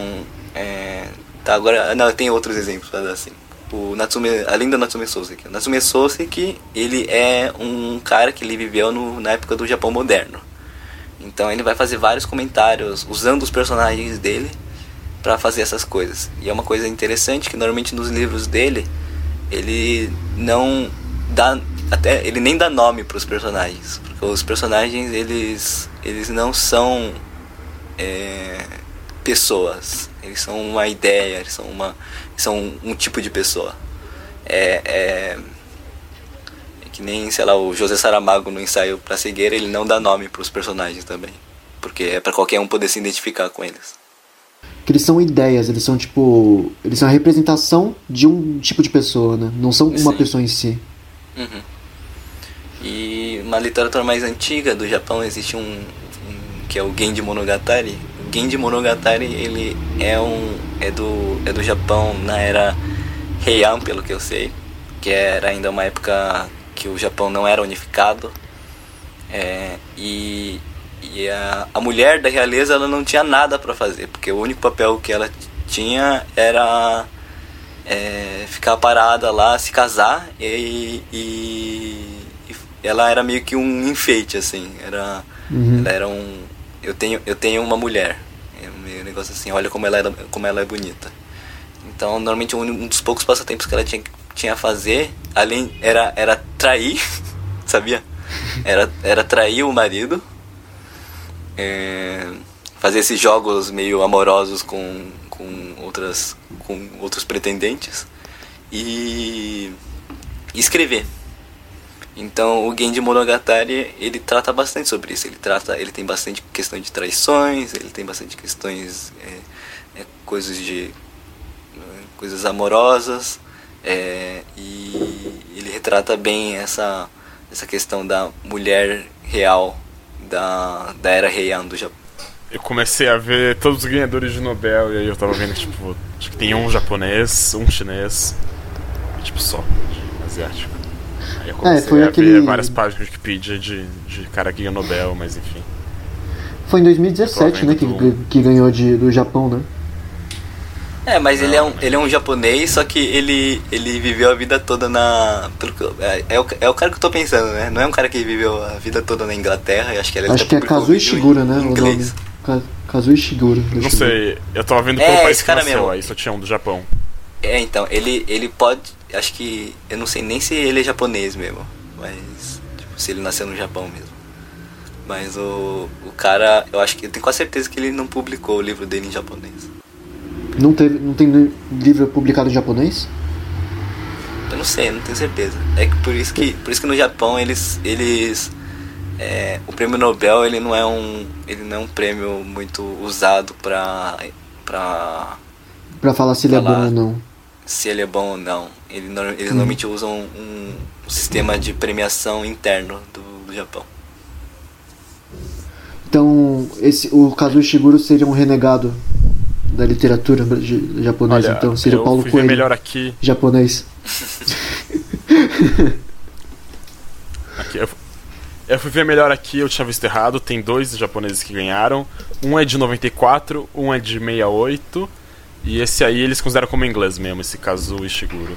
É, tá, agora. Não, tem outros exemplos dar assim. O Natsume, além do Natsume Soseki. O Natsume Soseki, ele é um cara que ele viveu no, na época do Japão moderno. Então ele vai fazer vários comentários usando os personagens dele para fazer essas coisas. E é uma coisa interessante que normalmente nos livros dele ele não dá até ele nem dá nome para os personagens, porque os personagens eles eles não são é, pessoas, eles são uma ideia, eles são uma são um, tipo de pessoa. É, é, é que nem, sei lá, o José Saramago no ensaio pra cegueira, ele não dá nome pros personagens também. Porque é pra qualquer um poder se identificar com eles. Que eles são ideias, eles são tipo. Eles são a representação de um tipo de pessoa, né? Não são uma Sim. pessoa em si. Uhum. E uma literatura mais antiga do Japão existe um que é o Genji Monogatari. O Genji Monogatari ele é um é do é do Japão na era Heian, pelo que eu sei, que era ainda uma época que o Japão não era unificado. É, e e a, a mulher da realeza ela não tinha nada para fazer, porque o único papel que ela tinha era é, ficar parada lá, se casar e, e, e ela era meio que um enfeite assim, era Uhum. ela era um eu tenho eu tenho uma mulher, é meio negócio assim, olha como ela era, como ela é bonita. Então, normalmente um, dos poucos passatempos que ela tinha tinha a fazer, além era era trair, sabia? Era era trair o marido. É, fazer esses jogos meio amorosos com, com outras com outros pretendentes e escrever. Então o Genji Monogatari ele trata bastante sobre isso. Ele trata, ele tem bastante questão de traições, ele tem bastante questões, é, é, coisas de é, coisas amorosas é, e ele retrata bem essa essa questão da mulher real da, da era Heian do Japão. Eu comecei a ver todos os ganhadores de Nobel e aí eu tava vendo tipo, acho que tem um japonês, um chinês e, tipo, só, asiático. Aí eu comecei foi a aquele- ver várias páginas de Wikipedia de, de cara que ganhou Nobel, mas enfim. Foi em 2017, né, que, que ganhou de, do Japão, né? É, mas ele é um, ele é um japonês, só que ele, ele viveu a vida toda na. pelo que eu- é, é, o, é o cara que eu tô pensando, né? Não é um cara que viveu a vida toda na Inglaterra, e acho que ele Acho que é Kazuo Ishiguro, né? Inglês. Kazuo Ishiguro. Não eu ver. sei, eu tava vendo É, pelo país esse que cara nasceu, mesmo. aí só tinha um do Japão. É, então, ele, ele pode. Acho que. Eu não sei nem se ele é japonês mesmo. Mas. Tipo, se ele nasceu no Japão mesmo. Mas o, o cara. Eu acho que. Eu tenho quase certeza que ele não publicou o livro dele em japonês. Não, teve, não tem li- livro publicado em japonês? Eu não sei, não tenho certeza. É que por isso que, por isso que no Japão eles, eles é, o prêmio Nobel ele não é um, ele não é um prêmio muito usado pra, pra Pra falar se ele é bom ou não. se ele é bom ou não. Ele, eles normalmente usam um, um sistema de premiação interno do, do Japão. Então, esse, o Kazuo Ishiguro seria um renegado da literatura japonesa, Olha, então seria Paulo fui ver Coelho melhor aqui. japonês. aqui eu, eu fui ver melhor aqui, eu tinha visto errado. Tem dois japoneses que ganharam. Um é de 94, um é de 68. E esse aí eles consideram como inglês mesmo, esse Kazuo Ishiguro.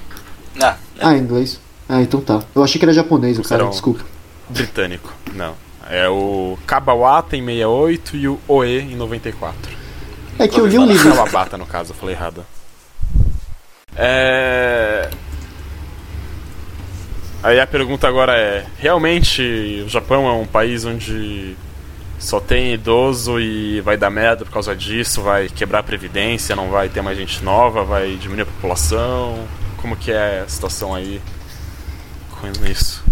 Ah, Ah, inglês. Ah, então tá. Eu achei que era japonês o cara, Serão- desculpa. Britânico. Não. É o Kabawata em 68 e o Oe em 94. É que eu li um livro. Kawabata, no caso, eu falei errado. É. Aí a pergunta agora é: realmente o Japão é um país onde só tem idoso e vai dar merda por causa disso, vai quebrar a previdência, não vai ter mais gente nova, vai diminuir a população? Como que é a situação aí com isso?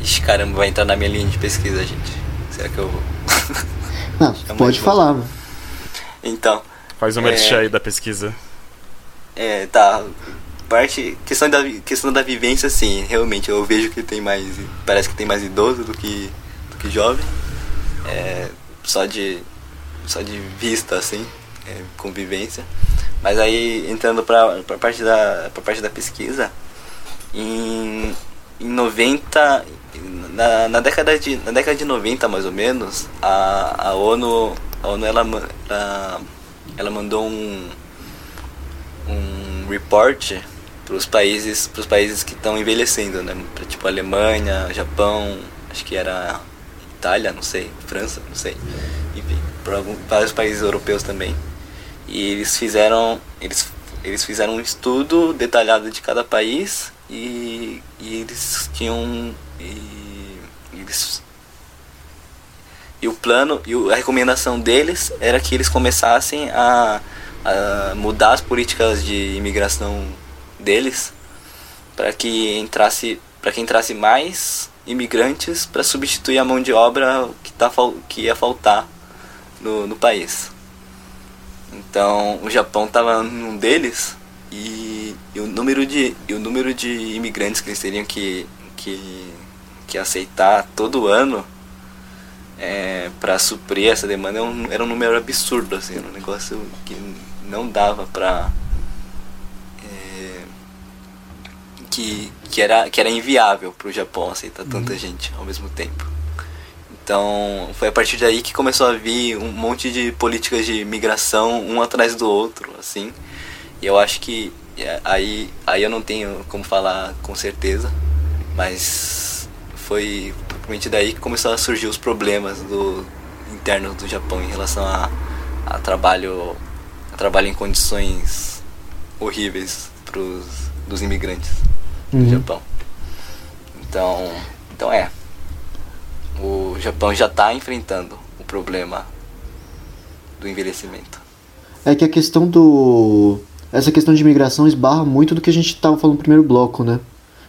Ixi, caramba, vai entrar na minha linha de pesquisa, gente. Será que eu vou? Não, É pode falar, mano. Então, Faz o É. merchan aí da pesquisa. é, tá. Parte. Questão da, questão da vivência, sim. Realmente, eu vejo que tem mais. Parece que tem mais idoso do que, do que jovem. É, só de. Só de vista, assim. É, convivência. Mas aí, entrando pra, pra, parte da, parte da pesquisa, em, em 90. Na, na, década de, na década de 90, mais ou menos, a, a ONU, a ONU ela, ela, ela mandou um, um report para os países países que estão envelhecendo, né? Pra, tipo Alemanha, Japão, acho que era Itália, não sei, França, não sei. Enfim, para vários países europeus também. E eles fizeram eles eles fizeram um estudo detalhado de cada país e, e eles tinham e, eles e o plano e a recomendação deles era que eles começassem a, a mudar as políticas de imigração deles para que entrasse para que entrasse mais imigrantes para substituir a mão de obra que tá que ia faltar no, no país. Então o Japão estava num deles e, e o número de o número de imigrantes que eles teriam que que, que aceitar todo ano é, para suprir essa demanda era um, era um número absurdo assim, um negócio que não dava para que, que, era, que era inviável para o Japão aceitar tanta gente ao mesmo tempo. Então foi a partir daí que começou a vir um monte de políticas de migração um atrás do outro, assim. E eu acho que é, aí, aí eu não tenho como falar com certeza, mas foi provavelmente daí que começou a surgir os problemas do internos do Japão em relação a, a trabalho a trabalho em condições horríveis pros, dos imigrantes do Uhum. Japão. Então, então é. O Japão já está enfrentando o problema do envelhecimento. É que a questão do. Essa questão de imigração esbarra muito do que a gente estava falando no primeiro bloco, né?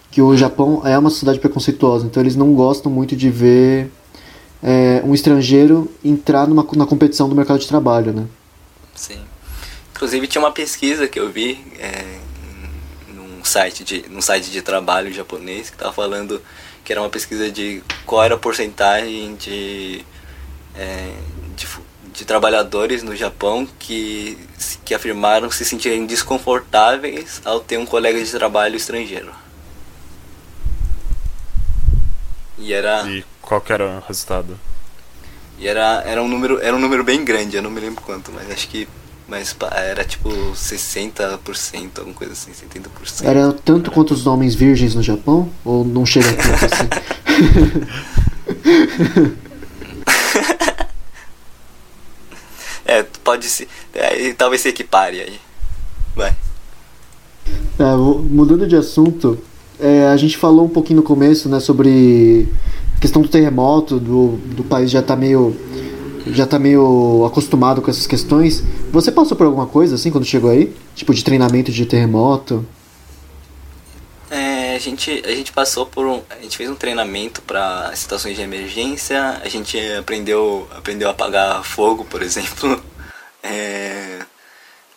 Que o Japão é uma sociedade preconceituosa, então eles não gostam muito de ver é, um estrangeiro entrar numa, na competição do mercado de trabalho, né? Sim. Inclusive tinha uma pesquisa que eu vi é, num site de num site de trabalho japonês que estava falando que era uma pesquisa de qual era a porcentagem de é, de, de trabalhadores no Japão que que afirmaram se sentirem desconfortáveis ao ter um colega de trabalho estrangeiro. E era E qual que era o resultado? e era, era um número era um número bem grande, eu não me lembro quanto, mas acho que mas era tipo 60%, alguma coisa assim, 70%. Era tanto quanto os homens virgens no Japão? Ou não chega tanto assim? É, pode ser. É, talvez se equipare aí. Vai. É, mudando de assunto, é, a gente falou um pouquinho no começo, né, sobre questão do terremoto, do, do país já tá meio já tá meio acostumado com essas questões. Você passou por alguma coisa assim quando chegou aí? Tipo de treinamento de terremoto? É, a gente, a gente passou por um. A gente fez um treinamento para situações de emergência. A gente aprendeu, aprendeu a apagar fogo, por exemplo. É,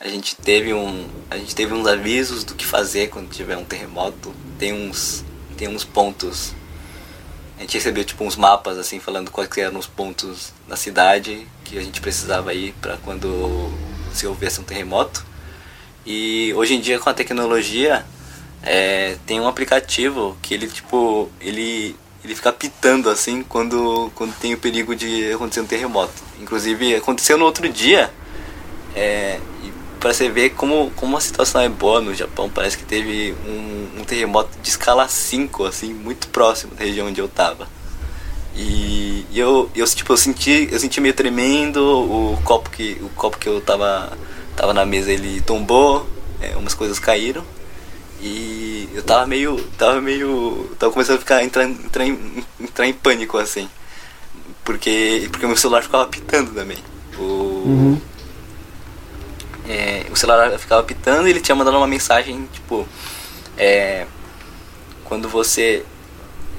a gente teve um. A gente teve uns avisos do que fazer quando tiver um terremoto. Tem uns. Tem uns pontos. A gente recebeu tipo uns mapas assim falando quais eram os pontos da cidade que a gente precisava ir para quando se houvesse um terremoto. E hoje em dia com a tecnologia é, tem um aplicativo que ele tipo ele ele fica pitando assim quando quando tem o perigo de acontecer um terremoto. Inclusive aconteceu no outro dia. É, para você ver como, como a situação é boa no Japão, parece que teve um, um terremoto de escala 5, assim, muito próximo da região onde eu tava. E, e eu, eu, tipo, eu senti, eu senti meio tremendo, o copo que, o copo que eu tava, tava na mesa ele tombou, é, umas coisas caíram. E eu tava meio. tava meio. tava começando a ficar entrar, entrar, em, entrar em pânico assim. Porque. Porque meu celular ficava pitando também. O, Uhum. É, o celular ficava pitando e ele tinha mandado uma mensagem, tipo. É, quando você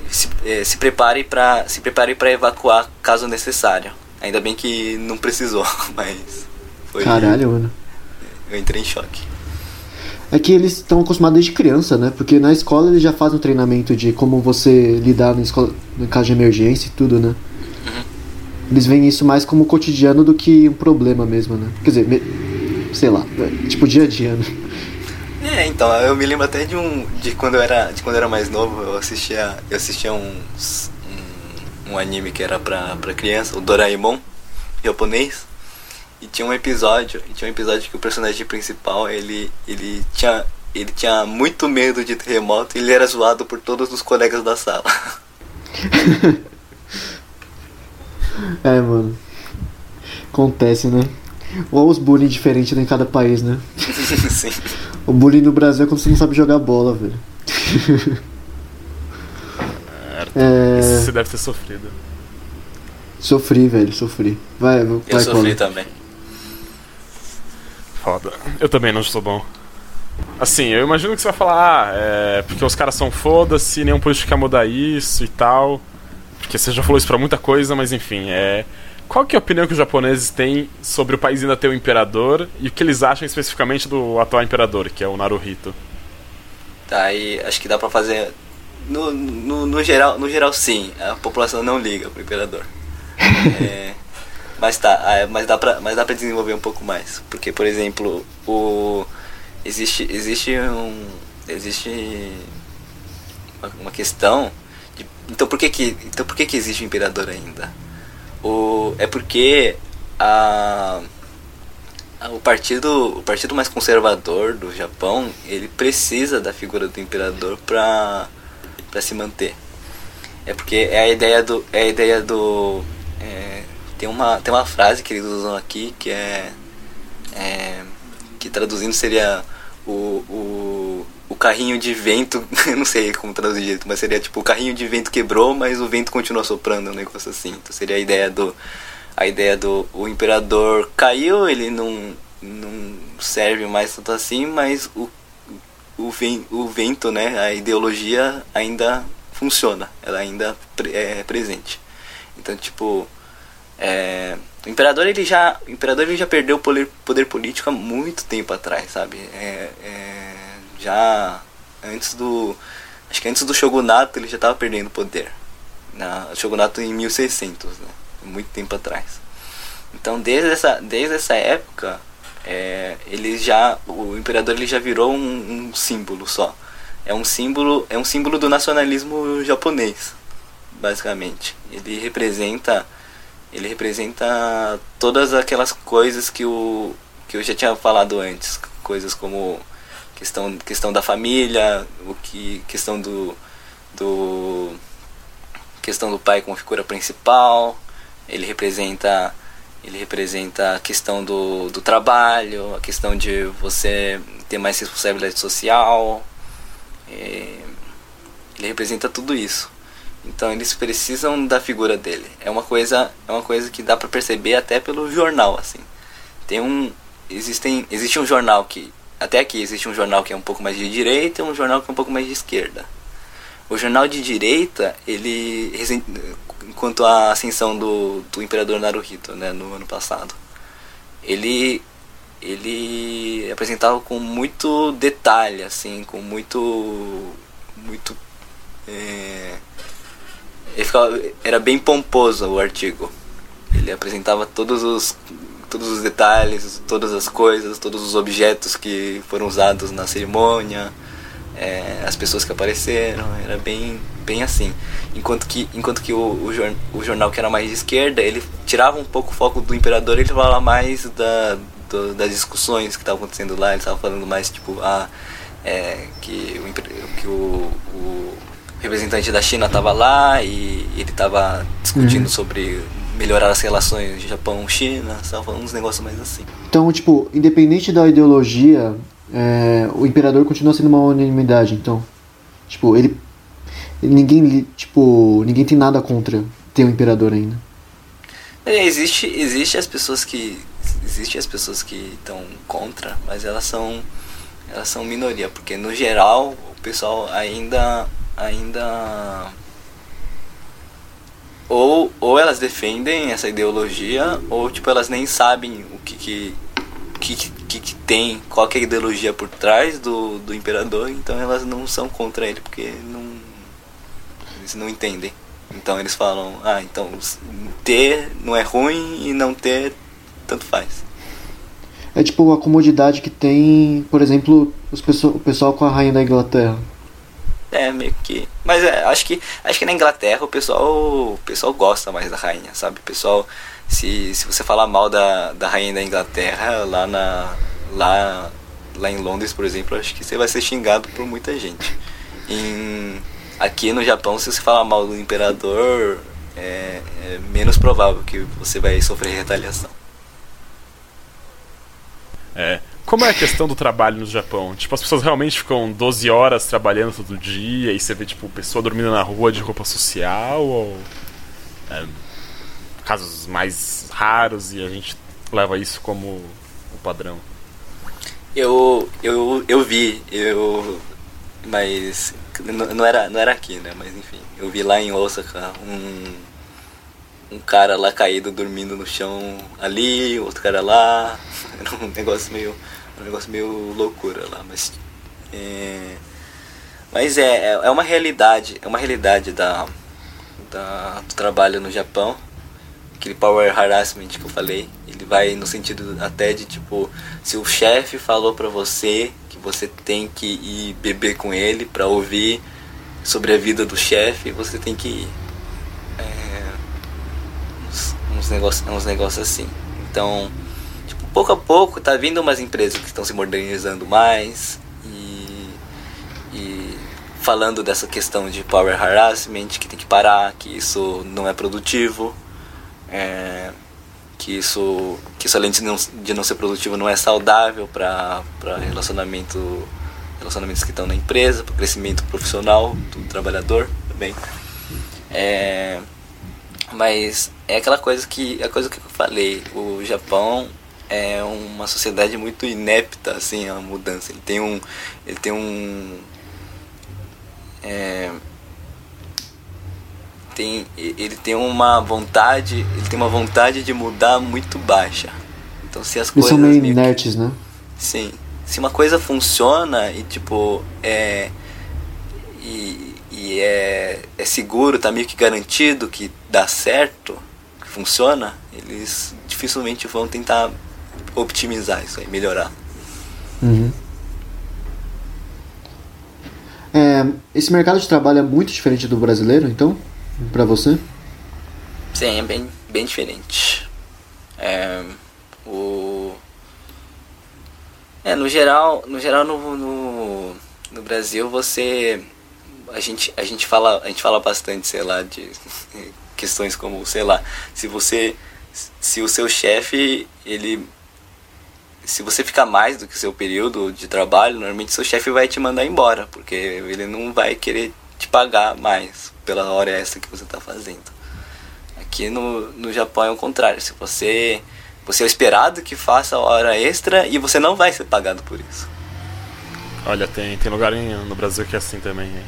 se, é, se prepare para se prepare para evacuar caso necessário. Ainda bem que não precisou, mas foi Caralho, mano. eu entrei em choque. É que eles estão acostumados desde criança, né? Porque na escola eles já fazem um treinamento de como você lidar na escola, no caso de emergência e tudo, né? Eles veem isso mais como cotidiano do que um problema mesmo, né? Quer dizer, sei lá, tipo dia a dia, né? É, então, eu me lembro até de um de quando eu era de quando eu era mais novo, eu assistia eu assistia uns um, um anime que era pra, pra criança, o Doraemon, japonês. E tinha um episódio, e tinha um episódio que o personagem principal, ele ele tinha ele tinha muito medo de terremoto e ele era zoado por todos os colegas da sala. É, mano. Acontece, né? Ou os bullying diferentes em cada país, né? Sim. O bullying no Brasil é quando você não sabe jogar bola, velho. É, Você deve ter sofrido. sofri, velho, sofri. Vai, vai, Eu sofri também. Foda. Eu também não sou bom. Assim, eu imagino que você vai falar, ah, é porque os caras são foda-se, nenhum político quer mudar isso e tal. Porque você já falou isso pra muita coisa, mas enfim, é. Qual que é a opinião que os japoneses têm sobre o país ainda ter um imperador e o que eles acham especificamente do atual imperador, que é o Naruhito? Tá, aí acho que dá pra fazer. No, no, no, geral, no geral, sim, a população não liga pro imperador. É, mas tá, ah, mas dá, pra, mas dá pra desenvolver um pouco mais. Porque, por exemplo, o. Existe. Existe um. Existe uma, uma questão. De, então por que que. Então por que que existe o imperador ainda? O, é porque a. Ah, O partido, o partido mais conservador do Japão, ele precisa da figura do imperador para se manter. É porque é a ideia do é a ideia do é, tem uma tem uma frase que eles usam aqui que é, é que traduzindo seria o, o, o carrinho de vento, não sei como traduzir direito, mas seria tipo o carrinho de vento quebrou, mas o vento continua soprando, um negócio assim. Então seria a ideia do a ideia do o imperador caiu, ele não, não serve mais tanto assim, mas o, o, ven, o vento, né, a ideologia ainda funciona, ela ainda é presente. Então, tipo, é, o imperador ele já, o imperador ele já perdeu o poder, poder político há muito tempo atrás, sabe? É, é, já antes do, acho que antes do shogunato ele já estava perdendo poder. Na shogunato em 1600, né? Muito tempo atrás. Então, desde essa, desde essa época, é, ele já, o imperador ele já virou um, um símbolo só. É um símbolo, é um símbolo do nacionalismo japonês, basicamente. Ele representa, ele representa todas aquelas coisas que o que eu já tinha falado antes, coisas como questão, questão da família, o que questão do do questão do pai como figura principal, ele representa ele representa a questão do, do trabalho, a questão de você ter mais responsabilidade social. é, ele representa tudo isso. Então eles precisam da figura dele. É uma coisa, é uma coisa que dá para perceber até pelo jornal assim. Tem um existem existe um jornal que até aqui existe um jornal que é um pouco mais de direita e um jornal que é um pouco mais de esquerda. O jornal de direita, ele enquanto a ascensão do, do imperador Naruhito, né, no ano passado, ele ele apresentava com muito detalhe, assim, com muito muito é, ele ficava, era bem pomposo o artigo. Ele apresentava todos os todos os detalhes, todas as coisas, todos os objetos que foram usados na cerimônia, é, as pessoas que apareceram, era bem, bem assim. Enquanto que, enquanto que o, o, jor- o jornal que era mais de esquerda, ele tirava um pouco o foco do imperador ele falava mais da, do- das discussões que estavam acontecendo lá, ele estava falando mais tipo, ah, é, que, o, que o, o, representante da China estava lá e ele estava discutindo Uhum. sobre melhorar as relações Japão-China, uns negócios mais assim. Então, tipo, independente da ideologia, é, o imperador continua sendo uma unanimidade. Então, tipo, ele. Ninguém, tipo, ninguém tem nada contra ter um imperador ainda. É, existe, existe as pessoas que existe as pessoas que estão contra, mas elas são elas são minoria, porque no geral o pessoal ainda ainda ou, ou elas defendem essa ideologia ou tipo elas nem sabem o que que que, que, que tem, qual que é a ideologia por trás do, do imperador, então elas não são contra ele porque não eles não entendem. Então eles falam, ah, então ter não é ruim e não ter tanto faz. É tipo a comodidade que tem, por exemplo, os pessoal, o pessoal com a rainha da Inglaterra. É, meio que. Mas é, acho que acho que na Inglaterra o pessoal o pessoal gosta mais da rainha, sabe? O pessoal se, se você falar mal da, da rainha da Inglaterra lá na lá lá em Londres, por exemplo, acho que você vai ser xingado por muita gente. Em aqui no Japão, se você falar mal do imperador, é, é menos provável que você vai sofrer retaliação. É. Como é a questão do trabalho no Japão? Tipo, as pessoas realmente ficam 12 horas trabalhando todo dia e você vê, tipo, pessoa dormindo na rua de roupa social ou. é, casos mais raros e a gente leva isso como o padrão. Eu, eu, eu vi, eu. Mas. Não era, não era aqui, né? Mas enfim. Eu vi lá em Osaka um. Um cara lá caído dormindo no chão ali, outro cara lá. Era um negócio meio. Um negócio meio loucura lá, mas. É, mas é, é uma realidade. É uma realidade da, da, do trabalho no Japão aquele power harassment que eu falei, ele vai no sentido até de tipo, se o chefe falou pra você que você tem que ir beber com ele pra ouvir sobre a vida do chefe, você tem que ir. É, uns, uns negócios uns negócios assim. Então, pouco a pouco tá vindo umas empresas que estão se modernizando mais e, e falando dessa questão de power harassment, que tem que parar, que isso não é produtivo é, que isso que isso além de não, de não ser produtivo não é saudável para relacionamento relacionamentos que estão na empresa para crescimento profissional do trabalhador também. É, mas é aquela coisa que a coisa que eu falei o Japão é uma sociedade muito inepta assim a mudança ele tem um ele tem um é, tem, ele tem uma vontade, ele tem uma vontade de mudar muito baixa. Então se as Eles coisas são meio meio que- inertes, né? sim, se uma coisa funciona e tipo é e, e é, é seguro, tá meio que garantido que dá certo, que funciona, eles dificilmente vão tentar optimizar isso aí, melhorar. Uhum. É, esse mercado de trabalho é muito diferente do brasileiro, então, pra você? Sim, é bem, bem diferente. É, o, é, no geral, no, geral no, no, no Brasil você. A gente, a, gente fala, a gente fala bastante, sei lá, de questões como, sei lá, se você. Se o seu chefe, ele. Se você ficar mais do que o seu período de trabalho, normalmente seu chefe vai te mandar embora, porque ele não vai querer te pagar mais pela hora extra que você está fazendo. Aqui no, no Japão é o contrário. Se você você é esperado que faça a hora extra e você não vai ser pagado por isso. Olha, tem, tem lugar em- no Brasil que é assim também. hein?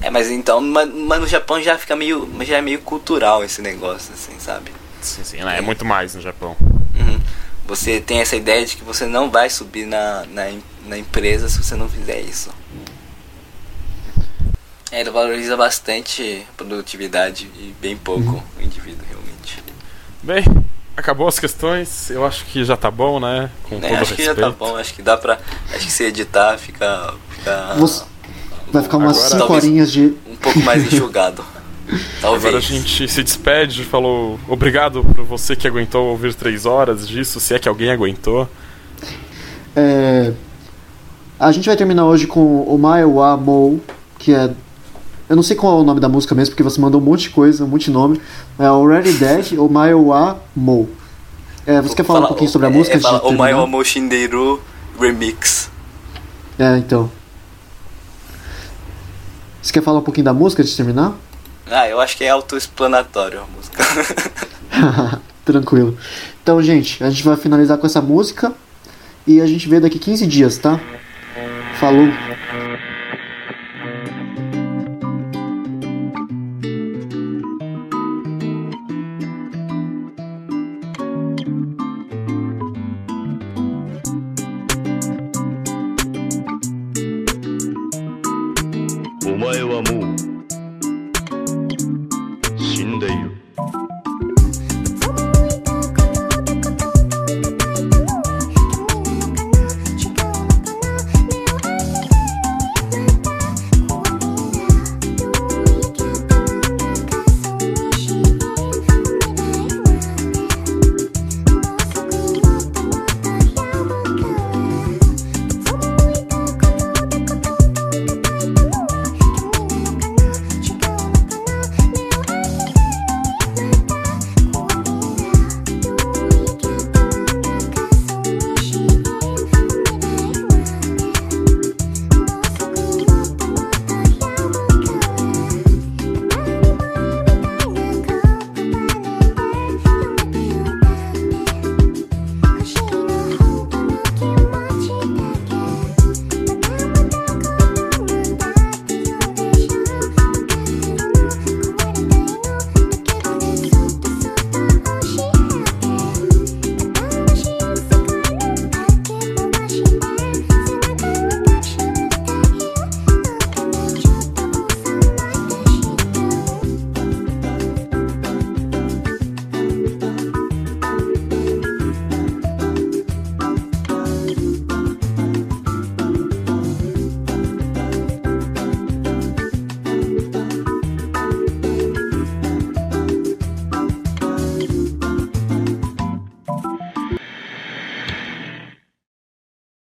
É, mas então, mas, mas no Japão já fica meio, já é meio cultural esse negócio, assim, sabe? Sim, sim, né? é muito mais no Japão. Uhum. Você tem essa ideia de que você não vai subir na, na, na empresa se você não fizer isso. É, ele valoriza bastante a produtividade e bem pouco o indivíduo, realmente. Bem, acabou as questões, eu acho que já tá bom, né? Com Né, todo acho que já tá bom, acho que dá pra. Acho que se editar fica. fica Vai ficar umas Agora- 5 Talvez- horinhas de. um pouco mais enxugado. Talvez. Agora a gente se despede, falou obrigado por você que aguentou ouvir três horas disso, se é que alguém aguentou. É, a gente vai terminar hoje com o Maewa Mou, que é Eu não sei qual é o nome da música mesmo, porque você mandou um monte de coisa, um monte de nome. É Already Dead ou Maiwa Mo. É, você quer falar um pouquinho sobre a música É, de fala Omae terminar? Omo Shinderu Remix. É, então. Você quer falar um pouquinho da música antes de terminar? Ah, eu acho que é autoexplanatório a música. Tranquilo. Então, gente, a gente vai finalizar com essa música e a gente vê daqui 15 dias, tá? Falou!